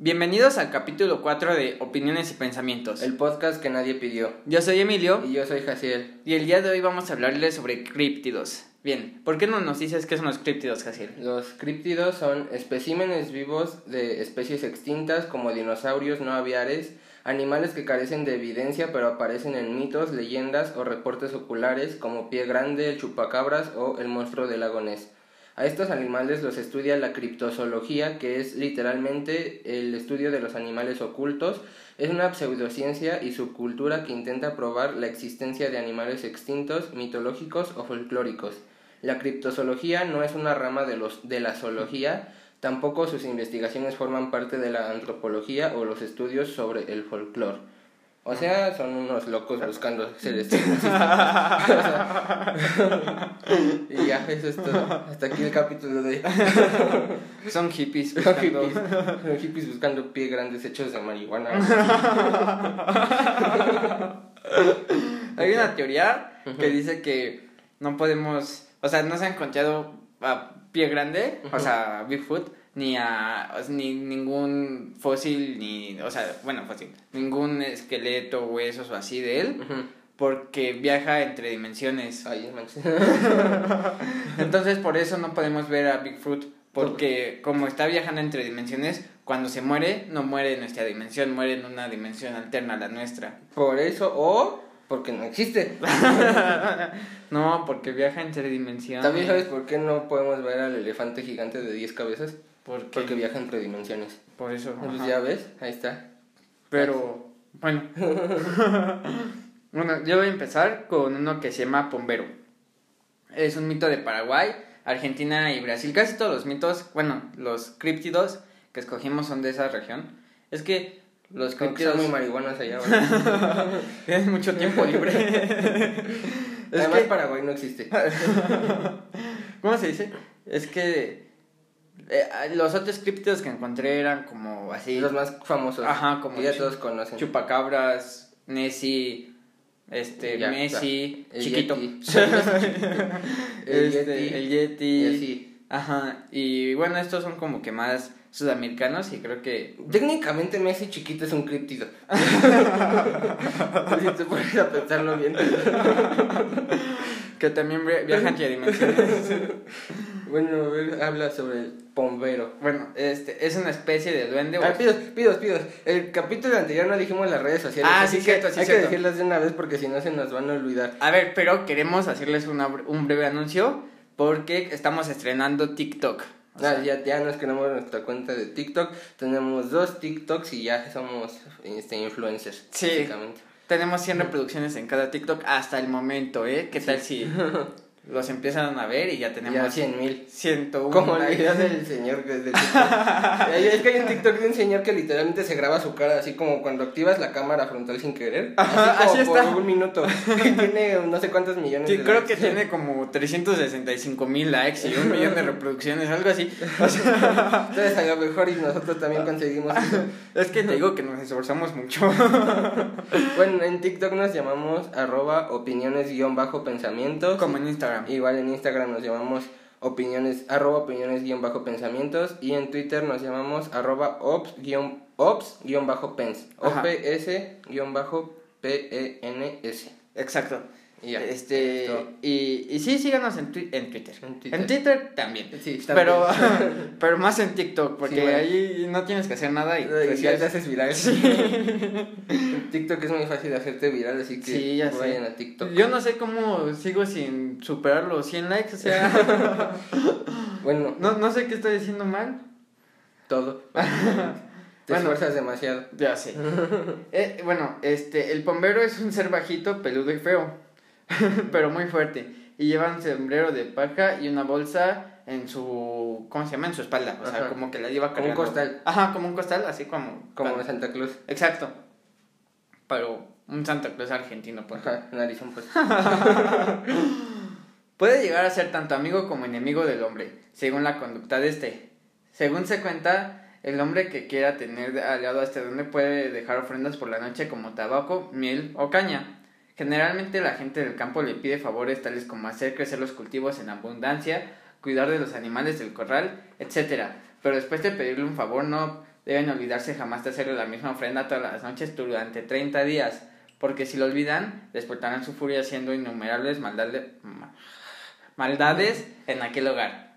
Bienvenidos al capítulo 4 de Opiniones y Pensamientos. El podcast que nadie pidió. Yo soy Emilio Y yo soy Jaciel. y el día de hoy vamos a hablarles sobre críptidos. Bien, ¿por qué no nos dices qué son los críptidos, Jaciel? Los críptidos son especímenes vivos de especies extintas como dinosaurios no aviares, animales que carecen de evidencia pero aparecen en mitos, leyendas o reportes oculares como Pie Grande, el Chupacabras o el monstruo del lago Ness. A estos animales los estudia la criptozoología, que es literalmente el estudio de los animales ocultos. Es una pseudociencia y subcultura que intenta probar la existencia de animales extintos, mitológicos o folclóricos. La criptozoología no es una rama de, los, de la zoología, tampoco sus investigaciones forman parte de la antropología o los estudios sobre el folclore. O sea, son unos locos buscando seres. y ya, eso es todo. Hasta aquí el capítulo de Son hippies. Son buscando- hippies, son hippies buscando pie grandes hechos de marihuana. Hay una teoría que dice que no podemos, o sea, no se ha encontrado a pie grande, o sea, Bigfoot, ni a o sea, ni ningún fósil, ni, o sea, bueno, fósil, ningún esqueleto, huesos o así de él, porque viaja entre dimensiones. Ay. Entonces, por eso no podemos ver a Bigfoot, porque como está viajando entre dimensiones, cuando se muere, no muere en nuestra dimensión, muere en una dimensión alterna a la nuestra. Por eso, o porque no existe. No, porque viaja entre dimensiones. ¿También sabes por qué no podemos ver al elefante gigante de 10 cabezas? ¿Por qué? Porque viaja entre dimensiones. Por eso. Pues ajá. ya ves, ahí está. Pero, bueno. bueno, yo voy a empezar con uno que se llama Pombero. Es un mito de Paraguay, Argentina y Brasil. Casi todos los mitos, bueno, los críptidos que escogimos son de esa región. Es que los críptidos son muy marihuanas allá. mucho tiempo libre. es Además, que, Paraguay no existe. ¿cómo se dice? Es que eh, los otros críptidos que encontré eran como así. Los más famosos. Ajá, como que ya todos conocen. Chupacabras, Nessie, este, Ya, Messi, el chiquito. Yeti. El Este, Yeti. el Yeti. Ajá, y bueno, estos son como que más sudamericanos y creo que... Técnicamente Messi chiquito es un críptido. si te pones a pensarlo bien. Que también vi- viajan entre dimensiones. Bueno, ver, habla sobre el pombero. bueno, este, es una especie de duende. Ah, pidos, pidos, pidos. El capítulo anterior no dijimos las redes sociales. Ah, así sí, que cierto, sí, Hay cierto. que decirlas de una vez porque si no se nos van a olvidar. A ver, pero queremos hacerles una, un breve anuncio porque estamos estrenando TikTok. O Ah, sea, ya, ya nos creamos nuestra cuenta de TikTok. Tenemos dos TikToks y ya somos este, influencers. Sí. Tenemos 100 reproducciones en cada TikTok hasta el momento, ¿eh? ¿Qué tal si los empiezan a ver y ya tenemos Ya 100 mil. 101 Como el video del señor que es que hay un TikTok de un señor que literalmente se graba su cara así como cuando activas la cámara frontal sin querer. Ajá, así, como así por está. un minuto. Y tiene no sé cuántos millones Sí, de creo likes. que tiene como 365 mil likes y un millón de reproducciones, algo así. O sea, Entonces a lo mejor y nosotros también conseguimos eso. es que te digo que nos esforzamos mucho. Bueno, en TikTok nos llamamos arroba opiniones-pensamientos. Como en Instagram. Igual en Instagram nos llamamos opiniones, arroba opiniones-pensamientos. Y en Twitter nos llamamos arroba ops-ops-pens. Ajá. O-P-S-P-E-N-S. Exacto. Y ya. Este, y, y sí, síganos en, twi- en Twitter. En Twitter. En Twitter también. Sí, Pero, pero más en TikTok, porque Sí, bueno. ahí no tienes que hacer nada y Y ya te haces viral. En TikTok es muy fácil hacerte viral, así que Sí, sé. vayan a TikTok. Yo no sé cómo sigo sin superar los 100 likes, o sea, Bueno, no, no sé qué estoy diciendo mal. todo. Te Bueno. esfuerzas demasiado. Ya sé. Eh, bueno, este, el pombero es un ser bajito, peludo y feo, pero muy fuerte. Y lleva un sombrero de paja y una bolsa en su, ¿cómo se llama? En su espalda. O sea, Ajá. como que la lleva Como un cargando. costal. Ajá, como un costal, así como. Como cuando- Santa Claus. Exacto. Pero un Santa Claus argentino, pues. Ajá, narizón pues. Puede llegar a ser tanto amigo como enemigo del hombre, según la conducta de este. Según se cuenta, el hombre que quiera tener de aliado a este duende puede dejar ofrendas por la noche como tabaco, miel o caña. Generalmente la gente del campo le pide favores tales como hacer crecer los cultivos en abundancia, cuidar de los animales del corral, etc. Pero después de pedirle un favor no deben olvidarse jamás de hacerle la misma ofrenda todas las noches durante 30 días, porque si lo olvidan, despertarán su furia haciendo innumerables maldades, maldades en aquel hogar.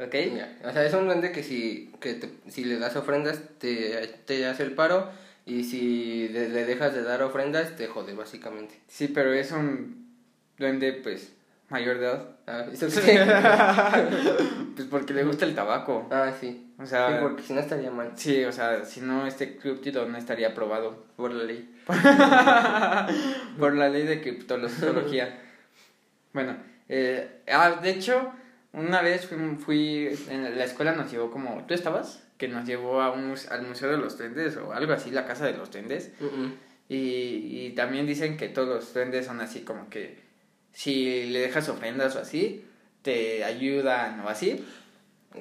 ¿Ok? O sea, es un duende que si, que si le das ofrendas te, te hace el paro y si le, dejas de dar ofrendas te jode básicamente. Sí, pero es un duende, pues, mayor de edad. Ah. Pues porque le gusta el tabaco. ah, sí. O Sí, sea, porque si no estaría mal sí, o sea, si no, este criptido no estaría aprobado por la ley. por la ley de criptología. bueno, eh, ah, de hecho, una vez fui, fui, en la escuela nos llevó como, ¿tú estabas? Que nos llevó a un, al Museo de los Duendes o algo así, la Casa de los Duendes. Mm, mm. Y, y también dicen que todos los duendes son así como que si le dejas ofrendas o así, te ayudan o así.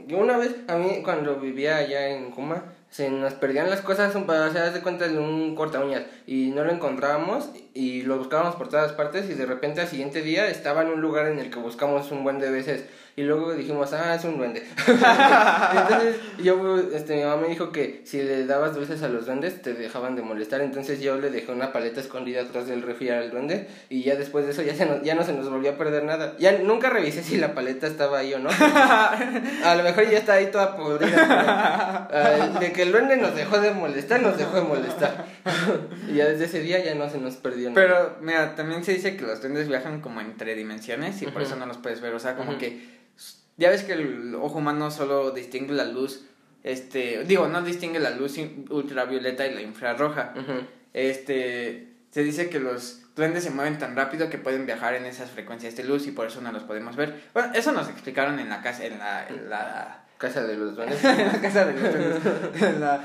Yo una vez, a mí cuando vivía allá en Kuma, se nos perdían las cosas, o sea, de cuenta de un corta uñas, y no lo encontrábamos, y lo buscábamos por todas partes, y de repente al siguiente día estaba en un lugar en el que buscamos un buen de veces, y luego dijimos, ah, es un duende. entonces, yo, este, mi mamá me dijo que si le dabas dulces a los duendes, te dejaban de molestar, entonces yo le dejé una paleta escondida atrás del refri al duende, y ya después de eso ya, se nos- ya no se nos volvió a perder nada. Ya nunca revisé si la paleta estaba ahí o no. A lo mejor ya está ahí toda podrida. pero, ah, de que el duende nos dejó de molestar, nos dejó de molestar. y ya desde ese día ya no se nos perdió Pero, mira, también se dice que los duendes viajan como entre dimensiones y por eso no los puedes ver. O sea, como que. Ya ves que el ojo humano solo distingue la luz. Este. Digo, no distingue la luz ultravioleta y la infrarroja. Este. Se dice que los duendes se mueven tan rápido que pueden viajar en esas frecuencias de luz y por eso no los podemos ver. Bueno, eso nos explicaron en la casa. En la. En la, Casa de los duendes. en la casa de los duendes. En la-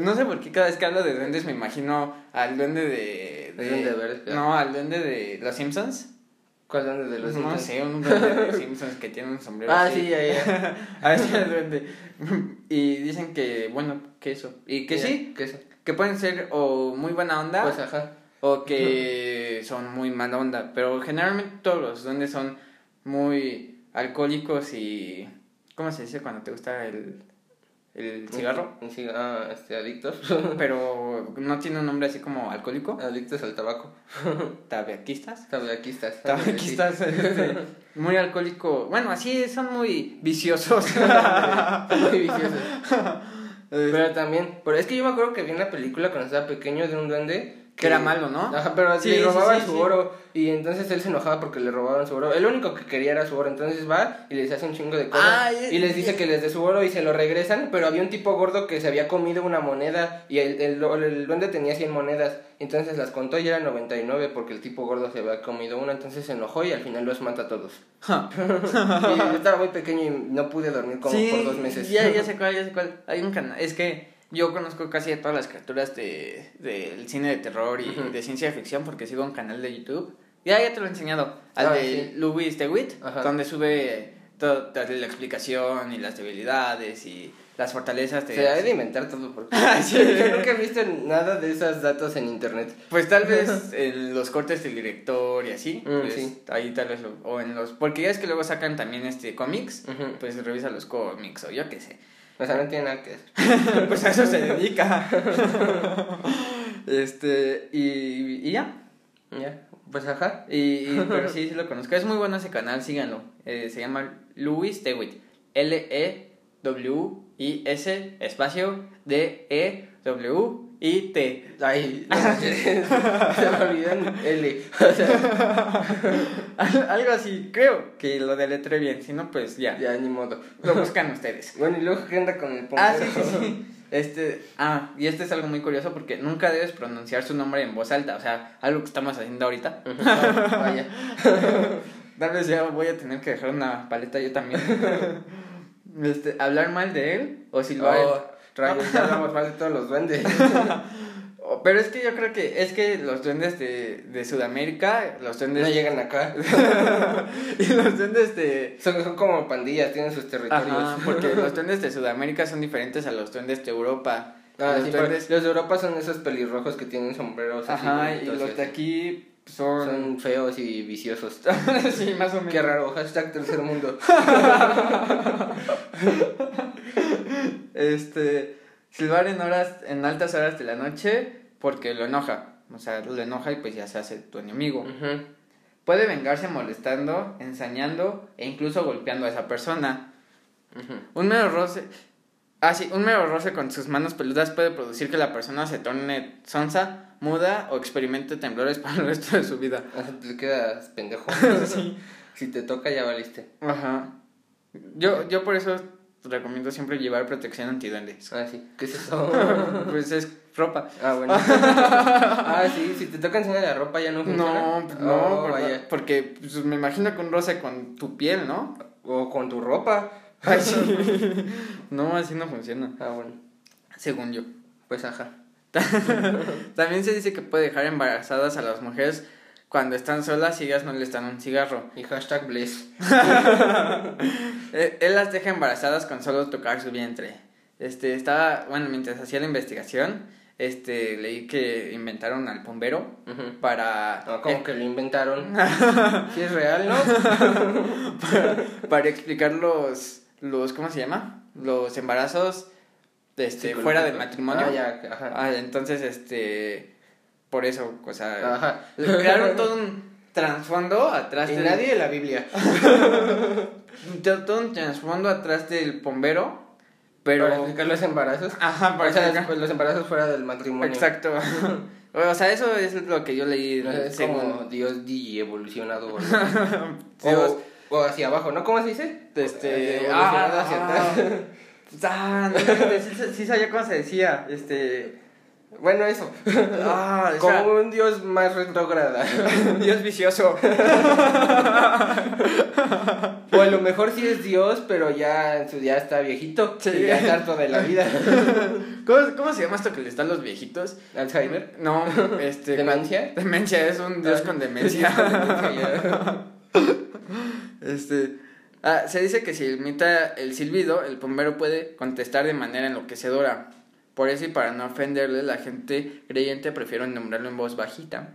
no sé por qué cada vez que hablo de duendes me imagino al duende de... El duende verde. No, al duende de los Simpsons. ¿Cuál duende de los no Simpsons? sé, un duende de Simpsons que tiene un sombrero Ah, así. sí, ya, ya. A ese duende. Y dicen que, bueno, que eso. Y que Ya, sí, Que eso. que pueden ser o muy buena onda Pues ajá. o que son muy mala onda. Pero generalmente todos los duendes son muy alcohólicos y... ¿Cómo se dice cuando te gusta el, el cigarro? Un ciga- ah, este, adictos. Pero no tiene un nombre así como alcohólico. adictos al tabaco. Tabaquistas. Tabaquistas. Tabaquistas. este, muy alcohólico. Bueno, así son muy viciosos. Muy viciosos. Pero también, pero es que yo me acuerdo que vi una película cuando estaba pequeño de un duende Que era malo, ¿no? Ajá, pero Sí, le robaban sí, su oro y entonces él se enojaba porque le robaban su oro. El único que quería era su oro, entonces va y les hace un chingo de cosas Ah, y- les dice que les dé su oro y se lo regresan, pero había un tipo gordo que se había comido una moneda y el, el, el duende tenía 100 monedas, entonces las contó y eran 99 porque el tipo gordo se había comido una, entonces se enojó y al final los mata a todos. y yo estaba muy pequeño y no pude dormir como por dos meses. Ya, ya sé cuál, ya sé cuál. Hay un canal. Es que yo conozco casi a todas las criaturas de, del cine de terror y de ciencia ficción porque sigo un canal de YouTube. Ya, ya te lo he enseñado. Al Ah, de sí. Louis DeWitt, Ajá. donde sube to- toda la explicación y las debilidades y las fortalezas de. Se ha de inventar todo porque Sí. yo nunca he visto nada de esos datos en internet. Pues tal vez en los cortes del director y así, Mm, pues sí. ahí tal vez lo- o en los porque ya es que luego sacan también este cómics, pues revisa los cómics o yo qué sé. O sea, no tiene nada que hacer. pues a eso se dedica. este y, y ya. Ya, pues ajá. Y, y- pero sí, sí lo conozco. Es muy bueno ese canal, síganlo. Eh, se llama Louis DeWitt. L E W I S espacio D I T. Ay, no se me olvidó en L. O sea, Al- Algo así, creo que lo deletré bien, si no pues ya. ya, ni modo. Lo buscan ustedes. Bueno, y luego qué anda con el puntero. Ah, sí, sí, sí. Este, ah, y este es algo muy curioso porque nunca debes pronunciar su nombre en voz alta, o sea, algo que estamos haciendo ahorita. Ah, Vaya. Tal vez ya voy a tener que dejar una paleta yo también. Este, hablar mal de él o silbar. Oh, rayos, ya hablamos mal de todos los duendes. Oh, Pero es que yo creo que es que los duendes de, de Sudamérica, los duendes No llegan acá. y los duendes de Son, son como pandillas, tienen sus territorios. Ajá, porque los duendes de Sudamérica son diferentes a los duendes de Europa. Ah, los sí, pero duendes los de Europa son esos pelirrojos que tienen sombreros así Ajá, y bonitos los de así. aquí son, Son feos y viciosos. sí, más o menos. Qué raro, hashtag tercer mundo. Este, silbar en horas, en altas horas de la noche porque lo enoja. O sea, lo enoja y pues ya se hace tu enemigo. Ujú. Puede vengarse molestando, ensañando e incluso golpeando a esa persona. Ujú. Un mero roce. Ah, sí, un mero roce con sus manos peludas puede producir que la persona se torne sonsa, muda o experimente temblores para el resto de su vida. Sea, te quedas pendejo. Si te toca, ya valiste. Ajá. Yo, yo por eso recomiendo siempre llevar protección antiduendes. Ah, sí. ¿Qué es eso? pues es ropa. Ah, bueno. ah, sí, si te toca encima de la ropa ya no funciona. No, pues no, Oh, ¿verdad? vaya. porque pues, me imagino que un roce con tu piel, ¿no? O con tu ropa. Ay, sí. no, así no funciona, Ah, bueno. según yo. Pues ajá. También se dice que puede dejar embarazadas a las mujeres cuando están solas ellas no les dan un cigarro. Y hashtag bless. Eh, Él las deja embarazadas con solo tocar su vientre. Este, estaba, bueno, mientras hacía la investigación, este, leí que inventaron al bombero para... No, como eh, que lo inventaron. Si es real, ¿no? para explicar los, los, ¿cómo se llama? Los embarazos, este, fuera del matrimonio. Ah, ya, ajá. Ah, entonces, este, por eso, o sea, Ajá. crearon todo un trasfondo atrás Y del... nadie de la Biblia. todo un trasfondo atrás del bombero, pero... Para explicar los embarazos. Ajá, para o sea, explicar- pues, los embarazos fuera del matrimonio. Exacto. o sea, eso es lo que yo leí. No, Es según- como Dios di evolucionado. Dios, o, o hacia abajo, ¿no? ¿Cómo se dice? este... Evolucionado ah, hacia ah, atrás. ah, no, sí, sí sabía cómo se decía. Este... Bueno, eso. Ah, o Como sea, un dios más retrógrada. Dios vicioso. O a lo mejor sí es Dios, pero ya en su día está viejito. Sí. Y ya está harto de la vida. ¿Cómo, ¿Cómo se llama esto que le están los viejitos? Alzheimer. No, este... ¿Demencia? Demencia, es un dios con demencia. Este, ah, se dice que si imita el silbido, el bombero puede contestar de manera enloquecedora. Por eso y para no ofenderle, la gente creyente prefiere nombrarlo en voz bajita.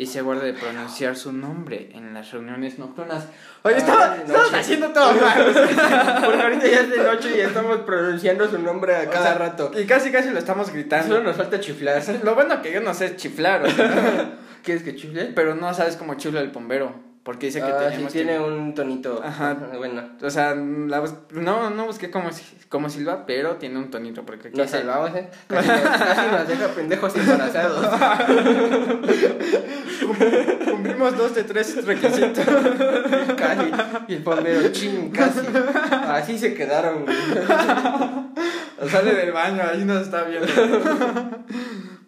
Y se guarda de pronunciar su nombre en las reuniones nocturnas. Oye, estamos noche. haciendo todo mal. Porque ahorita ya es de noche y estamos pronunciando su nombre a O cada sea, rato. Y casi casi lo estamos Solo gritando. nos falta chiflar. Lo bueno que yo no sé chiflar, o sea, ¿Quieres que chifle? pero no sabes cómo chifla el bombero. Porque dice que Ah, sí, tiene un tonito. Ajá. Bueno. O sea, la bus- no, no busqué cómo, si- cómo silba, pero tiene un tonito. Porque aquí Nos sale- salvamos, ¿eh? Casi, casi nos deja pendejos embarazados. Cumplimos dos de tres requisitos. Casi. Y el bombero, ching, casi. Así se quedaron, güey. Sale del baño, ahí nos está viendo.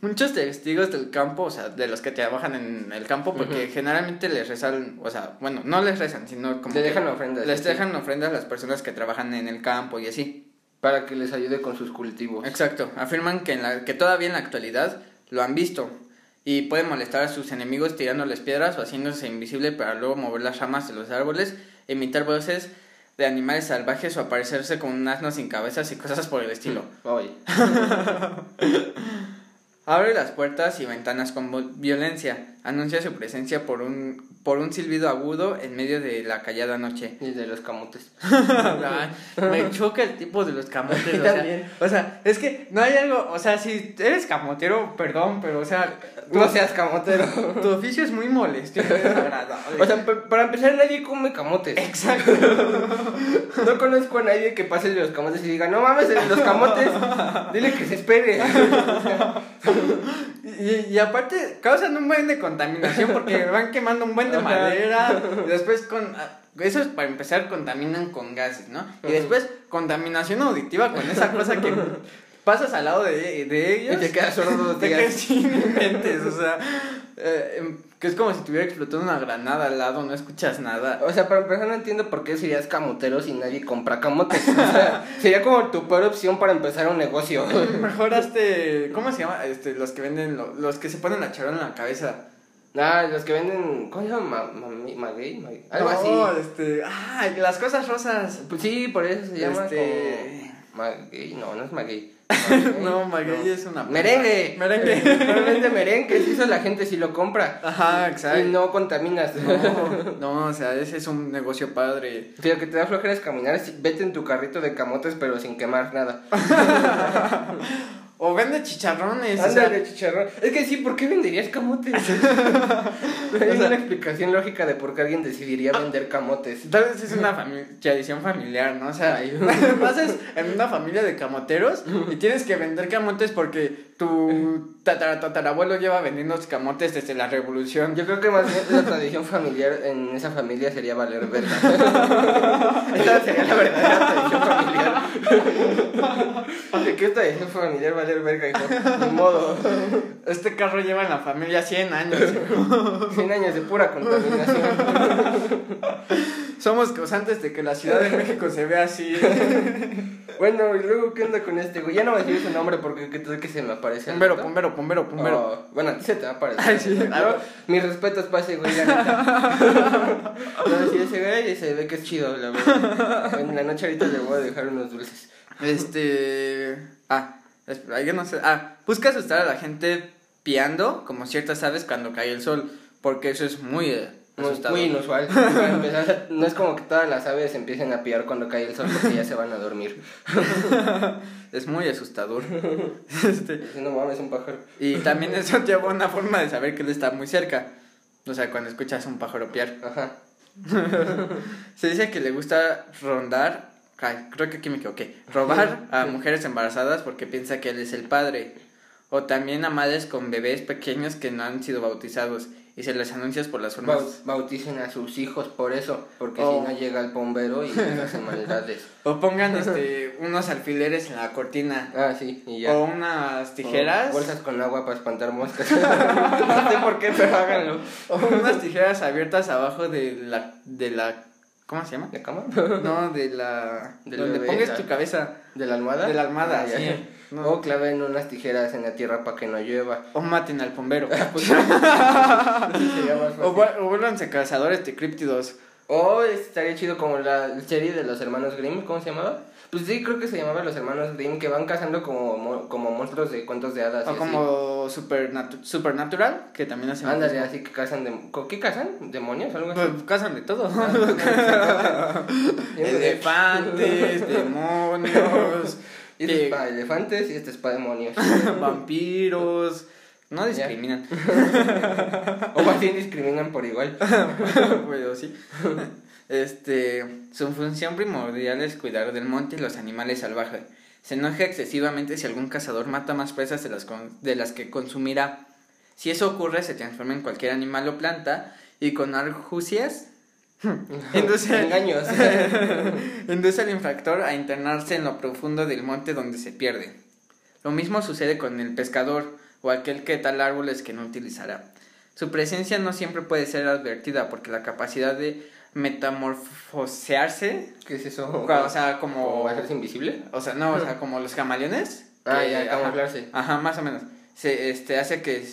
Muchos testigos del campo, o sea, de los que trabajan en el campo, porque generalmente les rezan, o sea, bueno, no les rezan, sino como. Le dejan ofrendas, Les sí. dejan ofrendas a las personas que trabajan en el campo y así. Para que les ayude con sus cultivos. Exacto. Afirman que, en la, que todavía en la actualidad lo han visto. Y pueden molestar a sus enemigos tirándoles piedras o haciéndose invisible para luego mover las ramas de los árboles, imitar voces de animales salvajes o aparecerse con un asno sin cabezas y cosas por el estilo. Oye. Abre las puertas y ventanas con violencia. Anuncia su presencia por un, por un silbido agudo en medio de la callada noche. Y de los camotes. Me choca el tipo de los camotes. O sea, o sea, es que no hay algo. O sea, si eres camotero, perdón, pero o sea, No seas camotero. tu oficio es muy molesto. O sea, pa- para empezar, nadie come camotes. Exacto. No conozco a nadie que pase de los camotes y diga, no mames, de los camotes, dile que se espere. Y, y aparte causan un buen de contaminación porque van quemando un buen de Madera. Y después con ah, eso es para empezar contaminan con gases, ¿no? Y después contaminación auditiva con esa cosa que pasas al lado de, de ellos. Y te quedas sordo dos Te días. quedas sin mentes, o sea, eh, em, que es como si te hubiera explotado una granada al lado, no escuchas nada. O sea, para empezar no entiendo por qué serías camotero si nadie compra camotes. O sea, sería como tu peor opción para empezar un negocio. Mejor hazte, ¿cómo se llama? Este, los que venden, lo- los que se ponen la charola en la cabeza. Ah, los que venden, ¿cómo se llama? Ma- ma- maguey, algo No, así. este, ah, las cosas rosas. Pues sí, por eso se llama Este- como maguey, no, no es maguey. no, maguey es una... Merengue. Merengue. Realmente merengue, eso la gente sí lo compra. Ajá, exacto. Y no contaminas. No, no, o sea, ese es un negocio padre. Pero que te da flojera es caminar, vete en tu carrito de camotes pero sin quemar nada. O vende chicharrones. o Anda sea, de chicharrón. Es que sí, ¿por qué venderías camotes? Hay O una explicación lógica de por qué alguien decidiría vender camotes. Tal vez es una fami- tradición familiar, ¿no? O sea, naces en una familia de camoteros y tienes que vender camotes porque tu tatara- tatarabuelo lleva vendiendo camotes desde la revolución. Yo creo que más bien la tradición familiar en esa familia sería valer verga. Esa sería la verdadera tradición familiar. ¿De qué tradición familiar valer verga, hijo? Ni modo. Este carro lleva en la familia 100 años. 100 años de pura contaminación. Somos causantes de que la Ciudad de México se vea así. Bueno, y luego, ¿qué onda con este güey? Ya no me decir su nombre porque qué tal que se me aparece. Pumbero, pumbero, pumbero, pumbero. Oh, bueno, a ti se te va a aparecer. Ay, sí. Yo, mis respetos para ese güey, la neta. No, sí, ese güey se ve que es chido, la verdad. En la noche ahorita le voy a dejar unos dulces. Este. Ah, yo no sé. Ah, busca asustar a la gente piando, como ciertas aves, cuando cae el sol. Porque eso es muy eh, asustador. muy inusual. Empezar, no es como que todas las aves empiecen a piar cuando cae el sol porque ya se van a dormir. Es muy asustador. Este, No mames, un pájaro. y también eso lleva una forma de saber que él está muy cerca. O sea, cuando escuchas un pájaro piar. Ajá. Se dice que le gusta rondar. Creo que aquí me equivoqué. Robar a mujeres embarazadas porque piensa que él es el padre. O también a madres con bebés pequeños que no han sido bautizados. Y se les anuncias por las formas. Bau- Bauticen a sus hijos por eso, porque Oh. si no llega el bombero y hace maldades. O pongan este, unos alfileres en la cortina. Ah, sí, y ya. O unas tijeras. O bolsas con agua para espantar moscas. no sé por qué, pero háganlo. O unas tijeras abiertas abajo de la. De la ¿Cómo se llama? ¿De cama? No, de la. Del donde bebé, pongas tu cabeza. ¿De la almohada? De la almohada, Ah, sí. No. O claven unas tijeras en la tierra para que no llueva. O maten al bombero. Sería más o, o cazadores de críptidos. O estaría chido como la serie de los hermanos Grimm, ¿cómo se llamaba? Pues sí, creo que se llamaba Los Hermanos Grimm, que van cazando como, mo- como monstruos de cuentos de hadas. O así. como supernatu- Supernatural, que también hacen. Ándale, así que cazan. ¿co- ¿Qué cazan? ¿Demonios algo así? Pues cazan de todo. De- Elefantes, demonios, Y este es para elefantes y este es para demonios. vampiros. No discriminan. o más bien discriminan por igual. Pero sí. Este, su función primordial es cuidar del monte y los animales salvajes. Se enoja excesivamente si algún cazador mata más presas de las, con- de las que consumirá. Si eso ocurre, se transforma en cualquier animal o planta y con argucias induce, Engaños. induce al infractor a internarse en lo profundo del monte donde se pierde. Lo mismo sucede con el pescador o aquel que tal árboles que no utilizará. Su presencia no siempre puede ser advertida porque la capacidad de metamorfosearse, ¿Qué es eso? o sea, como... ¿Como hacerse invisible? O sea, no, o sea, como los camaleones. Ah, que- ya, ajá, camuflarse. Ajá, más o menos. Se, este, hace que,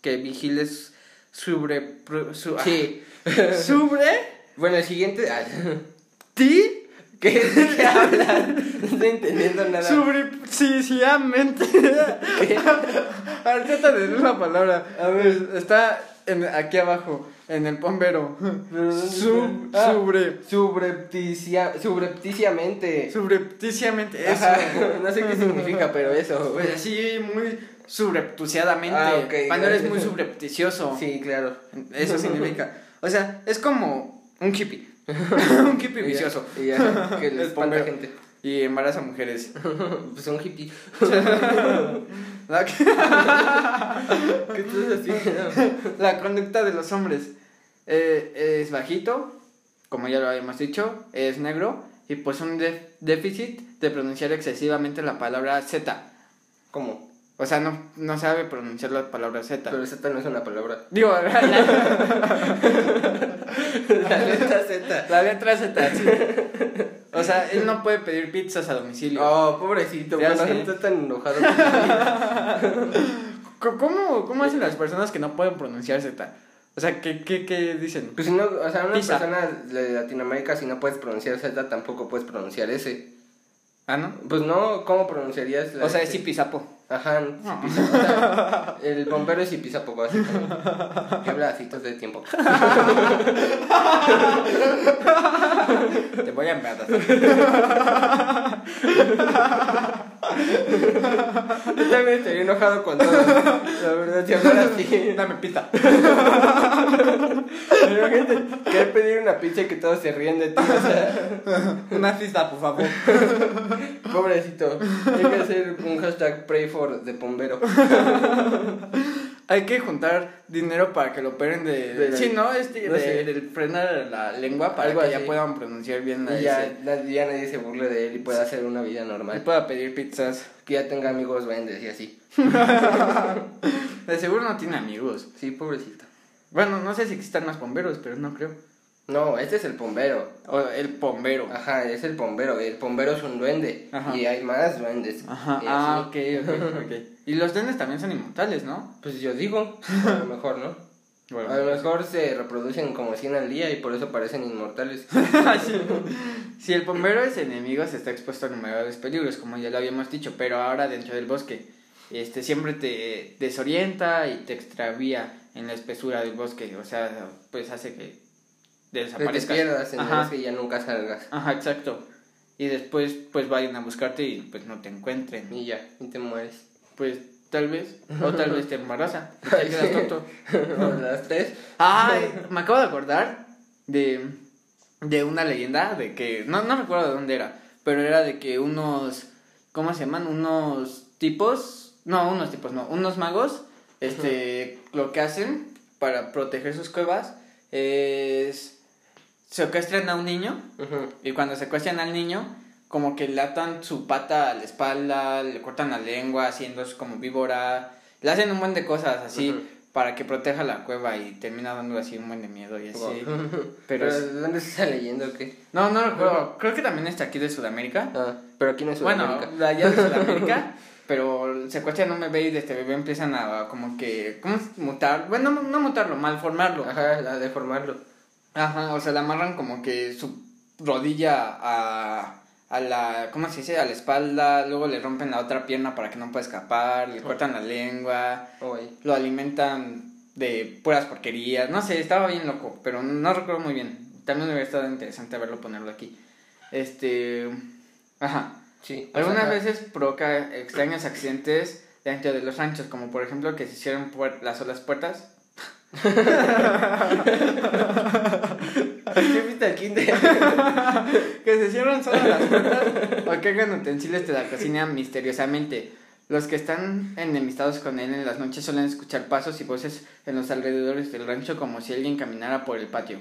que vigiles sobre... Su, Sí. ¿Sobre Bueno, el siguiente. ah, ti? ¿Qué, ¿De qué hablas? No estoy entendiendo nada. Subrepticiamente. A ver, trata de decir una palabra. A ver, está en, aquí abajo, en el bombero. Sub, Ah. Subrepticia, subrepticiamente. subrepticiamente. Eso. Ajá, no sé qué significa, pero eso. Pues así, muy subrepticiadamente. Ah, ok, Cuando eres muy subrepticioso. Sí, claro. Eso significa. O sea, es como un hippie. un hippie Y ya- vicioso. Y ya, que le Es espanta gente. Y embaraza mujeres. Pues un hippie. La, ¿Qué estás haciendo? la conducta de los hombres eh, es bajito, como ya lo habíamos dicho, es negro y pues un déficit de pronunciar excesivamente la palabra Z. ¿Cómo? O sea, no, no sabe pronunciar la palabra Z. Pero Z no es una palabra. Digo, la, La letra Z. la letra Z, sí. O sea, él no puede pedir pizzas a domicilio. Oh, pobrecito. Ya Bueno, no está tan enojado. ¿Cómo, ¿Cómo hacen las personas que no pueden pronunciar Z? O sea, ¿qué, qué, qué dicen? Pues si no, o sea, una Pizza. persona de Latinoamérica, si no puedes pronunciar Z, tampoco puedes pronunciar S. Ah, ¿no? Pues no, ¿cómo pronunciarías la O sea, es Zipizapo. Ajá, No. O sea, el bombero es Zipizapo, básicamente. Que habla así todo el tiempo. Te voy a enviar. Yo también estaría enojado con todo. La verdad, si hablara así. Dame pita. Imagínate, querer pedir una pizza y que todos se ríen de ti. O sea, Una pista, por favor. pobrecito. Hay que hacer un hashtag pray for de bombero. Hay que juntar dinero para que lo operen de... De sí, ¿no? Este, no de, frenar la lengua para Algo que ya puedan pronunciar bien la Y ya, nadie- ya nadie se burle de él y pueda hacer una vida Y normal. pueda pedir pizzas. Que ya tenga amigos vendes y así. De seguro no tiene amigos. Sí, pobrecito. Bueno, no sé si existan más bomberos, pero no creo. No, este es el bombero. O el bombero. Ajá, es el bombero. El bombero es un duende. Ajá. Y hay más duendes. Ajá. Ah, así. ok, ok, ok. Y los duendes también son inmortales, ¿no? Pues yo digo, a lo mejor, ¿no? Bueno, A lo mejor se reproducen como 100 al día y por eso parecen inmortales. Sí. Si el bombero es enemigo, se está expuesto a innumerables peligros, como ya lo habíamos dicho, pero ahora dentro del bosque. Este, siempre te desorienta y te extravía en la espesura del bosque, o sea, pues hace que Que te desaparezcas. pierdas Ajá. y ya nunca salgas. Ajá, exacto. Y después, pues vayan a buscarte y pues no te encuentren. Y ya, y te mueres. Pues tal vez, o tal vez te embaraza, y te quedas tonto. Las 3. Ay, me acabo de acordar de, de una leyenda de que, no, no recuerdo de dónde era, pero era de que unos, ¿cómo se llaman? Unos tipos, no, unos tipos, no, unos magos, este, lo que hacen para proteger sus cuevas es secuestran a un niño y cuando secuestran al niño, como que le atan su pata a la espalda, le cortan la lengua, haciendo como víbora, le hacen un buen de cosas así para que proteja la cueva y termina dando así un buen de miedo y así. Pero, Pero es- ¿de dónde está leyendo o qué? No, no recuerdo, creo que también está aquí de Sudamérica. Ah, pero aquí no es Bueno, Sudamérica. de allá de Sudamérica, pero secuestran a un bebé y de este bebé empiezan a como que, ¿cómo mutar? Bueno, no, no mutarlo, malformarlo. Ajá, a deformarlo. Ajá, o sea, le amarran como que su rodilla a, a la, ¿cómo se dice? A la espalda, luego le rompen la otra pierna para que no pueda escapar, le cortan la lengua, Oh, lo alimentan de puras porquerías, no sé, estaba bien loco, pero no recuerdo muy bien. También me hubiera estado interesante verlo ponerlo aquí. Este, ajá. Sí. Algunas veces provoca extraños accidentes dentro de los ranchos, como por ejemplo que se puer- las solas puertas. ¿Qué viste al kinder? que se cierran solas las puertas o que hagan utensilios de la cocina misteriosamente. Los que están enemistados con él en las noches suelen escuchar pasos y voces en los alrededores del rancho como si alguien caminara por el patio.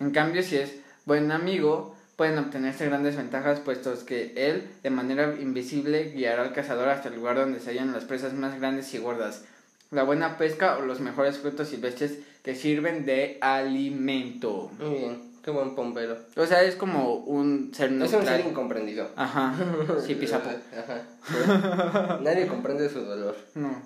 En cambio, si es buen amigo, pueden obtenerse grandes ventajas puestos que él, de manera invisible, guiará al cazador hasta el lugar donde se hallan las presas más grandes y gordas. La buena pesca o los mejores frutos silvestres que sirven de alimento. Muy bien, qué buen bombero. O sea, es como un ser Es un neutral. ser incomprendido. Ajá, sí, pisapo. Ajá. Nadie comprende su dolor. No.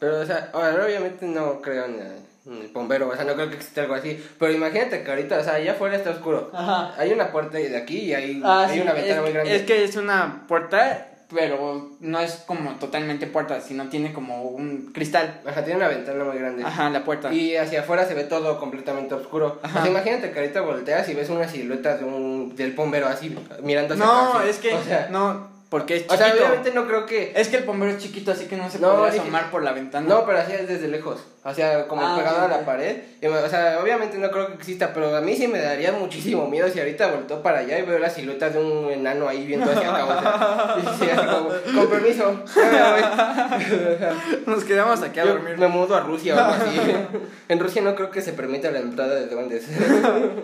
Pero, o sea, ahora obviamente no creo en el, en el bombero, o sea, no creo que exista algo así. Pero imagínate que ahorita, o sea, allá afuera está oscuro. Ajá. Hay una puerta de aquí y hay, Ah, hay sí, una ventana es, muy grande. es que es una puerta, pero no es como totalmente puerta, sino tiene como un cristal. Ajá, tiene una ventana muy grande. Ajá, la puerta. Y hacia afuera se ve todo completamente oscuro. Ajá. O sea, imagínate que ahorita volteas y ves una silueta de un, del bombero así mirando hacia No, acá, es que O sea, no, porque es o chiquito. sea, obviamente no creo que... Es que el bombero es chiquito, así que no se No, puede dije- asomar por la ventana. No, pero así es desde lejos. O sea, como Ah, pegado a la pared. Y, o sea, obviamente no creo que exista, pero a mí sí me daría muchísimo miedo si ahorita volteo para allá y veo la silueta de un enano ahí viendo hacia acá. O sea, y sí, así como, con permiso. Nos quedamos aquí a Yo dormir. me mudo a Rusia o algo así. En Rusia no creo que se permita la entrada de duendes.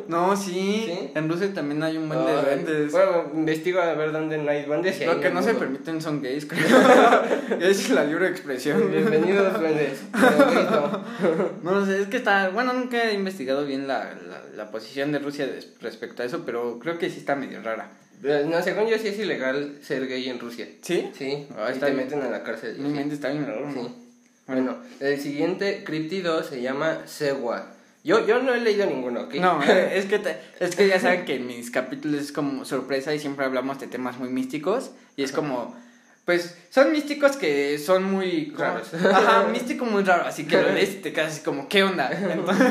No, sí. ¿Sí? En Rusia también hay un buen de duendes. Bueno, investigo a ver dónde no hay duendes. y Lo que no se permiten son gays, creo. es la libre expresión. Bienvenidos, duendes. No sé, es que está. Bueno, nunca he investigado bien la, la, la posición de Rusia respecto a eso, pero creo que sí está medio rara. No, según yo sí es ilegal ser gay en Rusia. ¿Sí? Sí, Ah, ahí está te bien. meten a la cárcel. Mi mente está bien raro, ¿no? Sí. Bueno, el siguiente críptido se llama Sewa. Yo, yo no he leído ninguno, ¿ok? No, eh, es que, te- es que ya saben que mis capítulos es como sorpresa y siempre hablamos de temas muy místicos y es como, pues son místicos que son muy. Raros. Ajá, místico muy raro, así que lo lees y te quedas así como, ¿qué onda? Entonces,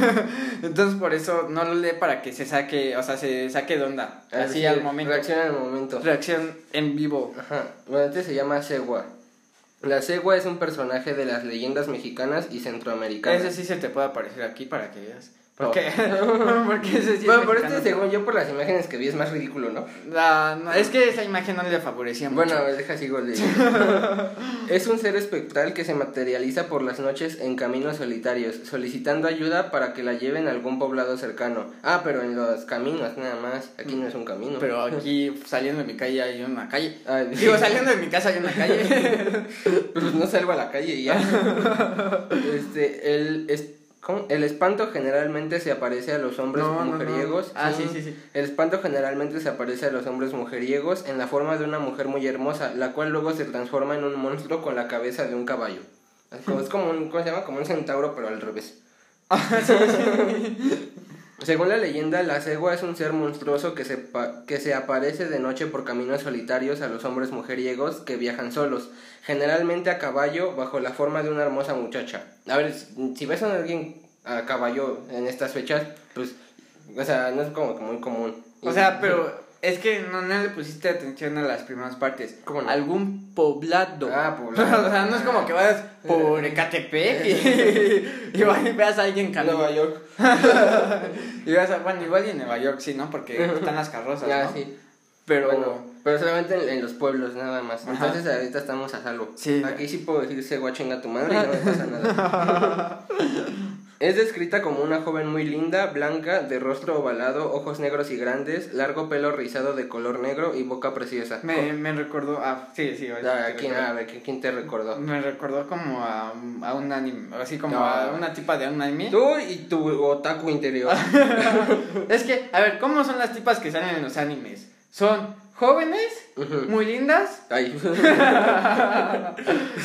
entonces por eso no lo lee para que se saque, o sea, se saque de onda, así al momento. Reacciona al momento. Reacción en vivo. Ajá. Bueno, este se llama Segua. La Segua es un personaje de las leyendas mexicanas y centroamericanas. Ese sí se te puede aparecer aquí para que veas. Porque, porque sí bueno, pero este, según yo, por las imágenes que vi, es más ridículo, ¿no? No, es que esa imagen no le favorecía mucho. Bueno, deja sigo es un ser espectral que se materializa por las noches en caminos solitarios, solicitando ayuda para que la lleven a algún poblado cercano. Ah, pero en los caminos nada más. Aquí no es un camino. Pero aquí saliendo de mi calle hay una calle. Digo, saliendo de mi casa hay una calle. Pues no salgo a la calle y ya. este, es- ¿cómo? el espanto generalmente se aparece a los hombres No, no, no. mujeriegos. Ah, sí, sí, sí. El espanto generalmente se aparece a los hombres mujeriegos en la forma de una mujer muy hermosa, la cual luego se transforma en un monstruo con la cabeza de un caballo. Es como, es como un, ¿cómo se llama? Como un centauro, pero al revés. Según la leyenda, la cegua es un ser monstruoso que se, que se aparece de noche por caminos solitarios a los hombres mujeriegos que viajan solos, generalmente a caballo bajo la forma de una hermosa muchacha. A ver, si ves a alguien a caballo en estas fechas, pues, o sea, no es como muy común. O sea, pero es que no, no le pusiste atención a las primeras partes. ¿Cómo no? Algún poblado. Ah, poblado. o sea, no es como que vayas por Ecatepec y, y y veas a alguien caminando. Nueva York. Y vas a, bueno, igual y en Nueva York sí, ¿no? Porque están las carrozas, Ya, ¿no? sí. Pero Bueno, pero solamente en, en los pueblos nada más. Ajá. Entonces ahorita estamos a salvo. Sí. Aquí sí puedo decir segua chinga tu madre y no me pasa nada. Es descrita como una joven muy linda, blanca, de rostro ovalado, ojos negros y grandes, largo pelo rizado de color negro y boca preciosa. me, me recordó, ah, sí, sí. Ahorita Ah, te ¿quién, a ver, ¿quién, te recordó? Me recordó como a, a un anime, así como No. a una tipa de un anime. Tú y tu otaku interior. Es que, a ver, ¿cómo son las tipas que salen en los animes? Son jóvenes, muy lindas, Ay. Esa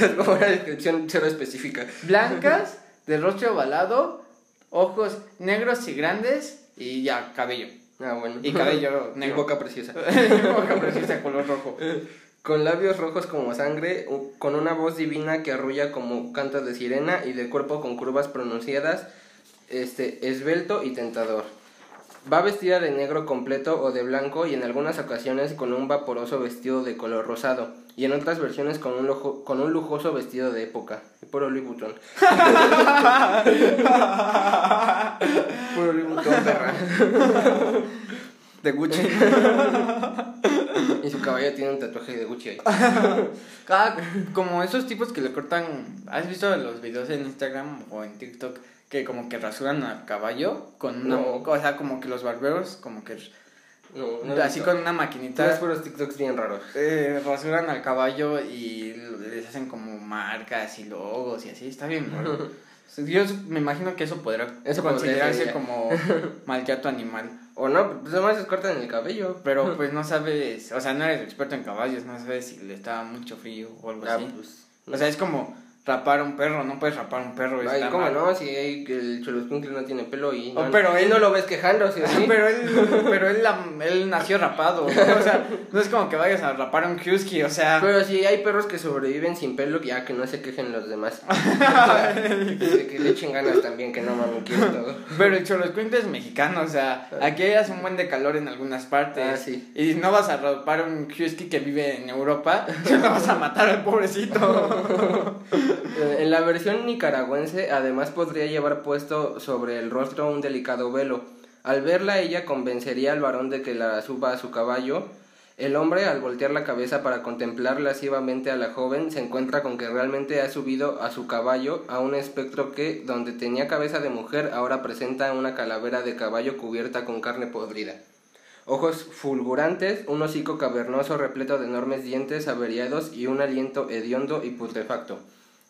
es como una descripción cero específica. blancas, de rostro ovalado, ojos negros y grandes y ya, cabello. Ah, bueno. Y cabello Y negro. boca preciosa. Boca preciosa, color rojo. Con labios rojos como sangre, con una voz divina que arrulla como canto de sirena y de cuerpo con curvas pronunciadas, este, esbelto y tentador. Va vestida de negro completo o de blanco y en algunas ocasiones con un vaporoso vestido de color rosado y en otras versiones con un, lujo- con un lujoso vestido de época. Puro Louis Vuitton. Puro Louis Vuitton, perra. De Gucci. Y su caballo tiene un tatuaje de Gucci ahí. Cada- como esos tipos que le cortan. ¿Has visto los videos en Instagram o en TikTok que como que rasuran al caballo con una. No. O sea, como que los barberos, como que. No, no así con una maquinita. puros TikToks bien raros. eh, rasuran al caballo y les hacen como marcas y logos y así. Está bien. Yo me imagino que eso podrá Eso considerarse como maltrato animal. O no, pues nomás les cortan el cabello. Pero pues no sabes, o sea, no eres experto en caballos, no sabes si le está mucho frío o algo Ah, así. pues. O sea, es como rapar a un perro, no puedes rapar a un perro. Ay, está ¿cómo mal. no? Si el Choloscuincle no tiene pelo y Oh, no, pero él- no lo ves quejándose, ¿sí? Pero él, pero él, la- él nació rapado, ¿no? o sea, no es como que vayas a rapar a un husky, o sea, Pero si hay perros que sobreviven sin pelo, ya que no se quejen los demás. que, que le echen ganas también, que no quiero todo. pero el Choloscuincle es mexicano, o sea, aquí hace un buen de calor en algunas partes, Ah, sí. y no vas a rapar a un husky que vive en Europa, no vas a matar al pobrecito. Eh, En la versión nicaragüense, además podría llevar puesto sobre el rostro un delicado velo. Al verla, ella convencería al varón de que la suba a su caballo. El hombre, al voltear la cabeza para contemplar lascivamente a la joven, se encuentra con que realmente ha subido a su caballo a un espectro que, donde tenía cabeza de mujer, ahora presenta una calavera de caballo cubierta con carne podrida. Ojos fulgurantes, un hocico cavernoso repleto de enormes dientes averiados y un aliento hediondo y putrefacto.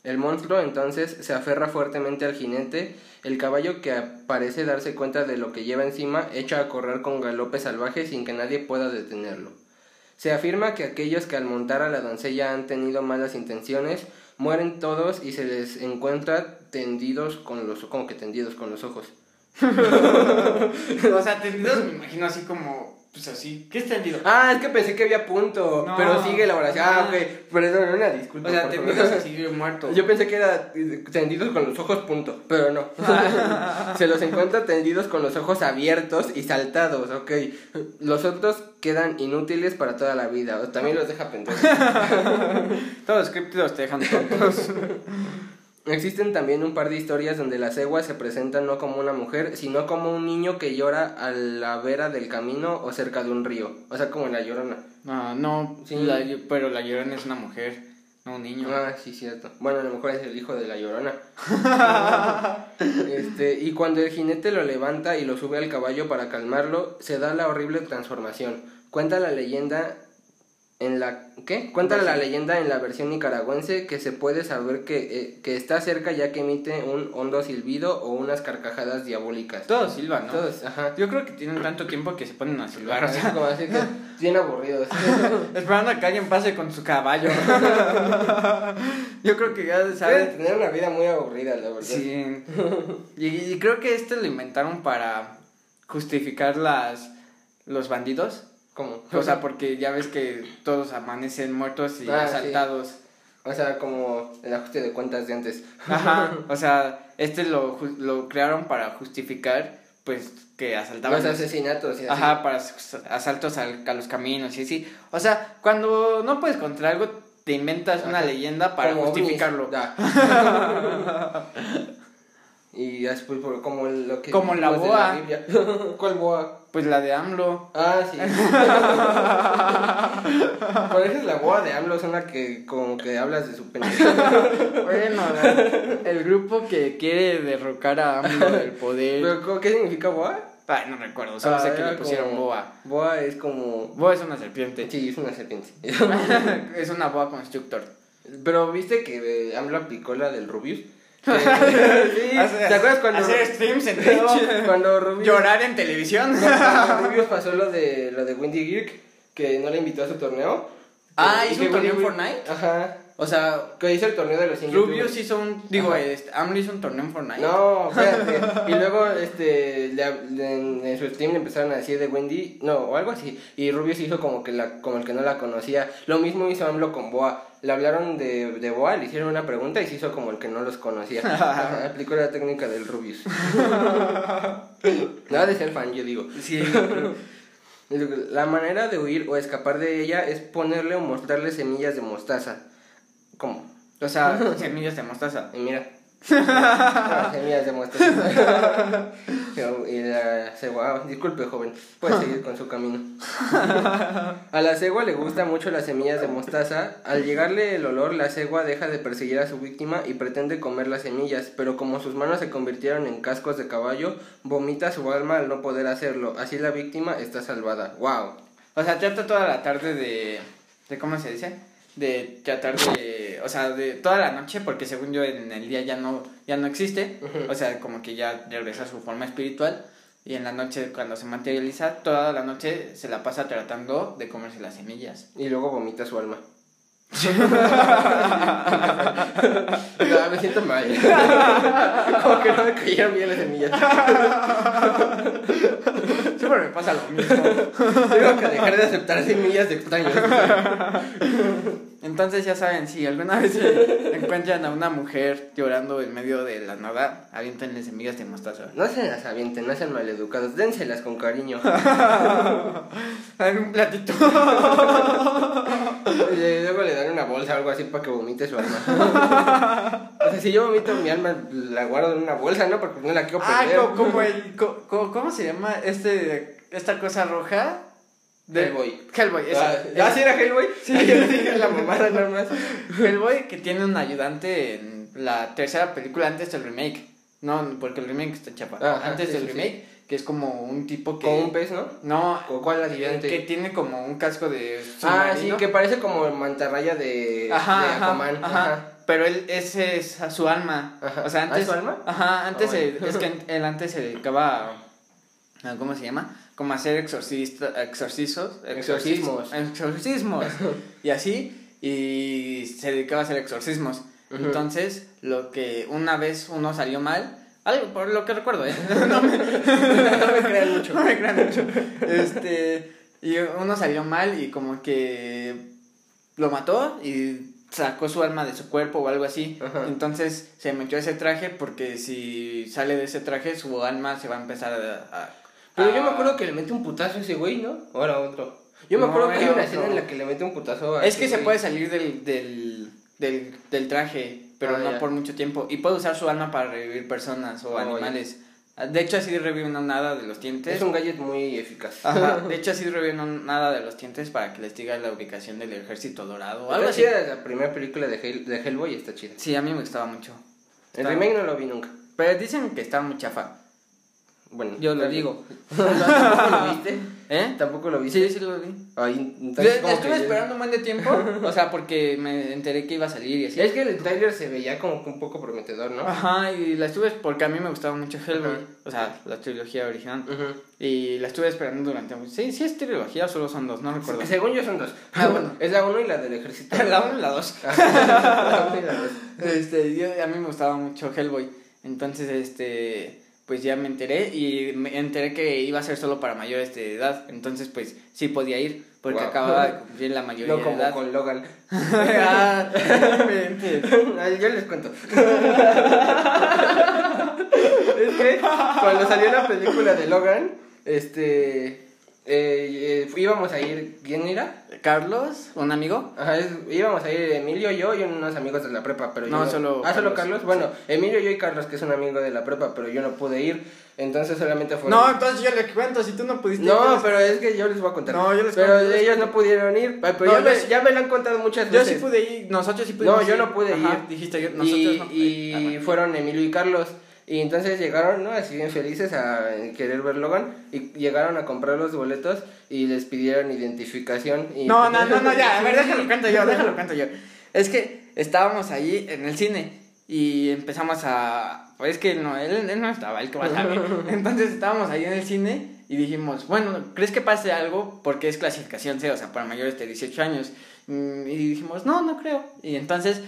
El monstruo entonces se aferra fuertemente al jinete, el caballo que parece darse cuenta de lo que lleva encima echa a correr con galope salvaje sin que nadie pueda detenerlo. Se afirma que aquellos que al montar a la doncella han tenido malas intenciones mueren todos y se les encuentra tendidos con los como que tendidos con los ojos. o sea, tendidos me imagino así como, pues así. ¿Qué es tendido? Ah, es que pensé que había punto, No. pero sigue la oración. Ah, ok, perdón, una disculpa. O sea, favor. tendidos así muertos. Yo pensé que era tendidos con los ojos punto, pero no. Se los encuentra tendidos con los ojos abiertos y saltados, ok. Los otros quedan inútiles para toda la vida, o también los deja pendejos. Todos los críptidos te dejan tontos. Existen también un par de historias donde la cegua se presenta no como una mujer, sino como un niño que llora a la vera del camino o cerca de un río, o sea, como la llorona. No, no, Sí. la- pero la llorona es una mujer, no un niño. Ah, sí, cierto. Bueno, a lo mejor es el hijo de la llorona. este, y cuando el jinete lo levanta y lo sube al caballo para calmarlo, se da la horrible transformación. Cuenta la leyenda en la ¿qué? Cuenta la leyenda en la versión nicaragüense que se puede saber que, eh, que está cerca ya que emite un hondo silbido o unas carcajadas diabólicas. Todos silban, ¿no? Todos, ajá. Yo creo que tienen tanto tiempo que se ponen a silbar, o sea, como así que bien aburridos. esperando a que alguien pase con su caballo. Yo creo que ya saben. tener una vida muy aburrida, la verdad. Sí. Y, y creo que este lo inventaron para justificar las los bandidos. ¿Cómo? O sea, porque ya ves que todos amanecen muertos y Ah, sí. asaltados. O sea, como el ajuste de cuentas de antes. Ajá. O sea, este lo, lo crearon para justificar, pues, que asaltaban. Los asesinatos y así. Ajá, para as- asaltos al- a los caminos y así. O sea, cuando no puedes contra algo, te inventas una leyenda para Como justificarlo. y después como lo que Como la boa. ¿Cuál boa? Pues la de AMLO. Ah, sí. Por eso es la boa de AMLO, es una que como que hablas de su pendejada. Bueno, la- el grupo que quiere derrocar a AMLO del poder. Pero, ¿cómo- ¿Qué significa boa? No recuerdo, solo Ah, sé que le pusieron como- boa. Boa es como... Boa es una serpiente. Sí, es una serpiente. es una boa constructor. Pero viste que AMLO aplicó la del Rubius. Sí, Hace- ¿te acuerdas cuando Hacer streams en Twitch. cuando Rubius Llorar en televisión. cuando Rubius pasó lo de lo de Wendy Girk que no le invitó a su torneo? Ah, ¿hizo un torneo en Fortnite? Ajá. O sea, Que hizo el torneo de los 100 Rubius hizo un. Digo, este, AMLO hizo un torneo en Fortnite. No, espérate. y luego este le en, su stream le empezaron a decir de Wendy, no, o algo así. Y Rubius hizo como que la como el que no la conocía. Lo mismo hizo AMLO con Boa. Le hablaron de, de Boa, le hicieron una pregunta y se hizo como el que no los conocía. Ajá, aplicó la técnica del Rubius. Nada de ser fan, yo digo. Sí. La manera de huir o escapar de ella es ponerle o mostrarle semillas de mostaza. ¿Cómo? O sea, semillas de mostaza. Y mira. Ah, semillas de mostaza. Y la cegua, ah, disculpe joven, puede seguir con su camino. A la cegua le gusta mucho las semillas de mostaza. Al llegarle el olor, la cegua deja de perseguir a su víctima y pretende comer las semillas, pero como sus manos se convirtieron en cascos de caballo, vomita su alma al no poder hacerlo. Así la víctima está salvada. ¡Wow! O sea, trata toda la tarde de. de ¿Cómo se dice? De tratar de. O sea, de toda la noche, porque según yo en el día ya no, ya no existe. O sea, como que ya regresa a su forma espiritual. Y en la noche, cuando se materializa, toda la noche se la pasa tratando de comerse las semillas. Y luego vomita su alma. Me siento mal. Como que no me cayeron bien las semillas. Siempre me pasa lo mismo. Tengo que dejar de aceptar semillas de extraños. Entonces ya saben, si alguna vez se encuentran a una mujer llorando en medio de la nada, aviéntenle semillas de mostaza. No se las avienten, no sean maleducados, dénselas con cariño. En un platito. Y luego le dan una bolsa o algo así para que vomite su alma. O sea, si yo vomito mi alma, la guardo en una bolsa, ¿no? Porque no la quiero Ah, perder. co- como el. co- co- ¿Cómo se llma este esta cosa roja? Hellboy. Hellboy, eso. Ah, ¿ah, sí era Hellboy? Sí. yo dije la mamada nada más. Hellboy que tiene un ayudante en la tercera película antes del remake. No, porque el remake está chapa. Antes sí, del sí, sí. remake, que es como un tipo que. Con un pez, ¿no? No, ¿Con cuál ayudante? que tiene como un casco de. Ah, sí, que parece como mantarraya de, Ajá, de ajá, Aquaman. ajá. Ajá. Pero él, ese es a su alma. Ajá. O sea, ¿Ah, antes. es su alma? Ajá, antes Ah, bueno. es que él antes se dedicaba a, a- ¿Cómo se llama? Como hacer exorcista, exorcizos. Exorcismos. Exorcismos. y así. Y se dedicaba a hacer exorcismos. Entonces, lo que una vez uno salió mal, Algo, por lo que recuerdo, ¿eh? No me, crean mucho. No me crean mucho. Este, y uno salió mal y como que lo mató y sacó su alma de su cuerpo o algo así. Entonces se metió ese traje porque si sale de ese traje su alma se va a empezar a... Pero yo me acuerdo que le mete un putazo a ese güey, ¿no? Era otro. Yo me acuerdo que hay una escena en la que le mete un putazo a Es que se puede salir del, del, del, del traje pero ah, no por mucho tiempo. Y puede usar su alma para revivir personas o animales. De hecho, así revive una nada de los dientes. Es un gadget muy eficaz. De hecho, así revive una nada de los dientes para que les diga la ubicación del ejército dorado. Algo así. la primera película de, de Hellboy está chida. Sí, a mí me gustaba mucho. El remake no lo vi nunca. Pero dicen que estaba muy chafa. Bueno, yo lo digo. ¿Tampoco lo viste? ¿Eh? ¿Tampoco lo viste? Sí, sí lo vi. Ay, estuve esperando un buen de tiempo, o sea, porque me enteré que iba a salir y así. Es que el trailer se veía como un poco prometedor, ¿no? Ajá, y la estuve porque a mí me gustaba mucho Hellboy, o sea, la trilogía original. Y la estuve esperando durante Sí, sí es trilogía, solo son dos, no recuerdo. Según yo son dos. Ah, bueno. Es la uno y la del ejército. la uno y la dos. la uno y la dos. Este, a mí me gustaba mucho Hellboy. Entonces, este pues ya me enteré y me enteré que iba a ser solo para mayores de edad. Entonces, pues sí podía ir porque acababa de cumplir la mayoría no, como de edad. con Logan. ah, yo les cuento. es que cuando salió la película de Logan, este eh, eh, íbamos a ir, ¿quién era? Carlos, un amigo. Ajá, íbamos a ir Emilio, yo y unos amigos de la prepa, pero no, solo. Ah, solo Carlos. Bueno, Emilio, yo y Carlos, que es un amigo de la prepa, pero yo no pude ir. Entonces solamente fue. No, entonces yo le cuento, si tú no pudiste No, pero es que yo les voy a contar. No, yo les Pero ellos no pudieron ir. Pero ya, me, lo han contado muchas veces. Yo sí pude ir, nosotros sí pudimos No, yo no pude ir. Dijiste, yo, nosotros y, no. Y fueron Emilio y Carlos. Y entonces llegaron, ¿no? Así bien felices a querer ver Logan. Y llegaron a comprar los boletos y les pidieron identificación. Y no, no, no, no, ya. A ver, déjalo cuento yo, déjalo cuento yo. Es que estábamos ahí en el cine y empezamos a... Pues es que no, él, él no estaba, él que va a Entonces estábamos ahí en el cine y dijimos, bueno, ¿crees que pase algo? Porque es clasificación C, o sea, para mayores de 18 años. Mm, y dijimos, no, no creo. Y entonces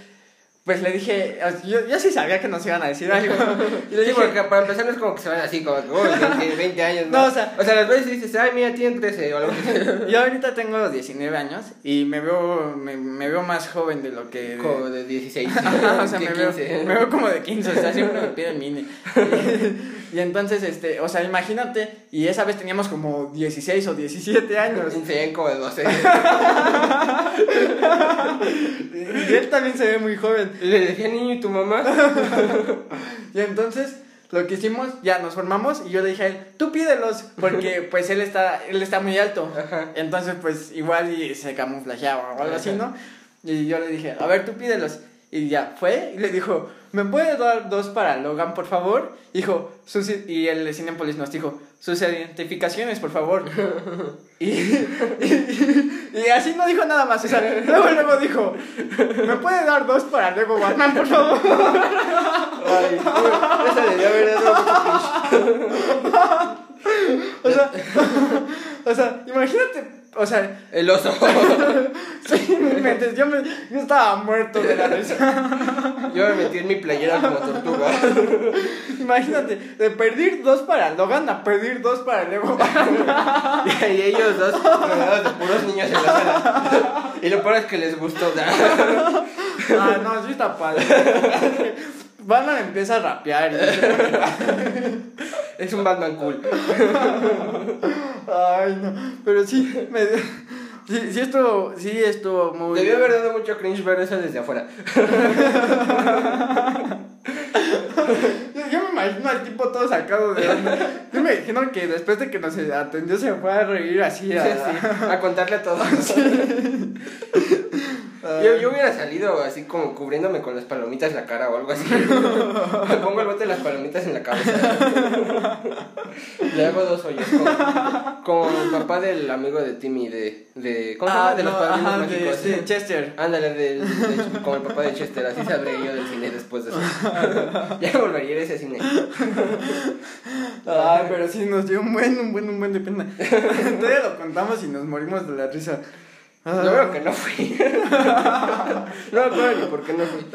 pues le dije, yo, yo sí sabía que nos iban a decir algo. Y le dije, porque para empezar no es como que se van así, como, oh, 20, años. ¿no? o sea, o sea, las veces dices, ay, mira, tienen 13 o algo así. Yo ahorita tengo 19 años y me veo, me, me veo más joven de lo que. Como de 16. o sea, me, Veo, me veo como de 15, o sea, siempre me piden mini. Y, entonces, este, o sea, imagínate, y esa vez teníamos como 16 o 17 años. Sí, como de 12. y él también se ve muy joven. Le decía niño y tu mamá. y entonces lo que hicimos, ya nos formamos y yo le dije a él, tú pídelos, porque pues él está, él está muy alto. Entonces pues igual y se camuflajeaba o algo así, ¿no? Y yo le dije, a ver, tú pídelos. Y ya fue y le dijo, ¿me puede dar dos para Logan, por favor? Dijo, sus, y el Cinepolis nos dijo, sus identificaciones, por favor. y, y, así no dijo nada más. O sea, luego, luego dijo, ¿me puede dar dos para Lego Batman, por favor? Ay, esa debería haber dado o sea, o sea, imagínate o sea, el oso. sí, me yo, me, yo estaba muerto de la risa. Yo me metí en mi playera como tortuga. Imagínate, de perder dos para Logan a perder dos para Lego. y ellos dos rodeados de puros niños en la sala. Y lo peor es que les gustó. ah, no, sí está padre. Batman empieza a rapear. Y... es un Batman cool. Ay, no. Pero sí, me... Sí, sí estuvo, sí estuvo muy... Debió haber dado mucho cringe ver eso desde afuera. yo, me imagino al tipo todo sacado de onda. Yo me imagino que después de que nos atendió se fue a reír así a, a contarle a todos. Yo, yo hubiera salido así como cubriéndome con las palomitas la cara o algo así. Me pongo el bote de las palomitas en la cabeza. Le hago dos hoyos. Como, el papá del amigo de Timmy de. de ¿Cómo se llama? Ah, de los padrinos mágicos. De, Chester. Ándale, de, como el papá de Chester. Así saldré yo del cine después de eso. ya volvería a ese cine. Ay, pero sí nos dio un buen, un buen, un buen de pena. Todavía lo contamos y nos morimos de la risa. Yo creo que no fui. no me acuerdo ni por qué no fui.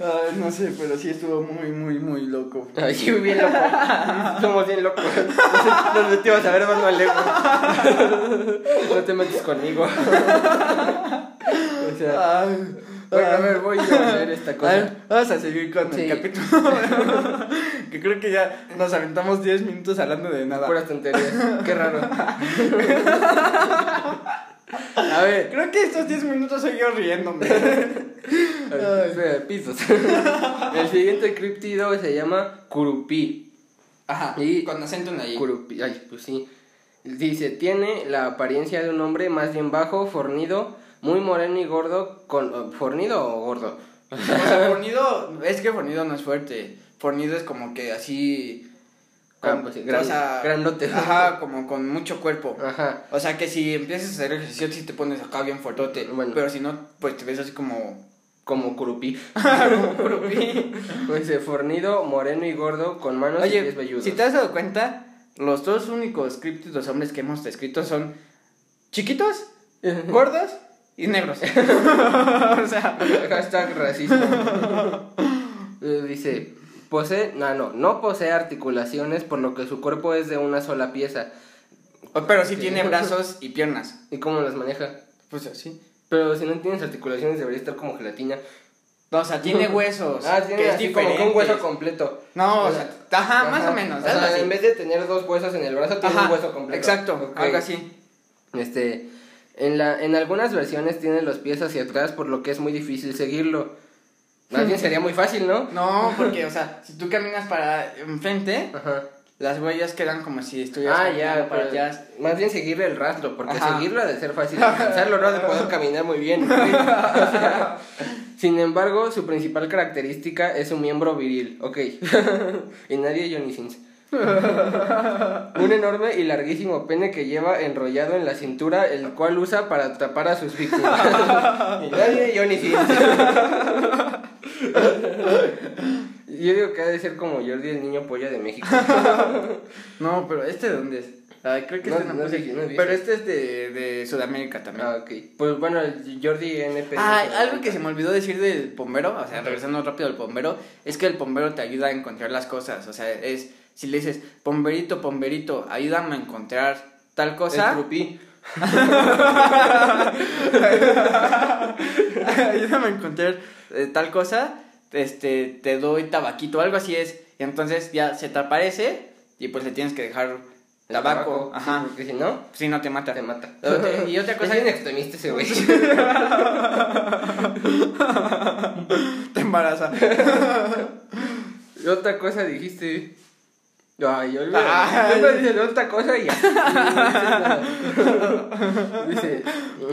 Ay, no sé, pero sí estuvo muy, muy, muy loco. Ay, sí, bien loco. Somos bien locos. Nos, metimos a ver mal lejos. No te metes conmigo. O sea, Ay, bueno, a ver, voy a leer esta A cosa. ver, vamos a seguir con Sí. el capítulo. que creo que ya nos aventamos 10 minutos hablando de nada. Puras tonterías. Qué raro. A ver, Creo que estos 10 minutos yo riéndome. Ay, espera, pisos. El siguiente criptido se llama Curupí. Ajá. Y- con acento en ahí. Curupí, ay, pues sí. Dice, tiene la apariencia de un hombre más bien bajo, fornido, muy moreno y gordo, con fornido o gordo. O sea, fornido, es que fornido no es fuerte. Fornido es como que así. Con- pues sí, gran- o sea, grandote. Ajá, como con mucho cuerpo. Ajá. O sea que si empiezas a hacer ejercicio, sí te pones acá bien fuertote. Bueno. Pero si no, pues te ves así como. Como curupí. como curupí. Dice, fornido, moreno y gordo, con manos y pies Oye, velludos. si te has dado cuenta, los dos únicos críptidos hombres que hemos escrito son chiquitos, gordos y negros. o sea, Hashtag racismo. Eh, Dice, posee, no, no, no posee articulaciones, por lo que su cuerpo es de una sola pieza. pero sí tiene brazos y piernas. ¿Y cómo las maneja? Pues así. Pero si no tienes articulaciones debería estar como gelatina. No, o sea, tiene huesos. Ah, tiene que es como que un hueso completo. No, o sea, ajá, más o menos. O sea, algo así. en vez de tener dos huesos en el brazo, tiene Ajá, un hueso completo. Exacto, algo así. Este, en, la, en algunas versiones tiene los pies hacia atrás, por lo que es muy difícil seguirlo. Más bien sería muy fácil, ¿no? No, porque, o sea, si tú caminas para enfrente, Ajá. las huellas quedan como si estuvieras Ah, ya, para atrás. más bien seguirle el rastro, porque Ajá. seguirlo ha de ser fácil alcanzarlo, no de poder caminar muy bien. O sea, sin embargo, su principal característica es su miembro viril, ok. y nadie Johnny Sins. Un enorme y larguísimo pene que lleva enrollado en la cintura, el cual usa para atrapar a sus víctimas. y nadie Johnny Sins. Yo digo que ha de ser como Jordi el niño polla de México. No, pero ¿este de dónde es? Ay, creo que No, este no, puse. Pero este es de, de Sudamérica también. Ah, ok. Pues bueno, el Jordi NP. Ah, algo que se me olvidó decir del bombero, o sea, regresando rápido al bombero, es que el bombero te ayuda a encontrar las cosas, o sea, es, si le dices, bomberito, bomberito, ayúdame a encontrar tal cosa, El ayúdame a encontrar eh, tal cosa, este, te doy tabaquito, algo así es, y entonces ya se te aparece y pues le tienes que dejar Tabaco, sí, ajá, porque si no, si no te mata. te mata. Y otra cosa- Es bien extremista ese güey. te embaraza. Y otra cosa dijiste. Ay, yo. Siempre dices otra cosa y ya. Dice,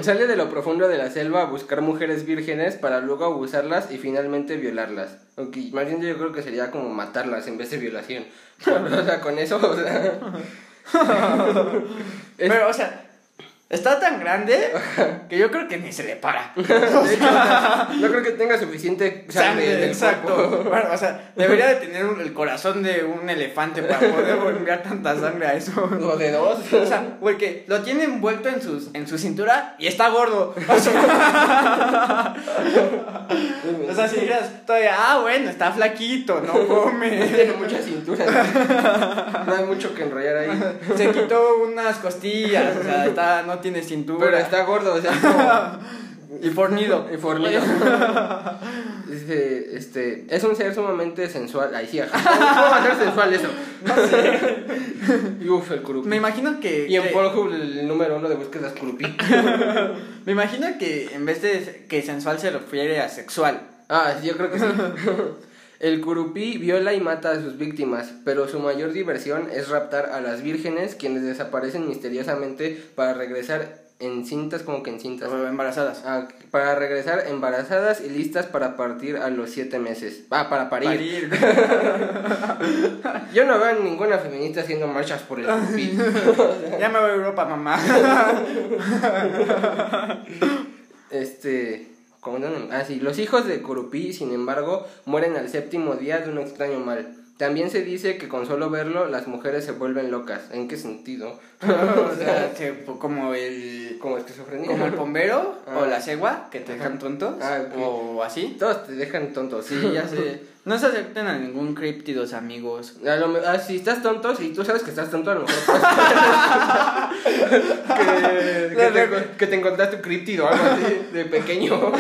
sale de lo profundo de la selva a buscar mujeres vírgenes para luego abusarlas y finalmente violarlas. Ok, más bien yo creo que sería como matarlas en vez de violación. o sea, con eso, o sea... Es- Pero, o sea, está tan grande que yo creo que ni se le para. De hecho, o sea, no creo que tenga suficiente sangre, Sangre, del exacto. cuerpo. Bueno, o sea, debería de tener un- el corazón de un elefante para poder enviar tanta sangre a eso. O de dos. O sea, porque lo tiene envuelto en, sus, en su cintura y está gordo. O sea, o sea, si dijeras todavía, ah, bueno, está flaquito, no come. Tiene mucha cintura. No hay mucho que enrollar ahí. Se quitó unas costillas, o sea, está, no tiene cintura. Pero está gordo, o sea, como... Y fornido. Y fornido. Dice, este, es un ser sumamente sensual. Ahí sí, ajá. ¿Cómo va a ser sensual eso? No sé. Y uf, el curupi. Me imagino que. Y en que- Pornhub el número uno de búsquedas curupi. Me imagino que en vez de que sensual se refiere a sexual. Ah, yo creo que sí. El curupí viola y mata a sus víctimas, pero su mayor diversión es raptar a las vírgenes, quienes desaparecen misteriosamente para regresar en cintas, como que en cintas. O embarazadas. Ah, para regresar embarazadas y listas para partir a los siete meses. Ah, para parir. Parir. Yo no veo a ninguna feminista haciendo marchas por el curupí. ya me voy a Europa, mamá. Este. ¿Cómo no? Ah, sí. Los hijos de Curupí, sin embargo, mueren al séptimo día de un extraño mal. También se dice que con solo verlo las mujeres se vuelven locas. ¿En qué sentido? o sea, se- como el Como esquizofrenia. como el bombero Ah. o la cegua que te dejan tontos Ah, ok. o así. Todos te dejan tontos. Sí, ya sé. No se acepten a ningún críptidos, amigos. A lo me- ah, si estás tonto, si tú sabes que estás tonto, a lo mejor que, que, te, que te encontraste un críptido o algo así de pequeño.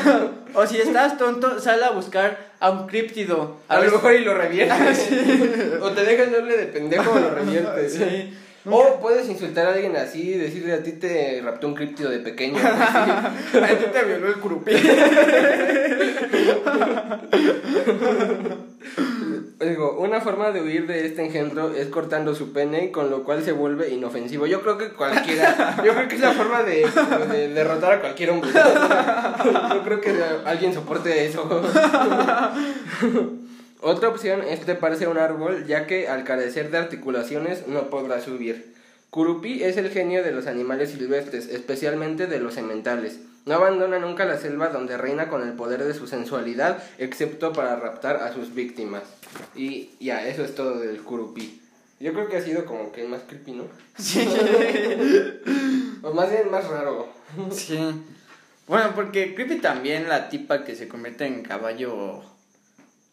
O si estás tonto, sal a buscar a un críptido. A, lo mejor y lo reviertes. O te dejas doble de pendejo o lo reviertes. Sí. O puedes insultar a alguien así y decirle a ti te raptó un críptido de pequeño. A ti te violó el curupí. Digo, una forma de huir de este engendro es cortando su pene, con lo cual se vuelve inofensivo. Yo creo que cualquiera, yo creo que es la forma de, de derrotar a cualquier hombre. Yo creo que alguien soporte eso. Otra opción es treparse a un árbol, ya que al carecer de articulaciones no podrá subir. Kurupi es el genio de los animales silvestres, especialmente de los sementales. No abandona nunca la selva donde reina con el poder de su sensualidad, excepto para raptar a sus víctimas. Y ya, eso es todo del Kurupi. Yo creo que ha sido como que más creepy, ¿no? Sí. O más bien más raro. Sí. Bueno, porque creepy también la tipa que se convierte en caballo.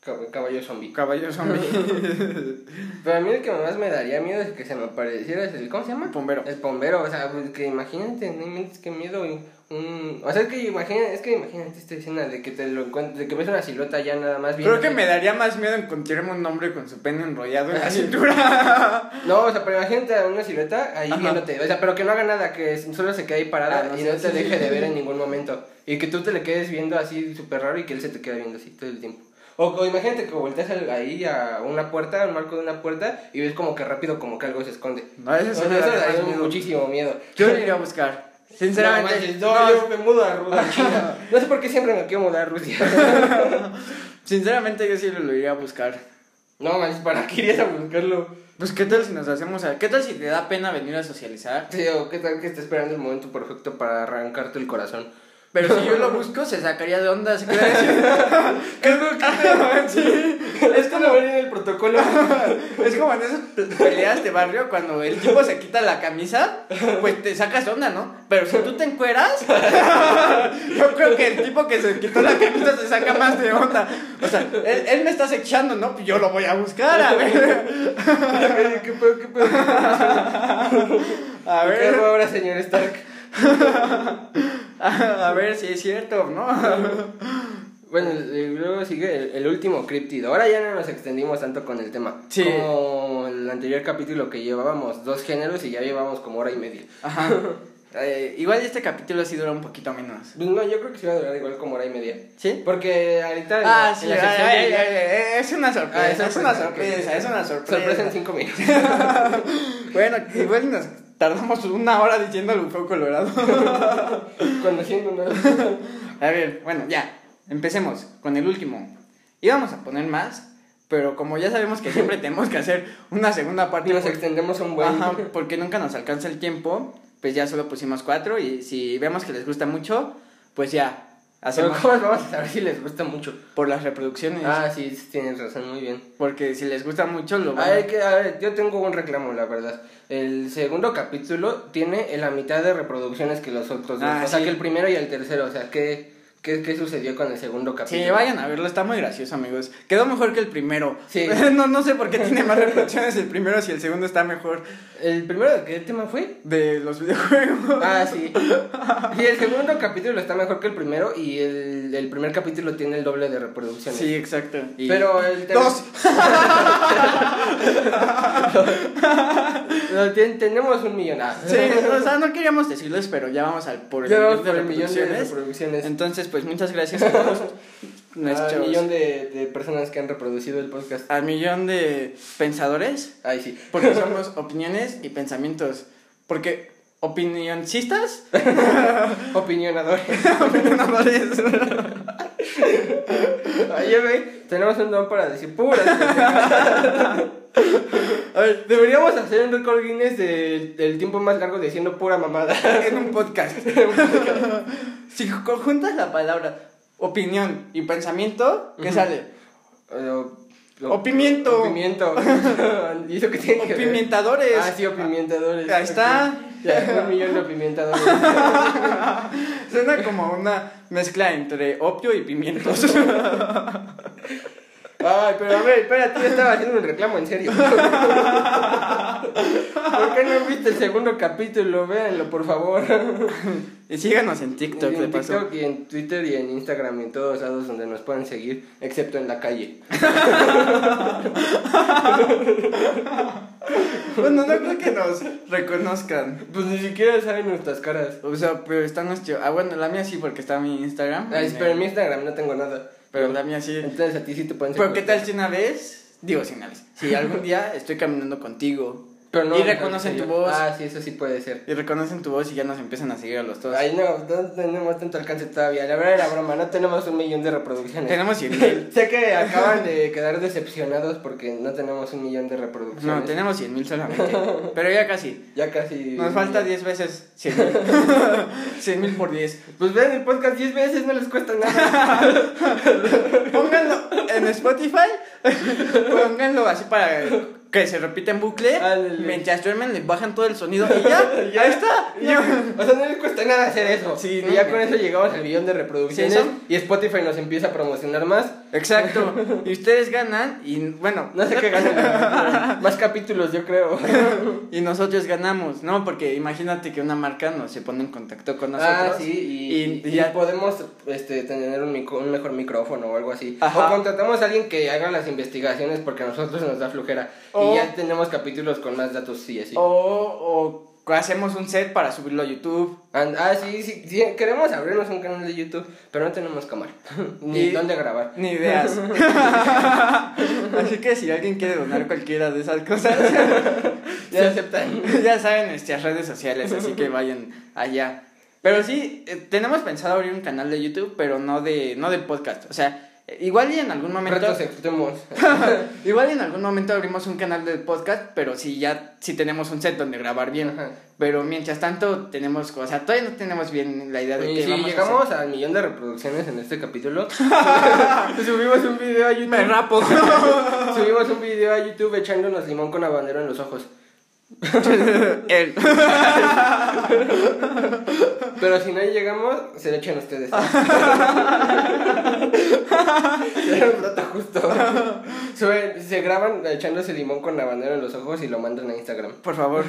Cab- Caballo zombie. Caballo zombie. Pero a mí el que más me daría miedo es que se me apareciera es el. ¿Cómo se llama? Pombero. El pombero, o sea, pues, que imagínate, no inventes qué miedo. y Un... O sea, es que imagina, es que imagínate esta escena de que te lo encuentres, de que ves una silueta ya nada más bien. Creo que me daría más miedo encontrarme un hombre con su pene enrollado en la cintura. No, o sea, pero imagínate a una silueta ahí Ajá. viéndote. O sea, pero que no haga nada, que solo se quede ahí parada Ah, no y no te sí, deje sí. de ver en ningún momento. Y que tú te le quedes viendo así súper raro y que él se te quede viendo así todo el tiempo. O, o imagínate que volteas ahí a una puerta, al marco de una puerta, y ves como que rápido como que algo se esconde. No, eso más miedo. muchísimo miedo. Yo lo iría a buscar. Sinceramente. No, manches, no, yo me mudo a Ru- a China. No sé por qué siempre me quiero mudar a Rusia. Sinceramente yo sí lo iría a buscar. No, manches, ¿para qué irías a buscarlo? Pues qué tal si nos hacemos a... ¿Qué tal si te da pena venir a socializar? Sí, o qué tal que esté esperando el momento perfecto para arrancarte el corazón. Pero si yo lo busco, se sacaría de onda, decir... ¿Qué es lo que te Sí. Es como ver en el protocolo. Es como en esas peleas de barrio cuando el tipo se quita la camisa, pues te sacas de onda, ¿no? Pero si tú te encueras, yo creo que el tipo que se quitó la camisa se saca más de onda. O sea, él, él me está acechando, ¿no? Pues yo lo voy a buscar, a ver. ¿Qué pedo, qué pedo? A ¿Qué ver, ahora, señor Stark? a ver si es cierto, ¿no? Bueno, luego sigue el, el último críptido. Ahora ya no nos extendimos tanto con el tema. Sí. Como el anterior capítulo que llevábamos dos géneros y ya llevamos como hora y media. Ajá. Eh, igual este capítulo sí dura un poquito menos. Pues no, yo creo que sí va a durar igual como hora y media. ¿Sí? Porque ahorita Ah, la- sí, la ay, ay, ay, es una sorpresa, Ah, es una sorpresa, es una sorpresa. Sorpresa en cinco minutos. Bueno, igual nos tardamos una hora diciendo el bufeo colorado. Conociendo una... A ver, bueno, ya, empecemos con el último. Íbamos a poner más, pero como ya sabemos que siempre tenemos que hacer una segunda parte, Y nos extendemos un buen... Ajá, porque nunca nos alcanza el tiempo, pues ya solo pusimos cuatro y si vemos que les gusta mucho, pues ya, Pero hacemos ¿cómo vamos a saber si les gusta mucho? por las reproducciones. Ah, sí, tienes razón, muy bien. Porque si les gusta mucho, lo van A ver, que, a ver, yo tengo un reclamo, la verdad. El segundo capítulo tiene la mitad de reproducciones que los otros dos. Ah, o sea, sí. que el primero y el tercero. O sea, ¿qué, qué, qué sucedió con el segundo capítulo? Sí, vayan a verlo, está muy gracioso, amigos. Quedó mejor que el primero. Sí. no, no sé por qué tiene más reproducciones el primero si el segundo está mejor ¿El primero qué tema fue? de los videojuegos. Ah, sí. Y el segundo capítulo está mejor que el primero y el, el primer capítulo tiene el doble de reproducciones. Sí, exacto. Y- Pero el Dos. No, ten- tenemos un millón. Ah. Sí, o sea, no queríamos decirles, pero ya vamos al por el Ya vamos de por el millón de reproducciones. Entonces, pues muchas gracias a todos Al millón de, de personas que han reproducido el podcast. al millón de pensadores, Ay, sí. porque somos opiniones y pensamientos. Porque opinioncistas, Opinionadores. opinionadores. Oye, güey, tenemos un don para decir puras. A ver, deberíamos hacer un récord Guinness del, del tiempo más largo diciendo pura mamada. en un podcast. si conjuntas la palabra opinión y pensamiento, ¿qué Ujú. sale? Pero, O pimiento. O pimiento. ¿Y eso qué tiene O que ver? Ah, sí, o pimientadores. Ahí está. Ya, un millón de pimientadores. Suena como una mezcla entre opio y pimientos. Ay, pero a ver, espérate, yo estaba haciendo un reclamo en serio. ¿Por qué no viste el segundo capítulo? Véanlo, por favor. y síganos en TikTok, Y de en paso. TikTok y en Twitter y en Instagram y en todos lados donde nos pueden seguir, excepto en la calle. Bueno, no creo que nos reconozcan. Pues ni siquiera saben nuestras caras. O sea, pero está nuestro. Ah, bueno, la mía sí, porque está mi Instagram. Ay, pero en mi Instagram no tengo nada. Pero la mía sí. Entonces a ti sí te pueden Pero qué tal si una vez. Digo, si una vez. Si algún día estoy caminando contigo. Pero no, y reconocen tu voz. Ah, sí, eso sí puede ser. Y reconocen tu voz y ya nos empiezan a seguir a los dos. Ay, no, no tenemos tanto alcance todavía. La verdad era broma, no tenemos un millón de reproducciones. Tenemos 100 mil. Sé que acaban de quedar decepcionados porque no tenemos un millón de reproducciones. No, tenemos 100 mil solamente. Pero ya casi. Ya casi. Nos falta 10 veces 100 mil. 100 mil por 10. Pues vean el podcast 10 veces, no les cuesta nada. Pónganlo en Spotify. Pónganlo así para que se repita en bucle. Mientras duermen, le bajan todo el sonido y ya. Ya. Ahí está. Ya, o sea, no les cuesta nada hacer eso. Sí, y no, ya con eso llegamos al millón de reproducciones. Sí. Y Spotify nos empieza a promocionar más. Exacto. Y ustedes ganan y bueno. No sé qué ganan. más capítulos, yo creo. Y nosotros ganamos, ¿no? Porque imagínate que una marca nos se pone en contacto con nosotros. Ah, sí, y, y y ya- podemos este, tener un, micro- un mejor micrófono o algo así. Ajá. O contratamos a alguien que haga las investigaciones porque a nosotros nos da flojera. O- Y ya tenemos capítulos con más datos, sí, así. O, o hacemos un set para subirlo a YouTube. And- ah, sí, sí, sí, queremos abrirnos un canal de YouTube, pero no tenemos cámara. Ni Y- dónde grabar. Ni ideas. Así que si alguien quiere donar cualquiera de esas cosas, Se aceptan. ya saben nuestras redes sociales, así que vayan allá. Pero sí, eh, tenemos pensado abrir un canal de YouTube, pero no de, no de podcast. O sea, igual y en algún momento. Retos extremos. igual y en algún momento abrimos un canal de podcast, pero sí ya sí tenemos un set donde grabar bien. Ajá. Pero mientras tanto tenemos, o sea, todavía no tenemos bien la idea de Y qué si vamos a llegamos al millón de reproducciones en este capítulo, subimos un video a hacer. Me YouTube. rapo. subimos un video a YouTube echándonos limón con habanero en los ojos. Él. Pero si no llegamos, se lo echan ustedes. Era un dato justo. Suben- se graban echándose limón con habanero en los ojos y lo mandan a Instagram. Por favor.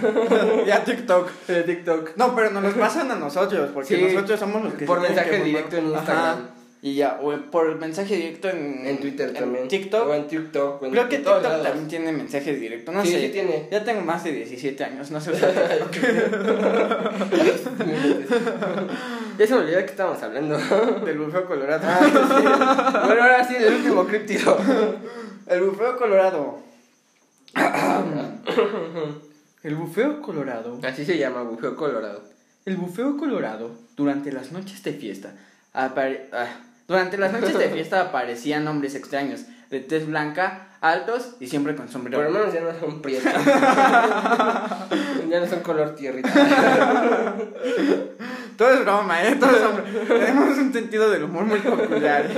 y a TikTok. TikTok. No, pero nos los pasan a nosotros, porque Sí, nosotros somos los que por mensaje directo en Ajá. Y ya, o por mensaje directo en, En Twitter también. TikTok. O en TikTok. en Creo que TikTok lados. también tiene mensaje directo, no Sí, sé. sí tiene. Ya tengo más de 17 años, no sé ya se me olvidó de qué estábamos hablando. Del bufeo colorado. Ah, sí. Bueno, ahora sí, el último críptido. El bufeo colorado. El bufeo colorado. Así se llama, bufeo colorado. El bufeo colorado, durante las noches de fiesta, apare- ah, durante las noches de fiesta aparecían hombres extraños, de tez blanca, altos y siempre con sombrero. Por lo menos ya no son prietos. ya no son color tierrita. Todo es broma, ¿eh? Todo es broma. Tenemos un sentido del humor muy popular.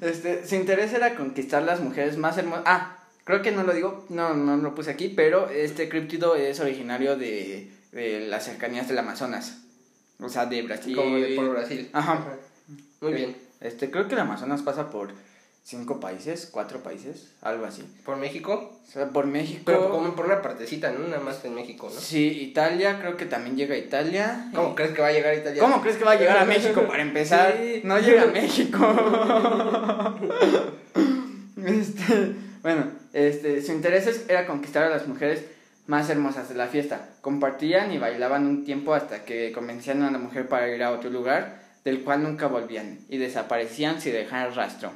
Este, su interés era conquistar las mujeres más hermosas. Ah, creo que no lo digo, no, no lo puse aquí, pero este críptido es originario de, de las cercanías del Amazonas. O sea, de Brasil. Como de por Brasil. Ajá. Muy bien. Este, creo que el Amazonas pasa por cinco países, cuatro países, algo así. ¿Por México? O sea, por México. Pero como por una partecita, ¿no? Nada más en México, ¿no? Sí, Italia, creo que también llega a Italia. ¿Cómo crees que va a llegar a Italia? ¿Cómo crees que va a llegar a México para empezar? Sí. No llega a México. este, bueno, este, su interés era conquistar a las mujeres más hermosas de la fiesta. Compartían y bailaban un tiempo hasta que convencían a la mujer para ir a otro lugar, del cual nunca volvían, y desaparecían sin dejar rastro.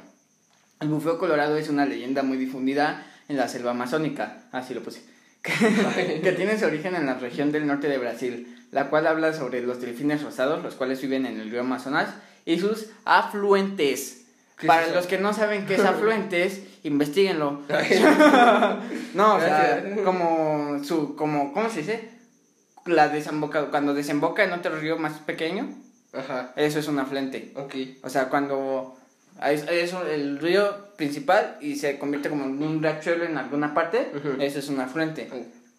El bufeo colorado es una leyenda muy difundida en la selva amazónica, así lo puse, que, que tiene su origen en la región del norte de Brasil, la cual habla sobre los delfines rosados, los cuales viven en el río Amazonas, y sus afluentes. ¿Qué es Para los que no saben qué es afluentes, investiguenlo. No, o sea, como su, como, ¿cómo se dice? La desemboca, cuando desemboca en otro río más pequeño, Ajá. eso es un afluente. Ok. O sea, cuando Es, es el río principal y se convierte como en un riachuelo en alguna parte. Eso es un afluente.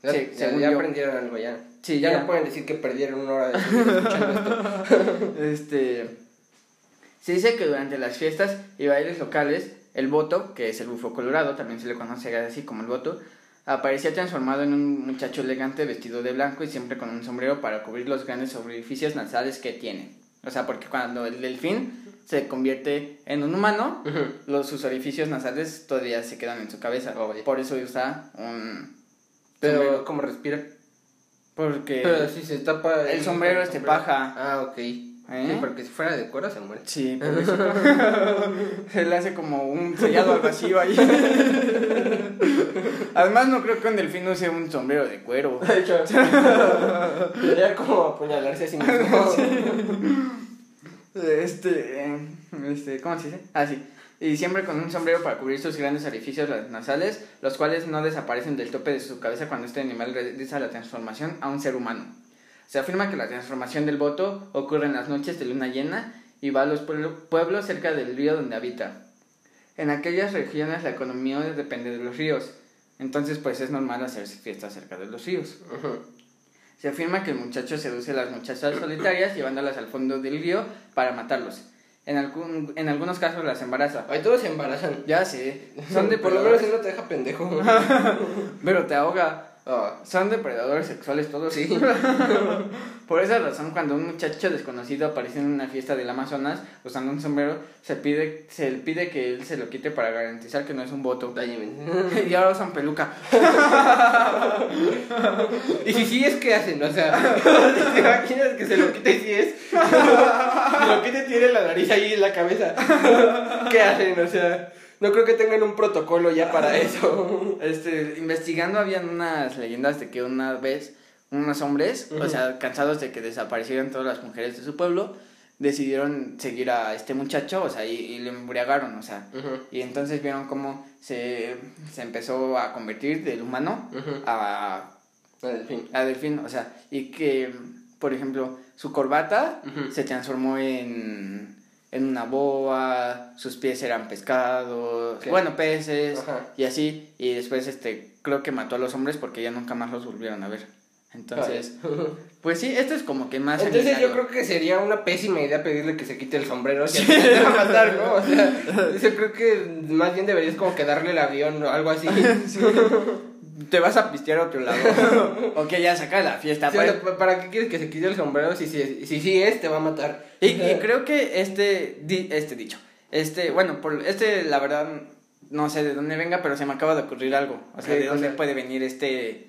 Ya, Sí, ya- ya aprendieron algo ya. Sí, ya, ya. no pueden decir que perdieron una hora de su vida escuchando esto. Este. Se dice que durante las fiestas y bailes locales, el voto, que es el bufo colorado, también se le conoce así como el voto, aparecía transformado en un muchacho elegante vestido de blanco y siempre con un sombrero para cubrir los grandes orificios nasales que tiene. O sea, porque cuando el delfín se convierte en un humano, los, sus orificios nasales todavía se quedan en su cabeza. Oh. Por eso usa un. Pero, sombrero. ¿cómo respira? Porque. Pero si se tapa. el sombrero es de paja. Ah, ok. ¿Eh? Sí, porque si fuera de cuero se muere. Sí, pobrecito. Se le hace como un sellado al vacío ahí. Además, no creo que un delfín use un sombrero de cuero. De hecho, sería como apuñalarse a sí mismo. Este, eh, este, ¿cómo se dice? Ah, sí. Y siempre con un sombrero para cubrir sus grandes orificios nasales, los cuales no desaparecen del tope de su cabeza cuando este animal realiza la transformación a un ser humano. Se afirma que la transformación del voto ocurre en las noches de luna llena y va a los pueblo- pueblos cerca del río donde habita. En aquellas regiones la economía depende de los ríos, entonces pues es normal hacer fiestas cerca de los ríos. Se afirma que el muchacho seduce a las muchachas solitarias llevándolas al fondo del río para matarlos. En, algún, en algunos casos las embaraza. Ay, todos se embarazan. Ya sé, son Por lo menos él no te deja pendejo. pero te ahoga. Ah, Son depredadores sexuales todos. Sí. Por esa razón, cuando un muchacho desconocido aparece en una fiesta del Amazonas usando un sombrero, se pide, se le pide que él se lo quite para garantizar que no es un voto. y ahora usan peluca. Y si sí es, ¿qué hacen? O sea, ¿te imaginas que se lo quite si es? Se lo quite tiene la nariz ahí en la cabeza. ¿Qué hacen? O sea, no creo que tengan un protocolo ya para eso. Este, investigando habían unas leyendas de que una vez unos hombres, o sea, cansados de que desaparecieran todas las mujeres de su pueblo, decidieron seguir a este muchacho, o sea, y, y le embriagaron, o sea, y entonces vieron cómo se, se empezó a convertir del humano a, En fin. a delfín, o sea, y que, por ejemplo, su corbata se transformó en, en una boa, sus pies eran pescados, ¿Qué? bueno, peces, Ajá. y así, y después este, creo que mató a los hombres porque ya nunca más los volvieron a ver. Entonces, pues sí, esto es como que más... Entonces yo creo que sería una pésima idea pedirle que se quite el sombrero si te va a matar, ¿no? O sea, yo creo que más bien deberías como que darle el avión o algo así. Te vas a pistear a otro lado. ok, ya saca la fiesta. Sí, pues. o sea, ¿Para qué quieres que se quite el sombrero si si, si, sí es, te va a matar? Y, y creo que este, di- este dicho, este, bueno, por este, la verdad, no sé de dónde venga, pero se me acaba de ocurrir algo. O sea, ¿Qué ¿de dónde cosa? puede venir este,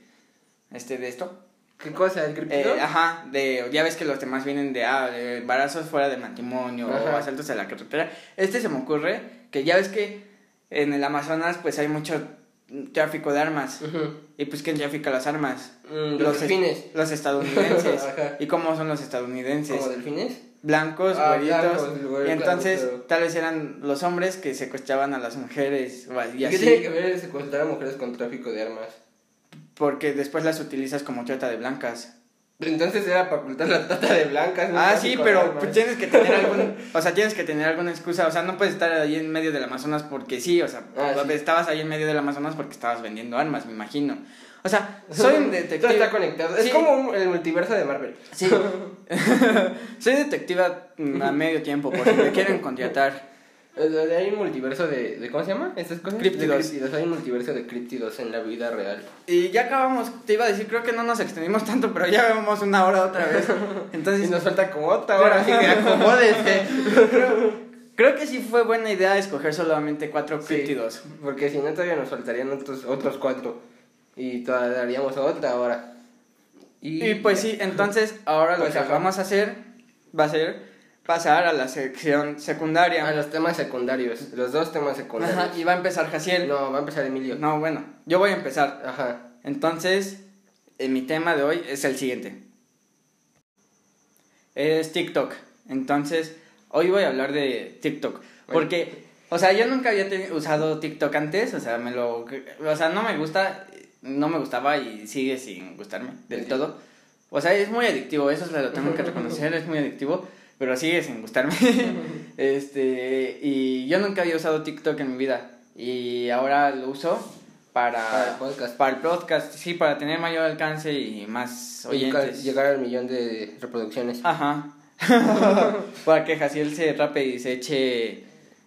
este de esto? ¿Qué cosa? ¿El Eh, criptido? ajá, de, ya ves que los demás vienen de, ah, de embarazos fuera de matrimonio o Ajá. asaltos a la carretera. Este se me ocurre que ya ves que en el Amazonas pues hay mucho tráfico de armas. Y pues ¿quién trafica las armas? Mm, los delfines. Los estadounidenses. ¿Y cómo son los estadounidenses? ¿Como delfines? blancos, Ah, güeritos. blancos, y entonces claro, pero- tal vez eran los hombres que secuestraban a las mujeres ¿Y así. qué tiene que ver secuestrar a mujeres con tráfico de armas? Porque después las utilizas como trata de blancas. Entonces era para ocultar la trata de blancas. Ah, sí, pero pues tienes que tener algún, o sea, tienes que tener alguna excusa, o sea, no puedes estar ahí en medio del Amazonas porque sí, o sea, Ah, sí. estabas ahí en medio del Amazonas porque estabas vendiendo armas, me imagino. O sea, soy un Todo detective. está conectado. Es como un- el multiverso de Marvel. Sí. soy detectiva a medio tiempo, por si me quieren contratar. Hay un multiverso de, de. ¿Cómo se llama? ¿Estas cosas? Críptidos. Hay un multiverso de críptidos en la vida real. Y ya acabamos, te iba a decir, creo que no nos extendimos tanto, pero ya vemos una hora otra vez. Entonces, Y nos falta como otra hora, así que acomódense. creo que sí fue buena idea escoger solamente cuatro Sí. críptidos. Porque si no, todavía nos faltarían otros, otros cuatro. Y todavía daríamos otra hora. Y pues sí, entonces ahora lo Pues, que vamos a hacer va a ser pasar a la sección secundaria. A los temas secundarios. Los dos temas secundarios. Ajá, y va a empezar Jaciel. No. No, va a empezar Emilio. bueno, yo voy a empezar. Ajá. Entonces, eh, mi tema de hoy es el siguiente. Es TikTok. Entonces, hoy voy a hablar de TikTok. Porque, o sea, yo nunca había usado TikTok antes. O sea, me lo. O sea, no me gusta. No me gustaba y sigue sin gustarme del Sí. todo. O sea, es muy adictivo. Eso se lo tengo que reconocer. Es muy adictivo. Pero sigue sin gustarme. este, y yo nunca había usado TikTok en mi vida. Y ahora lo uso para, Para el podcast. Para el podcast, sí, para tener mayor alcance y más oyentes. Llegar al millón de reproducciones. Ajá. para que Jaciel se rape y se eche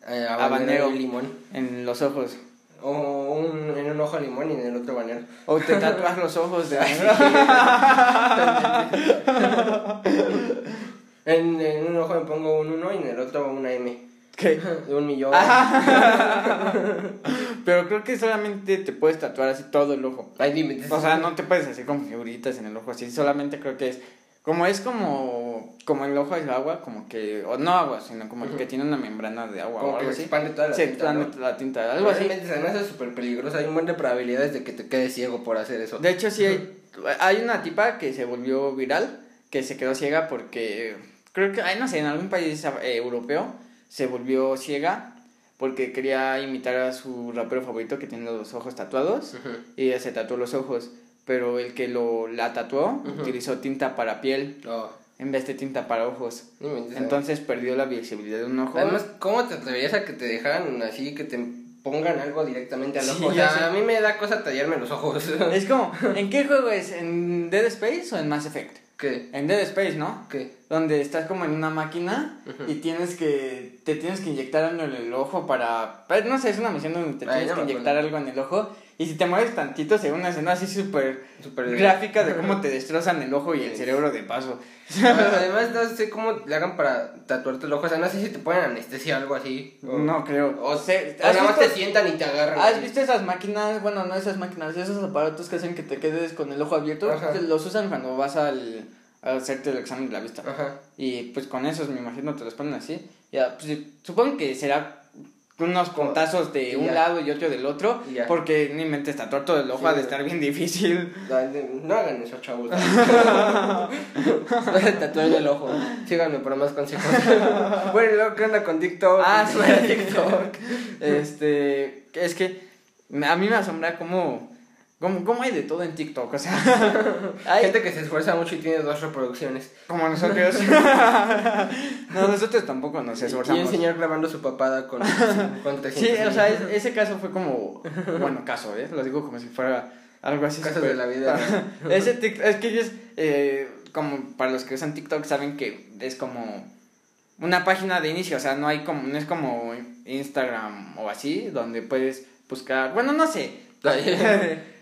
Eh, Habanero. y limón. en los ojos. O un, en un ojo limón y en el otro banero. O te tatuas los ojos de En, en un ojo me pongo un 1 y en el otro una M. ¿Qué? De un millón. Pero creo que solamente te puedes tatuar así todo el ojo. Ay, dime. O sea, no te puedes hacer como figuritas en el ojo así, solamente creo que es como es como como el ojo es agua, como que o no agua, sino como Ujú. que tiene una membrana de agua o Como que algo se así. expande toda la Se tinta, expande ¿no? la tinta, algo así. Se me hace súper peligroso. Hay un buen de probabilidades de que te quedes ciego por hacer eso. De hecho sí hay hay una tipa que se volvió viral, que se quedó ciega porque creo que ay no sé, en algún país eh, europeo se volvió ciega porque quería imitar a su rapero favorito que tiene los ojos tatuados. Y ella se tatuó los ojos, pero el que lo la tatuó utilizó tinta para piel No, en vez de tinta para ojos. no inventes, Entonces perdió la visibilidad de un ojo. Además, ¿cómo te atreverías a que te dejaran así, que te pongan algo directamente al Sí, ojo? o sea, a mí me da cosa tallarme los ojos. es como, ¿en qué juego es? ¿En Dead Space o en Mass Effect? ¿Qué? En Dead Space, ¿no? ¿Qué? Donde estás como en una máquina y tienes que te tienes que inyectar algo en el ojo para pues, no sé, es una misión donde te Ay, tienes no que inyectar acuerdo. algo en el ojo y si te mueves tantito se ve una escena así súper gráfica de cómo te destrozan el ojo y el cerebro de paso. Además, no sé cómo le hagan para tatuarte el ojo. O sea, no sé si te ponen anestesia o algo así. O, No creo. O, sé, o nada más te sientan y te agarran. ¿Has así. visto esas máquinas? Bueno, no esas máquinas, esos aparatos que hacen que te quedes con el ojo abierto. Ajá. Los usan cuando vas al, a hacerte el examen de la vista. Ajá. Y pues con esos, me imagino, te los ponen así. Ya, pues, supongo que será unos contazos de Y un ya. lado y otro del otro. Porque ni mente tatuar todo el ojo Sí, ha de estar bien difícil. No, hagan eso, chavos. Tatúen el ojo. Síganme para más consejos. bueno, y luego, ¿qué onda con TikTok? Ah, sí, TikTok. este, es que a mí me asombra cómo, cómo, cómo hay de todo en TikTok. O sea, Hay gente que se esfuerza mucho y tiene dos reproducciones. como nosotros. no, nosotros tampoco nos Y un esforzamos. señor grabando su papada con, con 300 Sí, o sea, es- ese caso fue como, bueno, caso, ¿eh? Lo digo como si fuera algo así. Casos de la vida. ese es que ellos, eh, como para los que usan TikTok, saben que es como una página de inicio, o sea, no hay como, no es como Instagram o así, donde puedes buscar, bueno, no sé.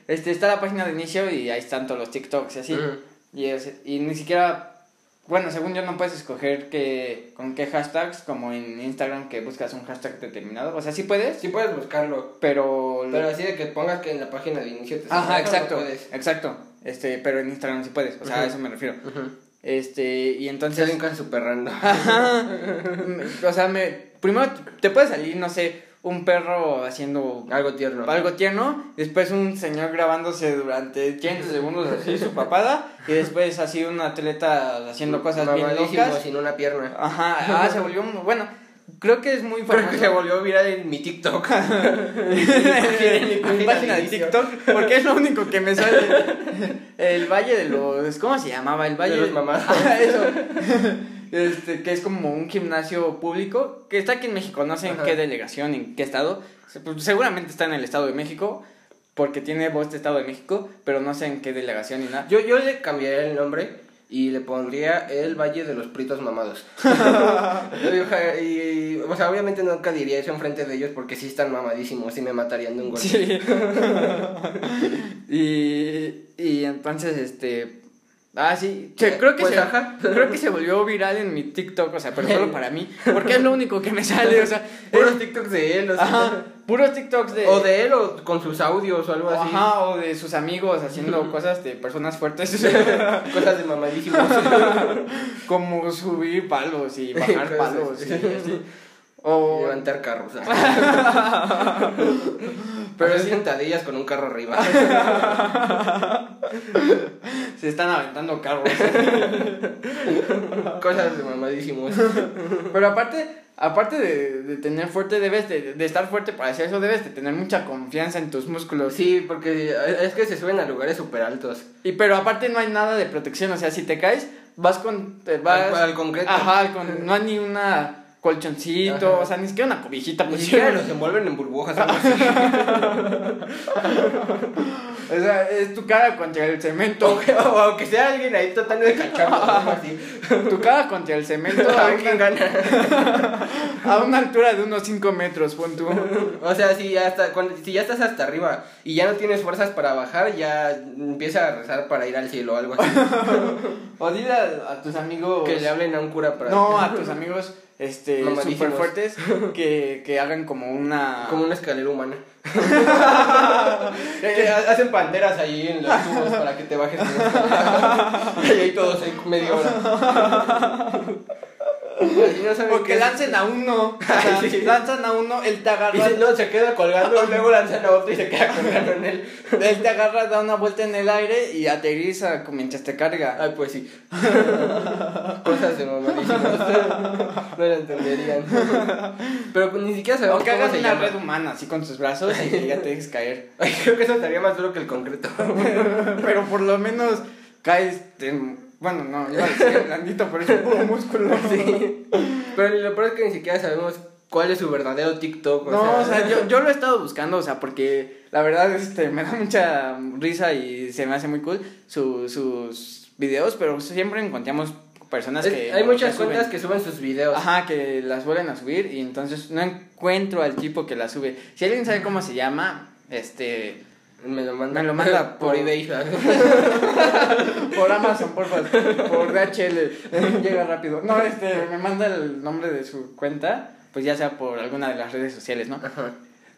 Este, está la página de inicio y ahí están todos los TikToks y así. Y, es- y ni siquiera, bueno, según yo no puedes escoger que, con qué hashtags, como en Instagram que buscas un hashtag determinado. O sea, sí puedes, Sí puedes buscarlo. pero... Pero así de que pongas que en la página de inicio te Ajá, salga, no exacto, exacto. Este, pero en Instagram sí puedes, o sea, a Ujú. eso me refiero. Ujú. Este, y entonces... hacen cosas súper random. Ajá. O sea, me, primero te puede salir, no sé, un perro haciendo Algo tierno. algo tierno, después un señor grabándose durante 30 segundos así su papada, y después así un atleta haciendo cosas bien locas. sin una pierna. Ajá, ah, se volvió, bueno, creo que es muy Creo famoso. que se volvió viral en mi TikTok. en mi página de TikTok, porque es lo único que me sale. El Valle de los, ¿cómo se llamaba? El Valle De los. Ajá, eso. Este, que es como un gimnasio público que está aquí en México, no sé en qué delegación, en qué estado. Pues, Seguramente está en el Estado de México, porque tiene voz de Estado de México, pero no sé en qué delegación ni nada. Yo, yo le cambiaría el nombre y le pondría el Valle de los Pritos Mamados. y, y, o sea, obviamente nunca diría eso enfrente de ellos porque sí están mamadísimos y me matarían de un golpe. Sí. y, y entonces, este. Ah, sí. se- creo, que Pues, se, ajá. creo que se volvió viral en mi TikTok, o sea, pero solo para mí. Porque es lo único que me sale, o sea. Puros TikToks de él, o sea, ajá, puros TikToks de. o de él o con sus audios o algo así. Ajá, o de sus amigos haciendo cosas de personas fuertes. Cosas de mamadísimos. como subir palos y bajar palos. Y así. O. Levantar carros. Pero sí. sentadillas con un carro arriba. Se están aventando carros. Cosas de mamadísimos. Pero aparte, aparte de, de tener fuerte, debes de, de estar fuerte para hacer eso, debes de tener mucha confianza en tus músculos. Sí, porque es que se suben a lugares súper altos. Y pero aparte no hay nada de protección, o sea, si te caes, vas con. vas, Al- al concreto. Ajá, con, no hay ni una colchoncito, Ajá. o sea, ni siquiera una cobijita. Ni Pues, siquiera los envuelven en burbujas. o sea, es tu cara contra el cemento. o, o aunque sea alguien ahí tratando de cacharlo. tu cara contra el cemento A una, gana. a una altura de unos 5 metros, pon tú. O sea, si ya, hasta, cuando, si ya estás hasta arriba y ya no tienes fuerzas para bajar, ya empieza a rezar para ir al cielo o algo así. O dile a, a tus amigos. que le hablen a un cura para... No, a tus amigos este super fuertes que, que hagan como una. Como una escalera humana. Que Hacen panteras ahí en los tubos para que te bajes. y ahí todos en media hora. No O que lancen a uno. o sea, Ay, sí. Lanzan a uno, él te Y agarra. si no, se queda colgando y luego lanzan a otro y se queda colgando en él. Él te agarra, da una vuelta en el aire y aterriza mientras te carga. Ay, pues sí. Cosas de mamadísimas. No lo entenderían. Pero pues ni siquiera O sabemos que cómo hagas una llama. red humana así con tus brazos y que ya te dejes caer. Ay, creo que eso estaría más duro que el concreto. Pero por lo menos caes. en- bueno, no, iba a decir blandito, pero es puro músculo. Sí. Pero lo peor es que ni siquiera sabemos cuál es su verdadero TikTok. No, o sea, yo, yo lo he estado buscando, o sea, porque la verdad este, me da mucha risa y se me hace muy cool su- sus videos, pero siempre encontramos personas Es- que... hay muchas suben. cuentas que suben sus videos. Ajá, que las vuelven a subir y entonces no encuentro al tipo que las sube. Si alguien sabe cómo se llama, este... Me lo manda, Me lo manda por por- eBay. Por Amazon, por favor, por DHL, llega rápido. No, este, me manda el nombre de su cuenta, pues ya sea por alguna de las redes sociales, ¿no? Ajá.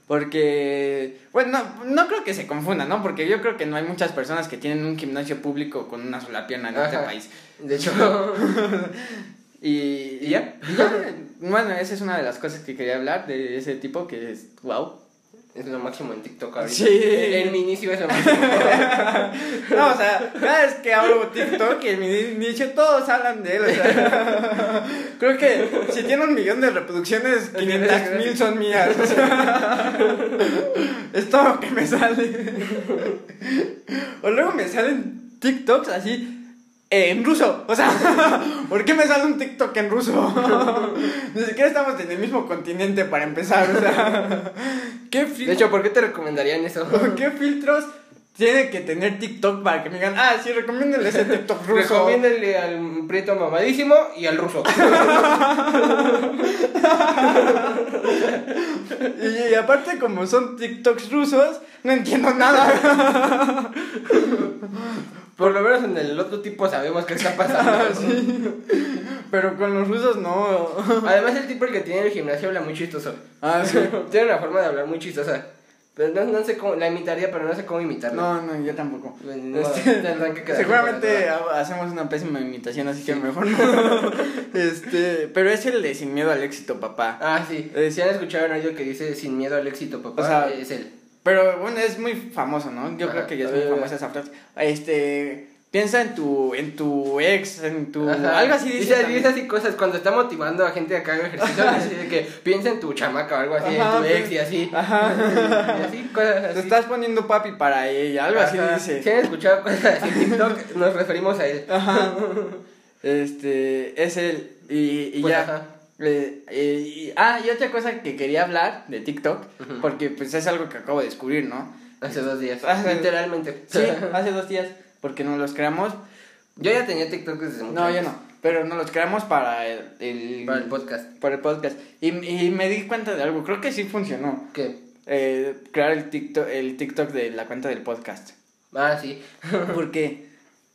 Porque, bueno, no, no creo que se confunda, ¿no? Porque yo creo que no hay muchas personas que tienen un gimnasio público con una sola pierna en este país. De hecho, Y, ¿Y ya? y ya, bueno, esa es una de las cosas que quería hablar de ese tipo que es, wow. Es lo máximo en TikTok ahorita. Sí. En mi inicio es lo máximo. No, o sea, cada vez que abro TikTok y en mi inicio todos hablan de él, o sea, creo que si tiene un millón de reproducciones, 500 mil son mías, o sea, es todo lo que me sale. O luego me salen TikToks así en ruso, o sea, ¿por qué me sale un TikTok en ruso? Ni siquiera estamos en el mismo continente para empezar, o sea, ¿qué De hecho, ¿por qué te recomendarían eso? ¿Qué filtros tiene que tener TikTok para que me digan, ah, sí, recomiéndale ese TikTok ruso? Recomiéndale al prieto mamadísimo y al ruso. Y, y aparte, como son TikToks rusos, no entiendo nada. Por lo menos en el otro tipo sabemos qué está pasando. Pero con los rusos no. Además, el tipo el que tiene el gimnasio habla muy chistoso. Ah, sí. tiene una forma de hablar muy chistosa. Pero no, no sé cómo, la imitaría, pero no sé cómo imitarla. No, no, yo tampoco. Modo, Este, que seguramente hacemos una pésima imitación, así que mejor no. Este, pero es el de Sin Miedo al Éxito, papá. Ah, sí. Si han escuchado un audio que dice sin miedo al éxito, papá, O sea, es él. Pero bueno, es muy famoso, ¿no? Yo creo que ya es muy famosa esa frase. Este, piensa en tu en tu ex, en tu Ajá. algo así dice. Dice, dice así cosas cuando está motivando a gente a que haga ejercicio. dice de que piensa en tu chamaca o algo así, Ajá, en tu ex y así. Ajá. Y así, cosas así. Te estás poniendo papi para ella, algo así dice. Si han escuchado cosas así en TikTok, nos referimos a él. Ajá. Este, es él. Y, y Pues, ya. ajá. Eh, eh, y- ah, y otra cosa que quería hablar de TikTok, porque pues es algo que acabo de descubrir, ¿no? Hace dos días. Ajá. Literalmente. Sí, hace dos días, porque nos los creamos. Yo ya tenía TikTok desde mucho No, yo antes. no, pero nos los creamos para el, el- Para el podcast. para el podcast. Y, y me di cuenta de algo, creo que sí funcionó. ¿Qué? eh, crear el TikTok, el TikTok de la cuenta del podcast. Ah, sí. Porque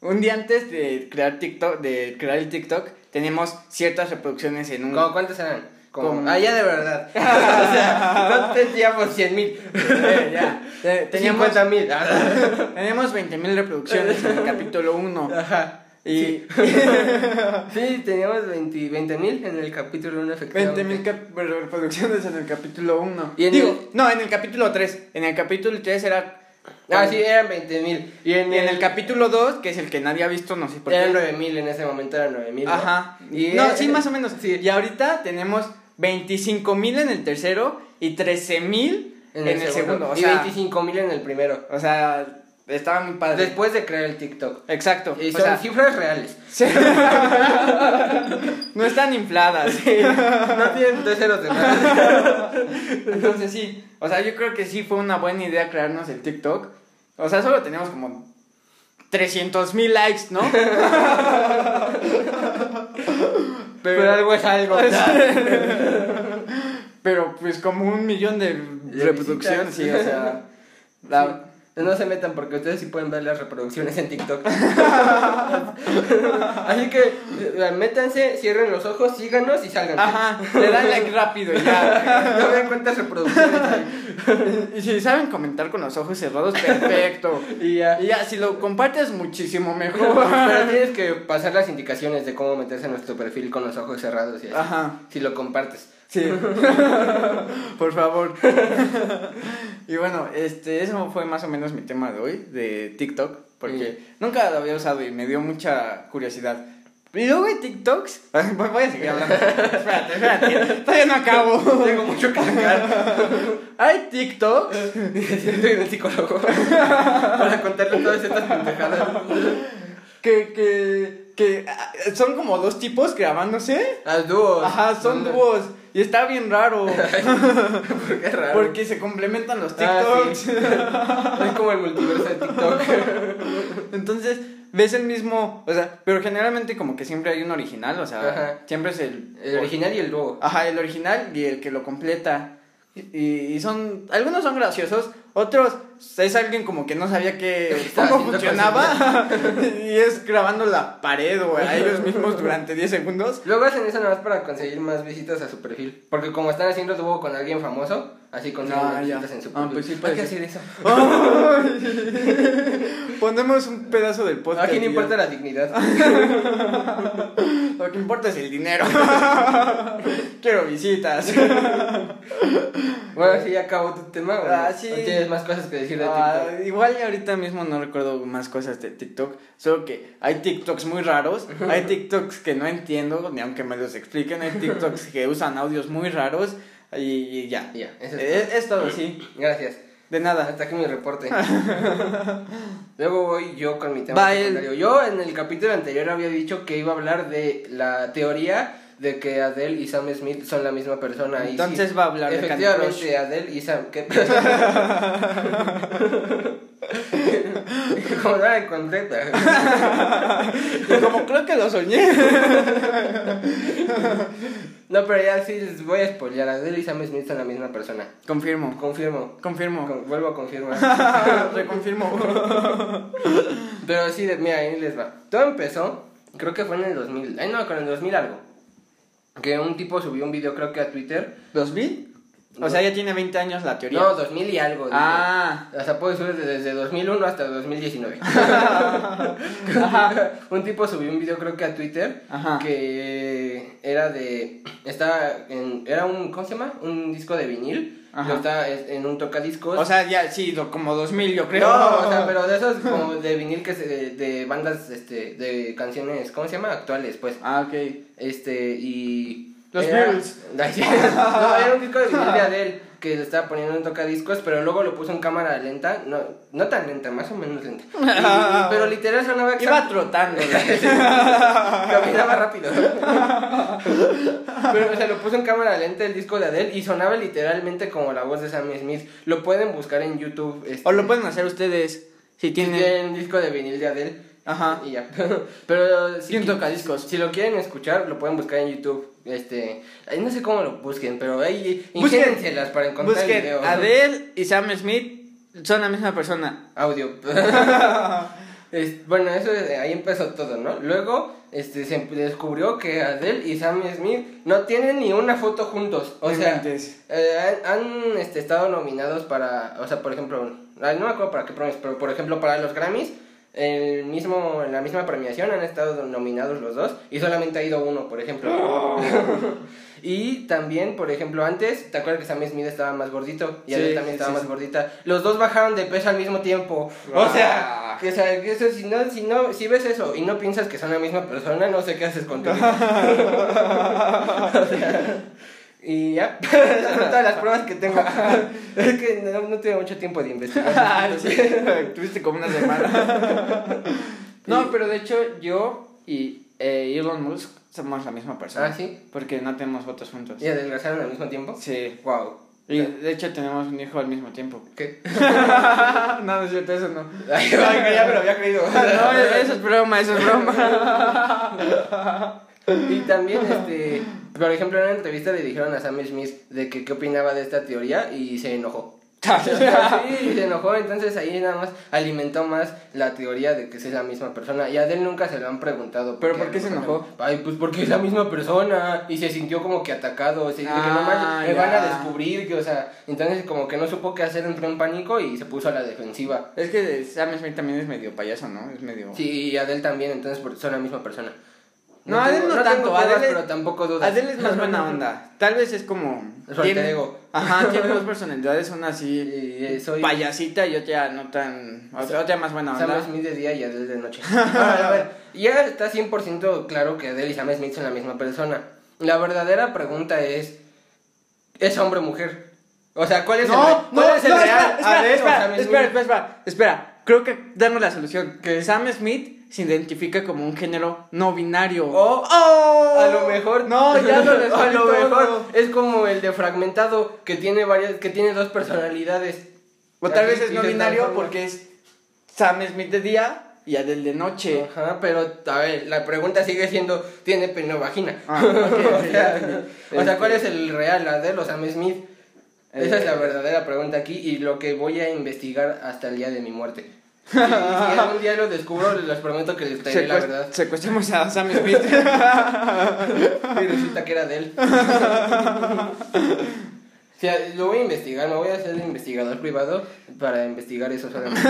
un día antes de crear TikTok, de crear el TikTok, tenemos ciertas reproducciones en un... ¿Cómo cuántas eran? Como... Como- Ah, ya de verdad. o sea, no teníamos 100 mil. Eh, ya. Teníamos, 50 mil. teníamos 20.000 reproducciones en el capítulo 1. Ajá. Y Sí, teníamos 20 mil en el capítulo 1 efectivamente. 20.000 cap- reproducciones en el capítulo 1. Y en Digo, el- no, en el capítulo 3. En el capítulo 3 era... Ah, sí, eran 20 mil. Y en, Y en el capítulo 2, que es el que nadie ha visto, no sé por qué. Eran 9 mil, en ese momento eran 9 mil. Ajá. Y no, eh, sí, más o menos. Sí. Y ahorita tenemos 25 mil en el tercero y 13 mil en, el segundo. O y sea, 25 mil en el primero. o sea, estaba muy padre. Después de crear el TikTok. Exacto. Y o son sea, cifras reales. sí. no están infladas. No tienen dos ceros de más. Entonces sí, o sea, yo creo que sí fue una buena idea crearnos el TikTok. O sea, solo teníamos como 300 mil likes, ¿no? Pero algo es algo. Pero pues como un millón de, De reproducciones, sí, o sea... la- No se metan porque ustedes sí pueden ver las reproducciones en TikTok. Así que eh, métanse, cierren los ojos, síganos y salgan. Ajá, le dan like rápido y ya. No vean cuántas reproducciones hay. Y si saben comentar con los ojos cerrados, perfecto. Y ya. Y ya, si lo compartes, muchísimo mejor. Pero tienes que pasar las indicaciones de cómo meterse a nuestro perfil con los ojos cerrados y así. Ajá. Si lo compartes. Sí. Por favor. y bueno, este, eso fue más o menos mi tema de hoy, de TikTok, porque nunca lo había usado y me dio mucha curiosidad. Y luego hay TikToks. Voy a seguir hablando. espérate, espérate. Todavía no acabo. Tengo mucho que sacar. Hay TikToks Estoy en el psicólogo. Para contarle todas estas pendejadas. que, que, que ah, son como dos tipos grabándose. Las dúos. Ajá, son dúos. Y está bien raro. ¿Por qué raro? Porque se complementan los Ah, TikToks. sí. Es como el multiverso de TikTok. Entonces, ves el mismo, o sea, pero generalmente como que siempre hay un original, o sea, Ajá. siempre es el... El original y el dúo. Ajá, el original y el que lo completa. Y, son, algunos son graciosos, otros es alguien como que no sabía que cómo funcionaba y es grabando la pared o a ellos mismos durante 10 segundos. Luego hacen eso nada más para conseguir más visitas a su perfil. Porque como están haciendo dúo con alguien famoso, así consiguen Ah, visitas en su Ah, perfil. pues sí, Hay que hacer eso. Ponemos un pedazo del podcast. ¿A quién y ya. importa la dignidad? Lo que importa es el dinero. Quiero visitas. Bueno, sí, ya acabó tu tema. ¿o no? Ah, sí. ¿O tienes más cosas que decir de Ah, TikTok? igual ahorita mismo no recuerdo más cosas de TikTok, solo que hay TikToks muy raros, hay TikToks que no entiendo, ni aunque me los expliquen, hay TikToks que usan audios muy raros y, y ya. Ya, eso es Es, es todo, sí. Gracias. De nada. Hasta aquí mi reporte. Luego voy yo con mi tema Va. Yo en el capítulo anterior había dicho que iba a hablar de la teoría de que Adele y Sam Smith son la misma persona. y Entonces sí, va a hablar de Candy Efectivamente, Adele y Sam. ¿qué? Como no la encontré. Y como creo que lo soñé. No, pero ya sí les voy a spoilear. Adele y Sam Smith son la misma persona. Confirmo. Confirmo. Confirmo. Con- vuelvo a confirmar. Reconfirmo. Pero sí, mira, ahí les va. Todo empezó, creo que fue en el 2000, ay no, con el 2000 algo. Que un tipo subió un video, creo que a Twitter. ¿2000? O sea, ya tiene 20 años la teoría. No, 2000 y algo. Ah. O sea, puede ser desde 2001 hasta 2019. Ajá. un tipo subió un video, creo que a Twitter, Ajá. que era de. Estaba en. Era un. ¿Cómo se llama? Un disco de vinil. Ajá. Estaba en un tocadiscos. O sea, ya, sí, como 2000 yo creo. No, o sea, pero de esos como de vinil que se, de, de bandas, este, de canciones, ¿cómo se llama? Actuales, pues. Ah, ok. Este, y... Los Beatles. No, era un disco de vinil de Adele que le estaba poniendo en tocadiscos, pero luego lo puso en cámara lenta, no, no tan lenta, más o menos lenta. Y- pero literal sonaba Iba exacto. trotando. Caminaba rápido. Pero se lo puso en cámara lenta el disco de Adele y sonaba literalmente como la voz de Sam Smith. Lo pueden buscar en YouTube. este, O lo pueden hacer ustedes. Si si tienen. tienen un disco de vinil de Adele. Ajá. Y ya. Pero si, ¿Quién toca discos? si lo quieren escuchar, lo pueden buscar en YouTube. Este, no sé cómo lo busquen, pero ahí ingénenselas para encontrar el Busquen video. Adele y Sam Smith son la misma persona. Audio. Es- bueno, eso es- ahí empezó todo, ¿no? Luego este, se descubrió que Adele y Sam Smith no tienen ni una foto juntos. O sea, eh, han, han, este, estado nominados para, o sea, por ejemplo, no me acuerdo para qué premios, pero por ejemplo para los Grammys, el mismo, en la misma premiación han estado nominados los dos y solamente ha ido uno, por ejemplo. y también, por ejemplo, antes, ¿te acuerdas que Sam Smith estaba más gordito? Y Sí, Adele también estaba sí, más sí. gordita. Los dos bajaron de peso al mismo tiempo. O sea, que, o sea, eso, si, no, si, no, si ves eso y no piensas que son la misma persona, no sé qué haces con tu vida. O sea, Y ya, esas son todas las pruebas que tengo. es que no, no tuve mucho tiempo de investigar. Sí, Tuviste como una semana. no, pero de hecho yo y eh, Elon Musk somos la misma persona. Ah, ¿sí? Porque no tenemos fotos juntos. ¿Y adelgazaron al mismo tiempo? Sí. Wow. Y de hecho tenemos un hijo al mismo tiempo. ¿Qué? no, no es cierto, eso no. Ay, ya me lo había creído. No, eso es broma, eso es broma. Y también, este, por ejemplo, en una entrevista le dijeron a Sam Smith de que qué opinaba de esta teoría y se enojó. sí, se enojó, entonces ahí nada más alimentó más la teoría de que es la misma persona. Y a él nunca se lo han preguntado. ¿Pero por qué se enojó? Ay, pues porque es la misma persona y se sintió como que atacado. O sea, que Ah, no manches, me van a descubrir, que, o sea, entonces como que no supo qué hacer, entró en pánico y se puso a la defensiva. Es que Sam Smith también es medio payaso, ¿no? Es medio... Sí, y Adele también, entonces son la misma persona. No, no tanto, tengo pruebas, Adele- pero tampoco dudas. Adele es más buena onda. Tal vez es como... Ego. Ajá, tiene dos personalidades, una así eh, soy payasita y otra no tan... Otra más buena Sam onda. Smith de día y Adele de noche. Ahora, a ver, ya está 100% claro que Adele y Sam Smith son la misma persona. La verdadera pregunta es, ¿es hombre o mujer? O sea, ¿cuál es el, No, cuál no, es el no, real? espera, espera, ¿Adele o Sam espera, espera, espera, espera. Creo que damos la solución. Que Sam Smith se identifica como un género no binario. O ¡Oh! a lo mejor No, ya lo a lo todo. mejor es como el de fragmentado que tiene varias que tiene dos personalidades. O tal Así, vez es no binario porque es Sam Smith de día y Adele de noche. Ajá, pero a ver, la pregunta sigue siendo ¿tiene pene o vagina? Ah, o, sea, o sea, ¿cuál Este- es el real, Adele o Sam Smith? Esa es la Eh, verdadera pregunta aquí y lo que voy a investigar hasta el día de mi muerte. Si algún día lo descubro, les prometo que les traeré la verdad. Secuestremos a Sam Smith. Y resulta que era de él. O sea, lo voy a investigar, me voy a hacer investigador privado para investigar eso solamente.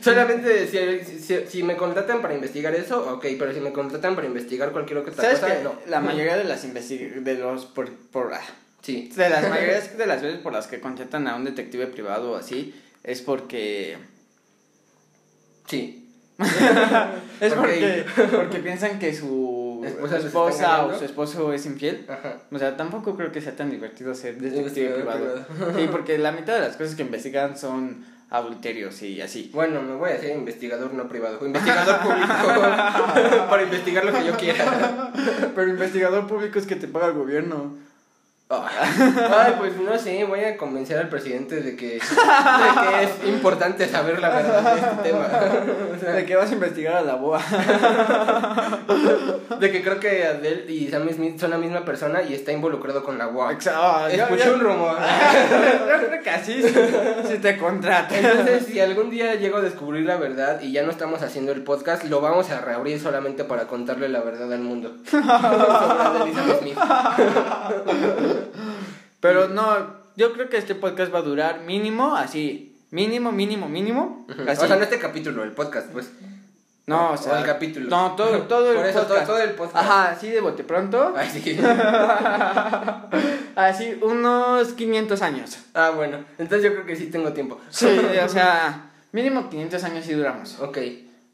solamente si, si, si me contratan para investigar eso, ok, pero si me contratan para investigar cualquier otra ¿Sabes cosa, que no. La mayoría de las investi- de los por, por ah, Sí. de las mayorías de las veces por las que contratan a un detective privado o así es porque Sí. es porque porque piensan que su Esposa o su esposo es infiel. Ajá. O sea, tampoco creo que sea tan divertido ser detective privado. Sí, porque la mitad de las cosas que investigan son adulterios y así. Bueno, me voy a hacer investigador no privado, investigador público para investigar lo que yo quiera. Pero investigador público es que te paga el gobierno. Ay, pues no sé, voy a convencer al presidente de que, de que es importante saber la verdad de este tema. O sea, ¿De qué vas a investigar a la boa? de que creo que Adele y Sam Smith son la misma persona y está involucrado con la UAC. Exacto. Escuché un rumor. Yo creo que así sí, sí te contratan. Entonces, si algún día llego a descubrir la verdad y ya no estamos haciendo el podcast, lo vamos a reabrir solamente para contarle la verdad al mundo. Sobre Adele y Sam Smith. Pero no, yo creo que este podcast va a durar mínimo así. Mínimo, mínimo, mínimo. Así. O sea, no este capítulo, el podcast, pues. No, o sea. o el capítulo. No, todo, todo el Por eso, podcast. todo- todo el podcast. Ajá, así de bote pronto. Ay, sí. Así, unos 500 años. Ah, bueno. Entonces yo creo que sí tengo tiempo. Sí, o sea, mínimo 500 años y duramos. Ok.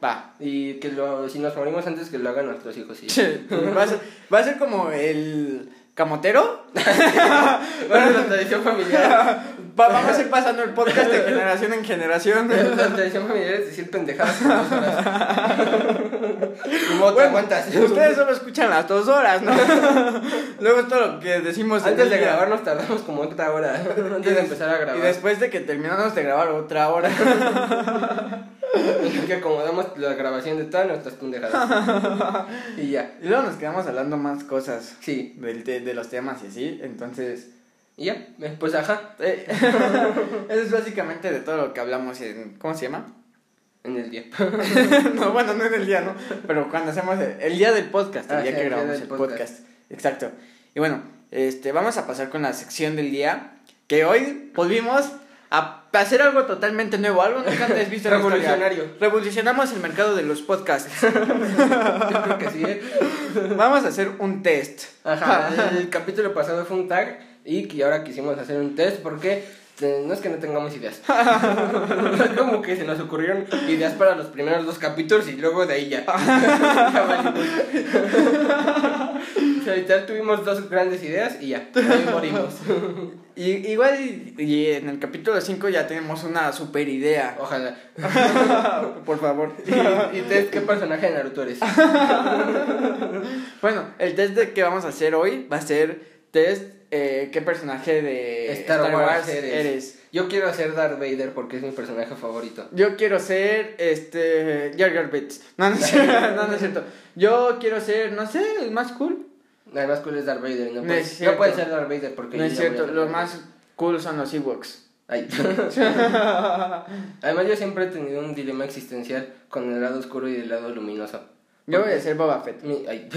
Va. Y que lo, si nos morimos antes, que lo hagan nuestros hijos, sí. Sí, Va a ser, va a ser como el camotero. Bueno, la tradición familiar. Va- vamos a ir pasando el podcast de generación en generación. La tradición familiar es decir pendejadas te Bueno, aguantas. Ustedes solo escuchan las dos horas, ¿no? Luego todo lo que decimos Antes de grabar nos tardamos como otra hora. Antes de empezar a grabar. Y después de que terminamos de grabar otra hora. que acomodamos la grabación de todas nuestras pendejadas. y ya. Y luego nos quedamos hablando más cosas Sí. del te- de los temas y así. Entonces, Y ya. Eh, Pues ajá. eh, eso es básicamente de todo lo que hablamos en. ¿Cómo se llama? En el día. no, bueno, no en el día, ¿no? Pero cuando hacemos el, el día del podcast, el Ah, día sí, que el día grabamos del el podcast. podcast. Exacto. Y bueno, este, vamos a pasar con la sección del día. Que hoy volvimos a hacer algo totalmente nuevo, algo nunca antes visto en la historia. Revolucionario. Revolucionamos el mercado de los podcasts. Yo creo que sí. ¿eh? vamos a hacer un test. Ajá. El capítulo pasado fue un tag y que ahora quisimos hacer un test porque no es que no tengamos ideas. Como que se nos ocurrieron ideas para los primeros dos capítulos y luego de ahí ya. O sea, literal tuvimos dos grandes ideas y ya, ahí morimos. Y, igual y, y en el capítulo 5 ya tenemos una super idea. Ojalá. Por favor. ¿Y, y Tess, qué personaje de Naruto eres? Bueno, el test de que vamos a hacer hoy va a ser test eh, qué personaje de Star, Wars, eres. eres. Yo quiero ser Darth Vader porque es mi personaje favorito. Yo quiero ser este Jar Jar Binks. No, no es cierto. No, no es cierto. Yo quiero ser, no sé, el más cool. Además, cool es Darth Vader. No, No puede, no puede ser Darth Vader porque No es cierto, los más cool son los Ewoks. Ay. Además, yo siempre he tenido un dilema existencial con el lado oscuro y el lado luminoso. Yo voy a ser Boba Fett. Mi, ay.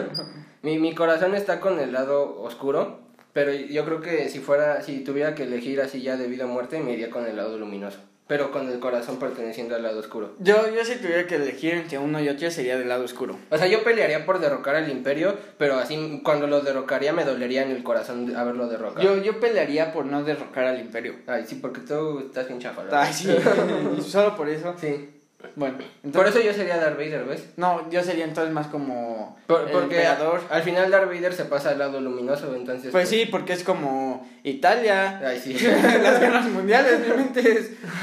mi, mi corazón está con el lado oscuro, pero yo creo que si fuera, si tuviera que elegir así ya de vida o muerte, me iría con el lado luminoso. Pero con el corazón perteneciendo al lado oscuro. Yo, yo si tuviera que elegir entre uno y otro sería del lado oscuro. O sea, yo pelearía por derrocar al imperio, pero así cuando lo derrocaría me dolería en el corazón haberlo derrocado. Yo, yo pelearía por no derrocar al imperio. Ay, sí, porque tú estás bien chafa. ¿verdad? Ay, sí. Solo por eso. Sí. Bueno, Por eso yo sería Darth Vader, ¿ves? No, yo sería entonces más como. Por- el porque emperador. al final Darth Vader se pasa al lado luminoso, entonces... Pues sí, porque es como Italia. Ay, sí. Las guerras mundiales, mi mente es.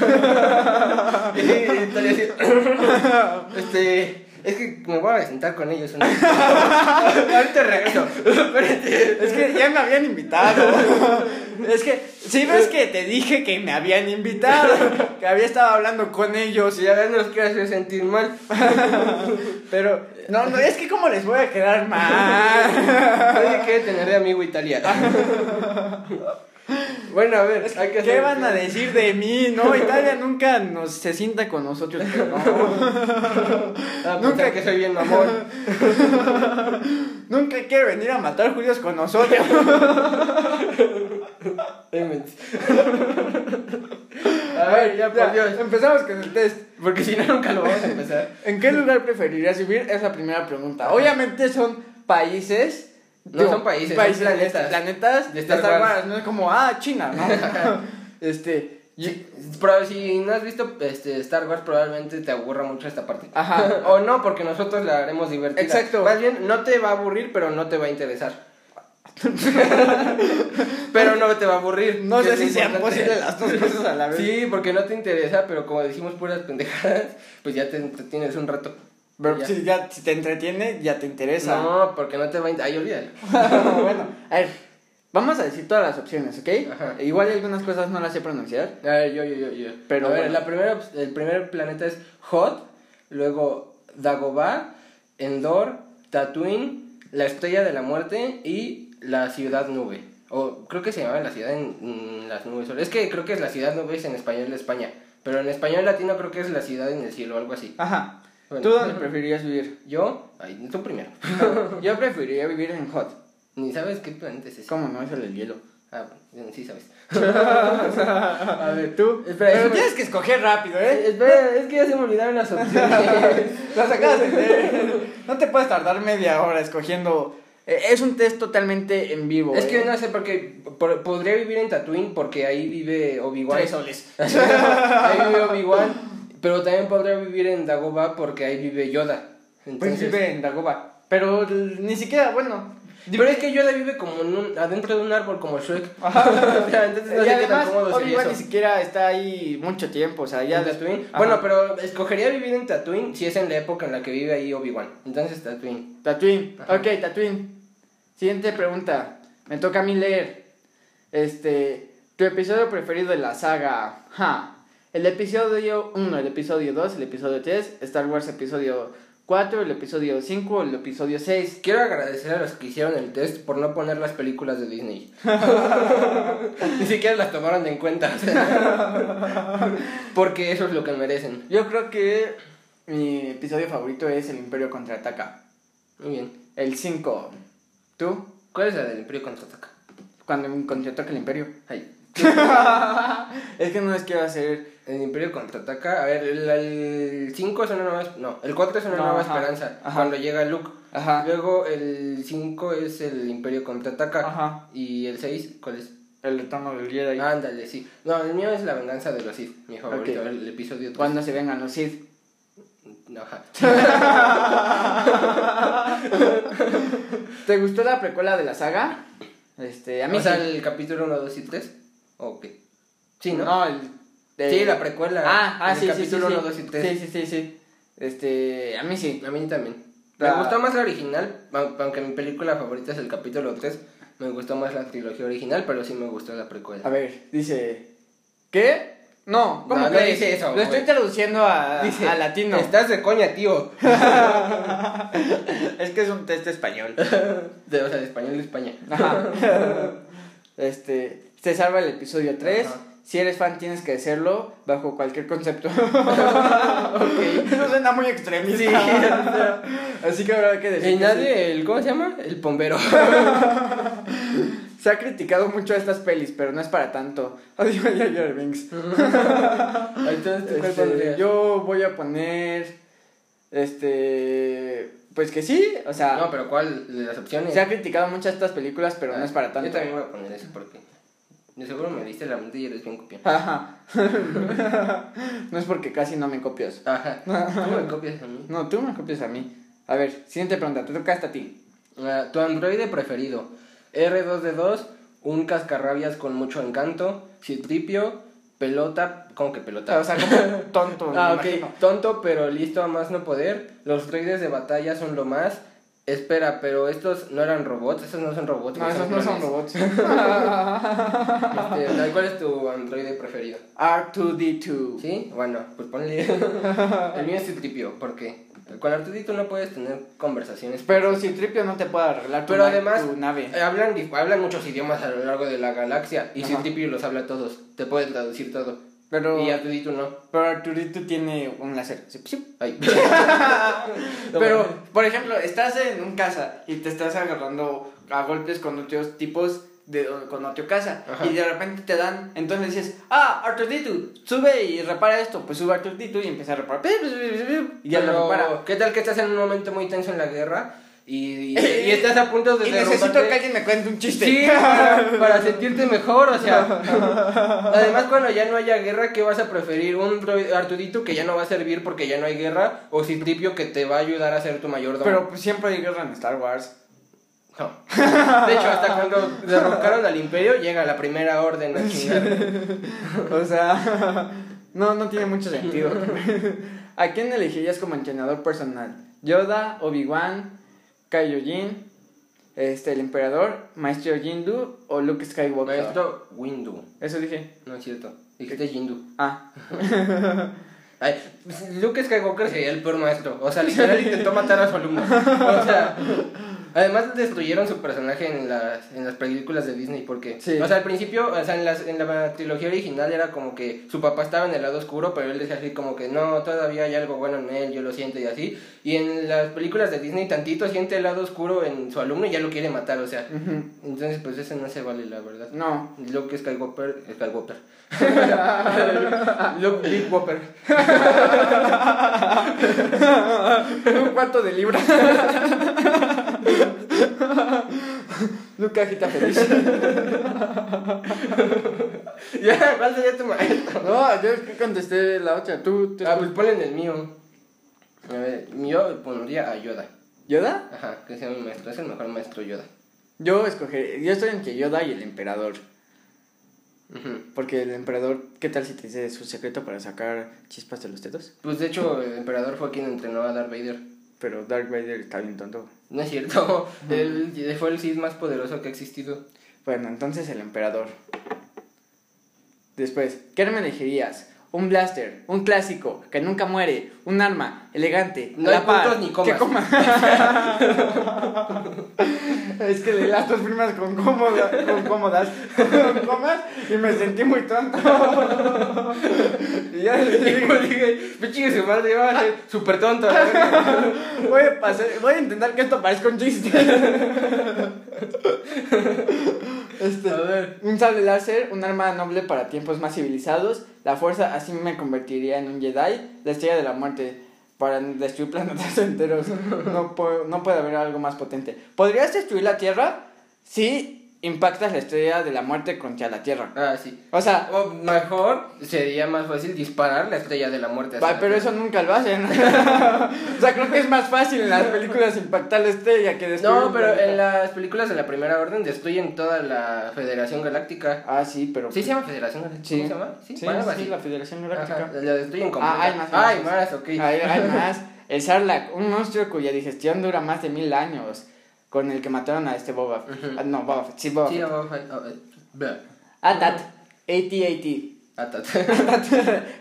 Italia así, este, es que me voy a sentar con ellos. una- Ahorita regreso. Es que ya me habían invitado. Es que, si ves que te dije que me habían invitado, que había estado hablando con ellos, Si ya nos quiere hacer sentir mal. pero no, no, es que cómo les voy a quedar mal. Nadie quiere tener de amigo Italia. Bueno, a ver, hay que ¿Qué van a decir de mí? No, Italia nunca nos se sienta con nosotros, pero no. Ah, Nunca- nunca que soy bien mamón. Nunca quiere venir a matar judíos con nosotros. A ver, ya, por Dios. Empezamos con el test. Porque si no, nunca lo vamos a empezar. ¿En qué lugar preferirías vivir? Es la primera pregunta. Obviamente son países. No son países, son planetas. Planetas De Star Star Wars. Wars. No es como, ah, China, ¿no? este. Sí, pero si no has visto este, Star Wars, probablemente te aburra mucho esta parte. Ajá. O no, porque nosotros la haremos divertida. Exacto. Más bien, no te va a aburrir, pero no te va a interesar. pero no te va a aburrir. No sé si sean posibles las dos cosas a la vez. Sí, porque no te interesa, pero como decimos puras pendejadas, pues ya te entretienes un rato. Pero Ya. si ya si te entretiene, ya te interesa. No, porque no te va a. Ay, olvídalo. bueno, a ver. Vamos a decir todas las opciones, ¿ok? Ajá. Igual algunas cosas no las sé pronunciar. A ver, yo, yo, yo, yo. Pero a ver, bueno. la primera, el primer planeta es Hot, luego Dagobah, Endor, Tatooine, la Estrella de la Muerte y la Ciudad Nube. O creo que se llama la ciudad en, en las nubes. Es que creo que es la Ciudad Nube es en español de España. Pero en español latino creo que es la ciudad en el cielo o algo así. Ajá. Bueno. ¿Tú dónde preferirías vivir? Yo, ay, tú primero. Yo preferiría vivir en Hot. Ni sabes qué planeta es ese. ¿Cómo no? Es el del hielo. Ah, bueno, sí sabes. A ver, tú. Espera, Pero tienes que escoger rápido, ¿eh? Espera, es que ya se me olvidaron las opciones. Las acabas de. No te puedes tardar media hora escogiendo. Eh, Es un test totalmente en vivo. Es que ¿eh? no sé, por- podría vivir en Tatooine porque ahí vive Obi-Wan. Tres soles. ahí vive Obi-Wan. Pero también podría vivir en Dagobah porque ahí vive Yoda. Pues Entonces, vive en Dagobah. Pero ni siquiera, bueno. Pero es que Yoda vive como en un- adentro de un árbol como Shrek. O sea, Entonces no y sé qué además, tan cómodo sería Obi-Wan ni siquiera está ahí mucho tiempo. O sea, ya. ¿En Tatooine? Ajá. Bueno, pero escogería vivir en Tatooine si es en la época en la que vive ahí Obi-Wan. Entonces Tatooine. Tatooine. Ajá. Ok, Tatooine. Siguiente pregunta. Me toca a mí leer. Este. Tu episodio preferido de la saga. Ja. El episodio 1, el episodio 2, el episodio 3, Star Wars episodio 4, el episodio 5, el episodio 6. Quiero agradecer a los que hicieron el test por no poner las películas de Disney. Ni siquiera las tomaron en cuenta. Porque eso es lo que merecen. Yo creo que mi episodio favorito es El Imperio contraataca. Muy bien. El 5. ¿Tú? ¿Cuál es la del Imperio contraataca? Cuando contraataca el Imperio. Ay. es que no les quiero hacer. El Imperio contraataca. A ver, el 5 es una nueva. No, el 4 es una No, nueva ajá, esperanza. ajá. Cuando llega Luke. Ajá. Luego el 5 es el Imperio contraataca. Ajá. Y el 6, ¿cuál es? El retorno del Jedi. Ándale, sí. No, el mío es la venganza de los Sith, mi favorito, Ok. el episodio 3. Cuando se vengan los Sith. No, ajá. ¿Te gustó la precuela de la saga? Este, a mí o sea, sí. el capítulo 1, 2 y 3. ¿O qué? Sí, ¿no? No, el, de- Sí, la precuela. Ah, ah, el sí, sí, sí, capítulo sí. 1, 2 y 3. Sí, sí, sí, sí. Este, a mí sí. A mí también. La- Me gustó más la original, aun- aunque mi película favorita es el capítulo 3. Me gustó más la trilogía original, pero sí me gustó la precuela. A ver, dice. ¿Qué? No, ¿cómo No, no crees? dice eso, Lo güey. estoy traduciendo a, Dice, a latino. Estás de coña, tío. Es que es un test español. De, o sea, de español de España. Ajá. Este, se salva el episodio 3. Ajá. Si eres fan tienes que hacerlo bajo cualquier concepto. Eso suena muy extremista. Sí, o sea. Así que habrá que decir Y que nadie, el, ¿cómo se llama? El bombero. Se ha criticado mucho a estas pelis, pero no es para tanto. Adiós. Entonces, ¿tú cuál Este, yo voy a poner. Este. Pues que sí, o sea. No, pero ¿cuál de las opciones? Se ha criticado mucho a estas películas, pero no es para tanto. Yo también voy a poner eso porque de seguro me diste la mente y eres bien copión. Ajá. no es porque casi no me copias. Ajá. Tú me copias a mí. No, tú me copias a mí. A ver, siguiente pregunta, te toca hasta a ti. Ah, tu androide preferido. R2D2, un cascarrabias con mucho encanto, Citripio, pelota, ¿cómo que pelota? O sea, como tonto. ah, ok, imagino. tonto pero listo a más no poder. Los droides de batalla son lo más. Espera, pero estos no eran robots, estos no son robots. No, esos no son robots. Este, ¿Cuál es tu androide preferido? R2D2. ¿Sí? Bueno, pues ponle. El mío es Citripio, ¿por qué? Con Artudito no puedes tener conversaciones. Pero si Tripio no te puede arreglar tu, Pero además, tu nave. hablan, hablan muchos idiomas a lo largo de la galaxia y. Citripio los habla todos. Te puede traducir todo. Pero, Y Artudito no. pero Arturito tiene un láser. Ay. Pero, por ejemplo, estás en un casa y te estás agarrando a golpes con otros tipos de con otro casa Ajá. y de repente te dan, entonces dices, ah, Arturito, sube y repara esto, pues sube Arturito y empieza a reparar y ya lo Pero, repara. ¿Qué tal que estás en un momento muy tenso en la guerra y, y, y estás a punto de Y necesito que alguien me cuente un chiste. Sí, para, para sentirte mejor, o sea. Además, cuando ya no haya guerra, ¿qué vas a preferir? ¿Un Artudito que ya no va a servir porque ya no hay guerra? ¿O Citripio que te va a ayudar a ser tu mayordomo? Pero pues siempre hay guerra en Star Wars. No. De hecho, hasta cuando derrocaron al Imperio, llega la primera orden a chingar. O sea, no, no tiene mucho sentido. ¿A quién elegirías como entrenador personal? ¿Yoda, Obi-Wan, Kaijin, este, el emperador, Maestro Jindu o Luke Skywalker? Maestro Windu. Eso dije. No es cierto. Dijiste Jindu. Ah, Ay, Luke Skywalker sería el peor maestro. O sea, literal intentó matar a su alumno. O sea, además destruyeron su personaje en las, en las películas de Disney porque, Sí. o sea, al principio, o sea, en, las, en la trilogía original era como que su papá estaba en el lado oscuro, pero él decía así como que no, todavía hay algo bueno en él, yo lo siento y así. Y en las películas de Disney tantito siente el lado oscuro en su alumno y ya lo quiere matar, o sea. Entonces, pues ese no se vale, la verdad. no. Luke Skywalker, Skywalker. Luke Big Whopper. Un cuarto de libra. Luke agita feliz. Ya, ¿cuál sería tu maestro? No, yo contesté la otra. Tú, tú. Ah, pues ponle en el mío. A ver, yo pondría a Yoda. ¿Yoda? Ajá, que sea mi maestro. Es el mejor maestro Yoda. Yo escogeré. Yo estoy entre Yoda y el emperador. Porque el emperador, ¿qué tal si te dice su secreto para sacar chispas de los dedos? Pues de hecho, el emperador fue quien entrenó a Darth Vader. Pero Dark Vader está bien tonto. No es cierto. Él fue el Sith más poderoso que ha existido. Bueno, entonces el emperador. Después, ¿qué arma elegirías? Un blaster, un clásico, que nunca muere, un arma, elegante, No a la par, ni comas. que coma. es que leí las dos primas con, cómoda, con cómodas, con comas, y me sentí muy tonto. y ya le Y dije, pues pinche su madre, iba a ser súper tonto. voy a, pasar, voy a intentar que esto parezca un chiste. Este, A ver. un sable láser, un arma noble para tiempos más civilizados. La fuerza así me convertiría en un Jedi. La estrella de la muerte para destruir planetas enteros. No, puede- no puede haber algo más potente. ¿Podrías destruir la Tierra? Sí, impactas la estrella de la muerte contra la Tierra. Ah, sí. O sea, O mejor sería más fácil disparar la estrella de la muerte. va, pero eso nunca lo hacen. o sea, creo que es más fácil en las películas impactar la estrella que destruir No, pero en las películas de la Primera Orden destruyen toda la Federación Galáctica. Ah, sí, pero... ¿Sí se llama Federación Galáctica? Sí. ¿Cómo se llama? Sí, bueno, algo sí, la Federación Ajá, Galáctica. la destruyen como. Ah, hay más, Hay hay más, ok. Hay, hay más. El Sarlacc, un monstruo cuya digestión dura más de mil años, con el que mataron a este Boba Fett. Ujú. Ah, no, Boba Fett, sí, Boba Sí. Boba Fett, oh, eh. Atat, AT-AT. Atat.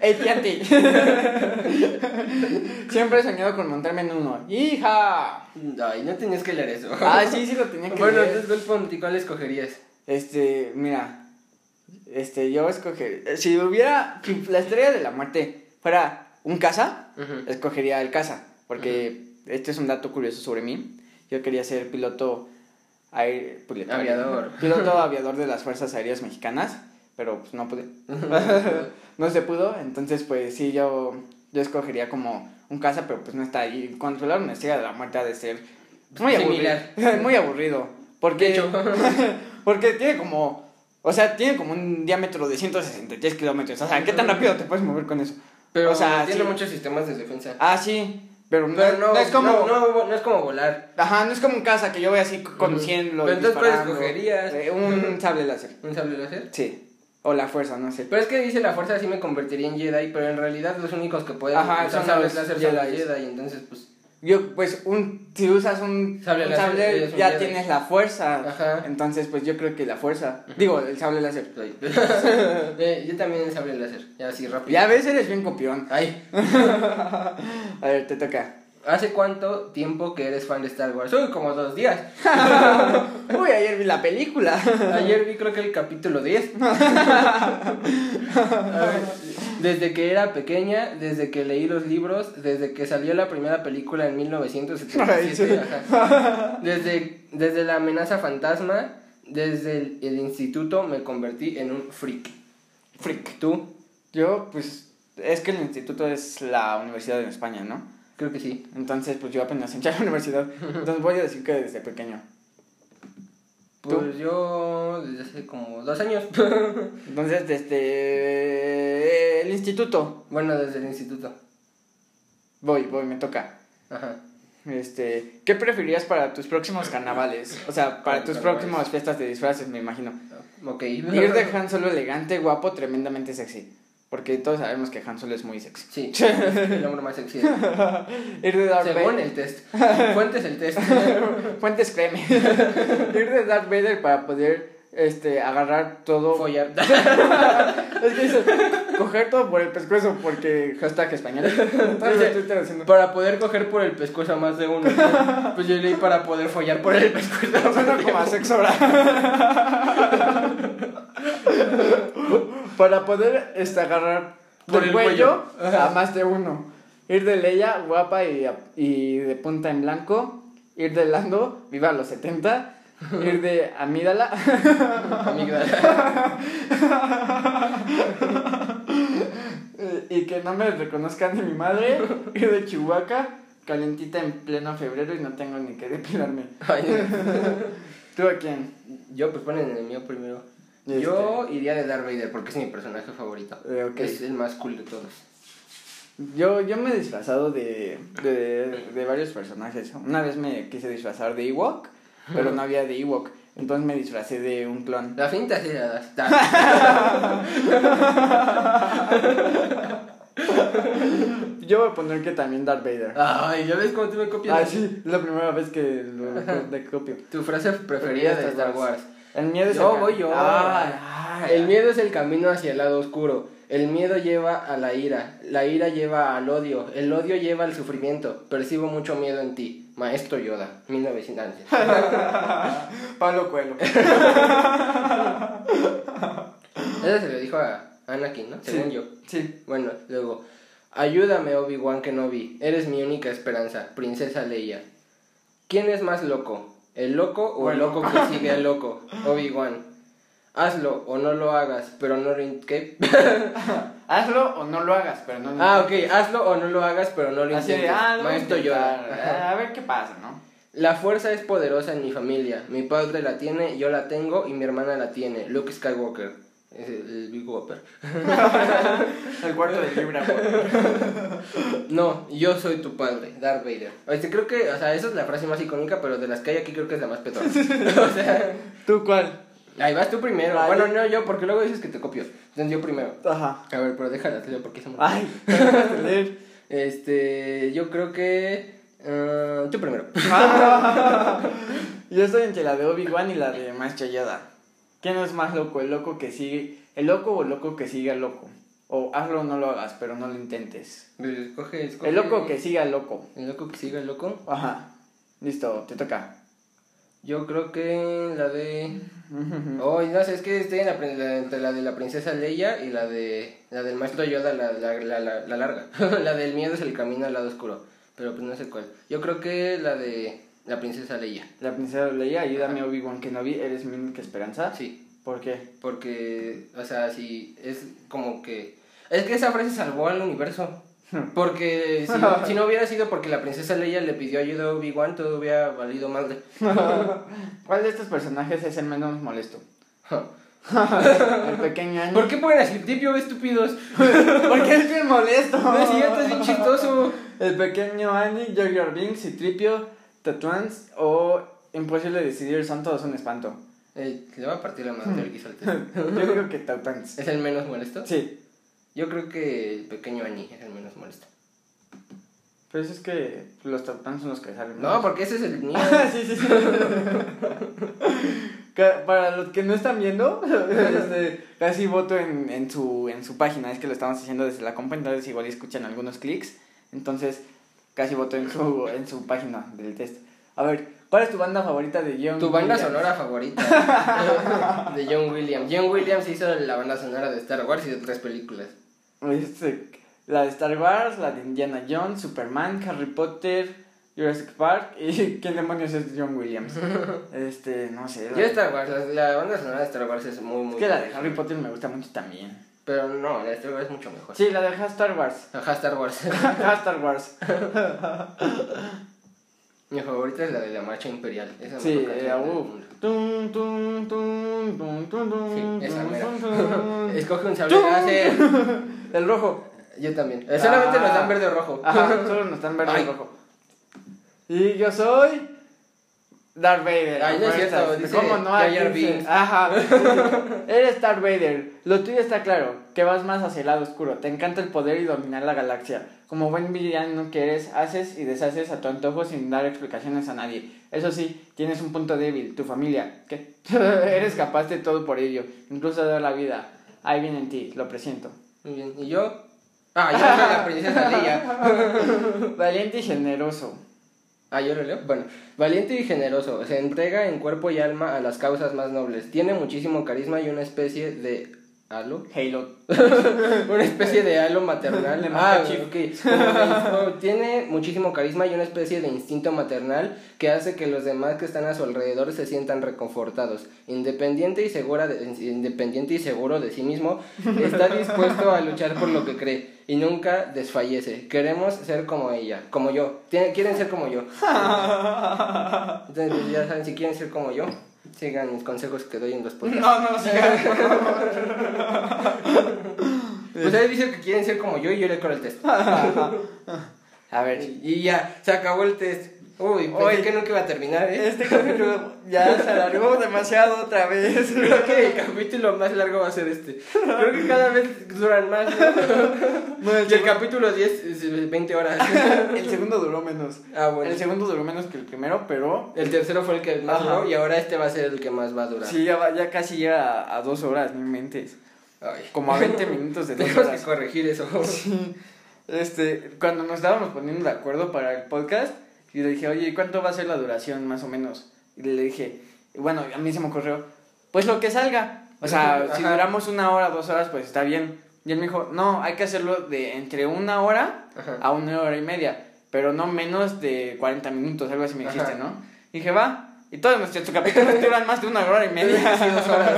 AT-AT. Siempre he soñado con montarme en uno. ¡Hija! Ay, no tenías que leer eso. Ah, sí, sí lo tenía que Bueno, leer. entonces, ¿cuál, pon- ¿cuál escogerías? Este, mira. Este, yo escogería. Si hubiera. Si la estrella de la muerte fuera un Ujú. escogería el caza. Porque este es un dato curioso sobre mí. Yo quería ser piloto. aire- piloto Aviador. Piloto aviador de las Fuerzas Aéreas Mexicanas. Pero pues no pude. no se pudo. Entonces, pues sí, yo. Yo escogería como un caza, pero pues no está ahí. Controlar una estrella de la muerte ha de ser. Muy aburrido. Muy aburrido. Porque. Porque tiene como. O sea, tiene como un diámetro de 163 kilómetros. O sea, ¿qué tan rápido te puedes mover con eso? Pero o sea, tiene sí. muchos sistemas de defensa. Ah, sí. Pero no, Pero no, no es como. no, es como volar. Ajá, no es como un caza que yo voy así conduciendo. Pero y entonces, ¿cuál escogerías? Eh, un sable láser. ¿Un sable láser? Sí. O la fuerza, no sé. Pero es que dice la fuerza sí me convertiría en Jedi, pero en realidad los únicos que pueden Ajá, usar sables láser son los. Jedi, entonces pues... Yo, pues, un, si usas un Sable un láser, sable, un ya tienes la fuerza. Ajá. Entonces, pues yo creo que la fuerza. Digo, el sable láser. Eh, yo también el sable láser, ya así rápido. Ya ves, eres bien copión. Ay, A ver, te toca. ¿Hace cuánto tiempo que eres fan de Star Wars? Uy, como dos días. Uy, ayer vi la película. Ayer vi creo que el capítulo 10. A ver, desde que era pequeña, desde que leí los libros, desde que salió la primera película en 1977, Ay, sí. ajá. desde, desde la amenaza fantasma, desde el, el instituto me convertí en un freak. Freak. ¿Tú? Yo, pues, es que el instituto es la universidad en España, ¿no? Creo que sí. Entonces, pues yo apenas entré a la universidad. Entonces voy a decir que desde pequeño. ¿Tú? Pues yo desde hace como dos años. Entonces, desde el instituto. bueno, desde el instituto. Voy, voy, me toca. Ajá. Este, ¿qué preferirías para tus próximos carnavales? O sea, para ¿Cómo tus próximas fiestas de disfraces, me imagino. Ok. Ir de Han Solo elegante, guapo, tremendamente sexy. Porque todos sabemos que Han Solo es muy sexy. Sí, es el hombre más sexy. Ir de Darth Según Vader. el test. Fuentes el test. Fuentes créeme. Ir de Darth Vader para poder este, agarrar todo. Follar. Es que dice, coger todo por el pescuezo porque hashtag español. Entonces, Para poder coger por el pescuezo a más de uno. Pues yo leí para poder follar por el pescuezo. Suena como a sexo oral. Para poder este, agarrar Por el el cuello, a más de uno. Ir de Leia, guapa y, y de punta en blanco. Ir de Lando, viva los 70. Ir de Amídala. Amígdala. y que no me reconozcan de mi madre. Ir de Chihuahua, calentita en pleno febrero y no tengo ni que depilarme. ¿Tú a quién? Yo, pues ponen el mío primero. Este. Yo iría de Darth Vader porque es mi personaje favorito. Eh. Es el más cool de todos. Yo, yo me he disfrazado de, de, de varios personajes. Una vez me quise disfrazar de Ewok, pero no había de Ewok. Entonces me disfracé de un clon. La finta sí la. Yo voy a poner que también Darth Vader. Ay, ¿ya ves cómo tú me copias? Ah, sí, es la primera vez que lo de copio. Tu frase preferida de Star Wars. El miedo es Yo el voy yo. Ay, ay, El miedo es el camino hacia el lado oscuro. El miedo lleva a la ira. La ira lleva al odio. El odio lleva al sufrimiento. Percibo mucho miedo en ti. Maestro Yoda, 1900. Pablo Coelho. Eso se lo dijo a Anakin, ¿no? Según Sí. yo. Sí. Bueno, luego. Ayúdame, Obi-Wan Kenobi. Eres mi única esperanza, princesa Leia. ¿Quién es más loco? ¿El loco o el loco que sigue al loco? Obi-Wan. Hazlo o no lo hagas, pero no lo... ¿Qué? Hazlo o no lo hagas, pero no lo ah, ok. Hazlo o no lo hagas, pero no lo Así de, ah, lo Maestro. Ajá. A ver qué pasa, ¿no? La fuerza es poderosa en mi familia. Mi padre la tiene, yo la tengo y mi hermana la tiene. Luke Skywalker. Es el, Big Whopper. El cuarto de libra. No, yo soy tu padre, Darth Vader. Este, creo que, o sea, esa es la frase más icónica, pero de las que hay aquí creo que es la más petrona. o sea, ¿Tú cuál? Ahí vas tú primero. Vale. Bueno, no yo, porque luego dices que te copio. Entonces yo primero. Ajá. A ver, pero déjala, te leo porque somos. Ay. Este, yo creo que. ah, tú primero. Yo estoy entre la de Obi-Wan y la de Maestro Yoda. ¿Quién es más loco? ¿El loco que sigue? ¿El loco o el loco que sigue al loco? O hazlo o no lo hagas, pero no lo intentes. Escoge, escoge. El loco que siga al loco. El loco que siga el loco. Ajá. Listo, te toca. Yo creo que la de. Oh, no sé, es que estoy en la, entre la de la princesa Leia y la de la del maestro Yoda, la, la, la, la, la larga. la del miedo es el camino al lado oscuro. Pero pues no sé cuál. Yo creo que la de la princesa Leia. La princesa Leia, ayúdame Obi-Wan Kenobi, eres mi única esperanza. Sí, ¿Por qué? porque, o sea, sí, es como que... Es que esa frase salvó al universo. Porque si, si no hubiera sido porque la princesa Leia le pidió ayuda a Obi-Wan, todo hubiera valido madre. ¿Cuál de estos personajes es el menos molesto? el pequeño Annie. ¿Por qué ponen a Citripio, estúpidos? Porque es bien molesto. No es cierto, es bien chistoso. El pequeño Annie, Jar Binks, Citripio, Tatwans o Imposible decidir son todos un espanto. Eh, le va a partir la madre al. Yo creo que Tatwans. ¿Es el menos molesto? Sí, Yo creo que el pequeño Annie es el menos molesto. pero eso es que los Tatwans son los que salen. No, porque ese es el mío. sí, sí, sí. Ca- Para los que no están viendo, este, casi voto en, en, su, en su página. Es que lo estamos haciendo desde la compa, entonces igual escuchan algunos clics. Entonces, casi voto en su, en su página del test. A ver, ¿cuál es tu banda favorita de John Tu banda Williams? sonora favorita de John Williams. John Williams hizo la banda sonora de Star Wars y de tres películas. Este, la de Star Wars, la de Indiana Jones, Superman, Harry Potter, Jurassic Park y ¿quién demonios es John Williams? Este, no sé. Yo La, Star Wars, la, la banda sonora de Star Wars es muy, muy... es que la de Harry Potter me gusta mucho también. Pero no, la de Star Wars es mucho mejor. Sí, la de Star Wars. Ajá, Star Wars. Star Wars. Mi favorita es la de la marcha imperial. Esa Sí, eh. Tum, tum, tum, Sí, esa mera. Escoge un sable láser. El rojo. Yo también. Eh, Solamente Ah. nos dan verde o rojo. Ajá, solo nos están verde y rojo. Y yo soy. Darth Vader. Ay, no es cierto, dice ¿Cómo no? Jar. Ajá. Eres Darth Vader. Lo tuyo está claro, que vas más hacia el lado oscuro. Te encanta el poder y dominar la galaxia. Como buen villano que eres, haces y deshaces a tu antojo sin dar explicaciones a nadie. Eso sí, tienes un punto débil, tu familia. ¿Qué? Eres capaz de todo por ello, incluso de dar la vida. Ahí viene en ti, lo presiento. Muy bien. ¿Y yo? Ah, yo soy la princesa Leia. Valiente y generoso. Ah, yo lo leo. Bueno, valiente y generoso. Se entrega en cuerpo y alma a las causas más nobles. Tiene muchísimo carisma y una especie de. ¿Halo? Halo. Una especie de halo maternal. Ah, Master Chief. ok. Como Tiene muchísimo carisma y una especie de instinto maternal que hace que los demás que están a su alrededor se sientan reconfortados. Independiente y, segura de, independiente y seguro de sí mismo, está dispuesto a luchar por lo que cree y nunca desfallece. Queremos ser como ella, como yo. Quieren ser como yo. Entonces, ya saben, si quieren ser como yo, sigan mis consejos que doy en los podcasts. No, no, siga. Ustedes dicen que quieren ser como yo y yo le corro el test. A ver, Y ya, se acabó el test. Uy, pensé Oye. que nunca iba a terminar, ¿eh? este capítulo ya se alargó demasiado otra vez. Creo que el capítulo más largo va a ser este. Creo que cada vez duran más. ¿no? el, Y el capítulo 10 es 20 horas. el segundo duró menos. Ah, bueno. El segundo duró menos que el primero, pero El tercero fue el que más duró y ahora este va a ser el que más va a durar. sí, ya, va- ya casi llega a, a dos horas, no mentes. Ay. Como a 20 minutos de Tenemos que corregir eso. Sí. Este, cuando nos estábamos poniendo de acuerdo para el podcast, y le dije, oye, ¿cuánto va a ser la duración más o menos? Y le dije, bueno, a mí se me ocurrió, pues lo que salga. O sea, si duramos una hora, dos horas, pues está bien. Y él me dijo, no, hay que hacerlo de entre una hora Ajá. a una hora y media, pero no menos de 40 minutos, algo así me dijiste, Ajá. ¿no? Y dije, va, Y todos nuestros capítulos duran más de una hora y media. Sí, dos horas.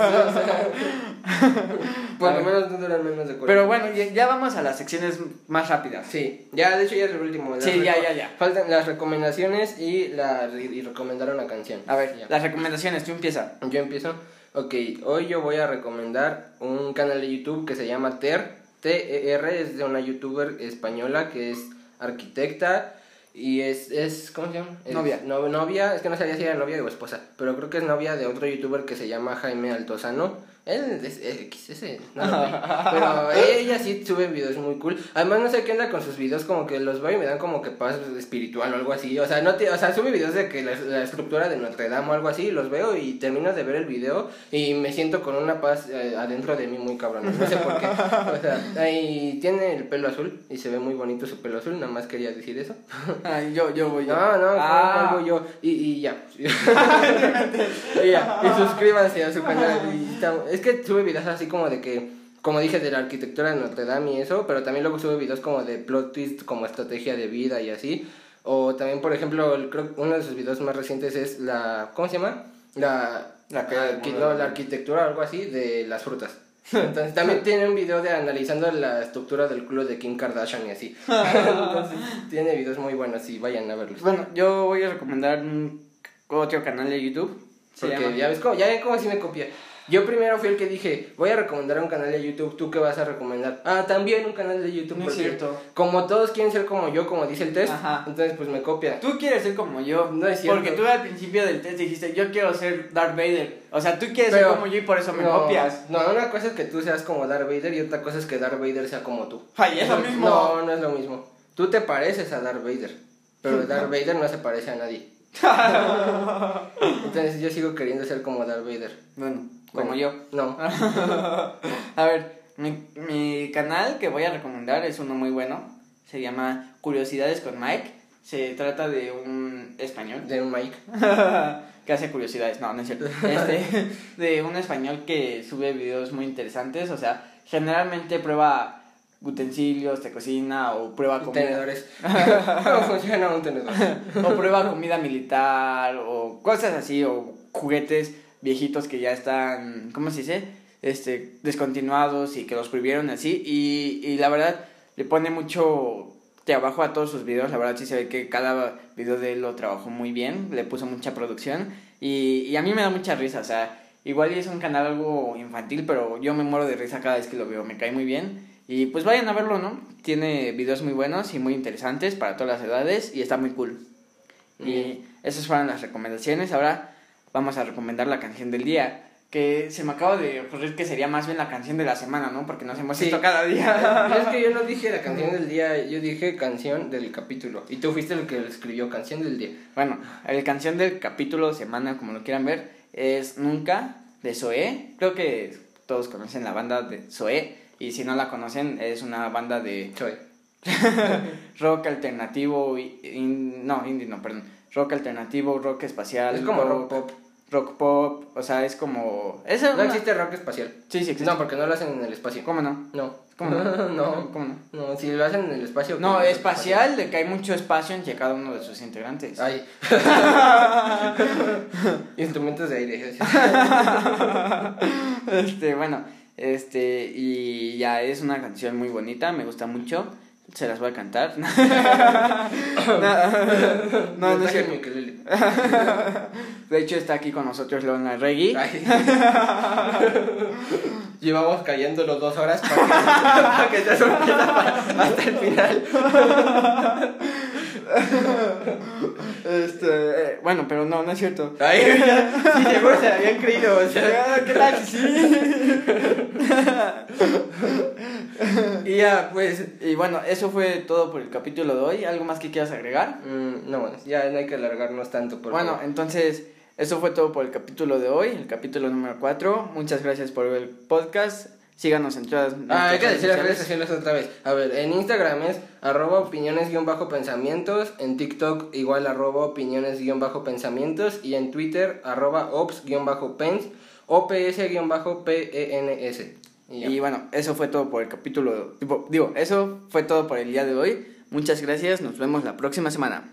por lo menos no duran menos de 40. Pero bueno, ya, ya vamos a las secciones más rápidas. Sí, ya de hecho ya es el último. Las Sí, ya, ya, ya. Faltan las recomendaciones y, la, y recomendar una canción. A ver, Ya. las recomendaciones, tú empieza. Yo empiezo. Ok, hoy yo voy a recomendar un canal de YouTube que se llama Ter. T-E-R es de una youtuber española que es arquitecta y es, es ¿cómo se llama? Es Novia. no- novia, es que no sabía si era novia o esposa, pero creo que es novia de otro youtuber que se llama Jaime Altozano. Él es X, ese, no lo vi. Pero ella sí sube videos muy cool. Además, no sé qué onda con sus videos, como que los veo y me dan como que paz espiritual o algo así. O sea, no te- o sea sube videos de que la, la estructura de Notre Dame o algo así, y los veo y termino de ver el video y me siento con una paz eh, adentro de mí muy cabrón. No sé por qué. O sea, ahí tiene el pelo azul y se ve muy bonito su pelo azul, nada más quería decir eso. Ay, yo, yo voy. yo. No, no, Ah. algo yo. Y, y ya. y ya. Y suscríbanse a su canal. y está- es que sube videos así como de que, como dije, de la arquitectura de Notre Dame y eso, pero también luego sube videos como de plot twist, como estrategia de vida y así. O también, por ejemplo, el- creo que uno de sus videos más recientes es la. ¿Cómo se llama? La. La del arqui- no, la arquitectura o algo así de las frutas. Entonces también tiene un video de analizando la estructura del culo de Kim Kardashian y así. Entonces tiene videos muy buenos y vayan a verlos. Bueno, yo voy a recomendar un otro canal de YouTube. Porque ya ves cómo, ya ven cómo así me copia. Yo primero fui el que dije, voy a recomendar un canal de YouTube, ¿tú qué vas a recomendar? Ah, también un canal de YouTube. No es cierto. Como todos quieren ser como yo, como dice el test, Ajá. entonces pues me copia. Tú quieres ser como yo. No es cierto. Porque tú al principio del test dijiste, yo quiero ser Darth Vader. O sea, tú quieres Pero- ser como yo y por eso me no, copias. No, una cosa es que tú seas como Darth Vader y otra cosa es que Darth Vader sea como tú. Ay, es lo mismo. No, no es lo mismo. Tú te pareces a Darth Vader, pero Darth Vader no se parece a nadie. Entonces yo sigo queriendo ser como Darth Vader. Bueno, como yo. No. A ver, mi, mi canal que voy a recomendar es uno muy bueno. Se llama Curiosidades con Mike. Se trata de un español De un Mike. que hace curiosidades. No, no es cierto. Este, de un español que sube videos muy interesantes. O sea, generalmente prueba utensilios de cocina o prueba comida. Tenedores. ¿Cómo funciona un tenedor? o prueba comida militar o cosas así o juguetes viejitos que ya están, ¿cómo se dice? Este, descontinuados y que los prohibieron así y, y la verdad le pone mucho trabajo a todos sus videos, la verdad sí se ve que cada video de él lo trabajó muy bien, le puso mucha producción y, y a mí me da mucha risa, o sea, igual es un canal algo infantil, pero yo me muero de risa cada vez que lo veo, me cae muy bien y pues vayan a verlo, ¿no? Tiene videos muy buenos y muy interesantes para todas las edades y está muy cool. Y esas fueron las recomendaciones. Ahora vamos a recomendar la canción del día. Que se me acaba de ocurrir que sería más bien la canción de la semana, ¿no? Porque nos hemos Sí. visto cada día. Pero es que yo no dije la canción del día, yo dije canción del capítulo. Y tú fuiste el que escribió canción del día. Bueno, la canción del capítulo, semana, como lo quieran ver, es Nunca de Zoé. Creo que todos conocen la banda de Zoé. Y si no la conocen, es una banda de Soy. rock alternativo. in- no, indie no, perdón. Rock alternativo, rock espacial. Es como rock pop. Rock pop, o sea, es como... Es No una- existe rock espacial. Sí, sí existe. No, porque no lo hacen en el espacio. ¿Cómo no? No. ¿Cómo no? no. ¿Cómo no? No, si lo hacen en el espacio. No, ¿cómo es espacial, de que hay mucho espacio entre cada uno de sus integrantes. Ay. Instrumentos de aire. este, bueno, este, y ya es una canción muy bonita, me gusta mucho. Se las voy a cantar. no, no, no es cierto. De hecho, está aquí con nosotros Lona Reggie. Llevamos cayendo los dos horas para que, para que hasta el final. Este, eh, bueno, pero no, no es cierto. Ay, ya, sí, seguro se la habían creído. O sea, Ah, ¿Qué tal? Sí. y ya, pues. Y bueno, eso fue todo por el capítulo de hoy. ¿Algo más que quieras agregar? mm, no, bueno, ya no hay que alargarnos tanto. Por bueno, favor. entonces, eso fue todo por el capítulo de hoy, el capítulo número 4. Muchas gracias por ver el podcast. Síganos en todas Ah, hay que decir las redes sociales. otra vez. A ver, en Instagram es arroba opiniones-pensamientos, en TikTok igual arroba opiniones-pensamientos y en Twitter arroba ops-pens, ops-pens. Y ya. Y bueno, eso fue todo por el capítulo. tipo, digo, eso fue todo por el día de hoy. Muchas gracias. Nos vemos la próxima semana.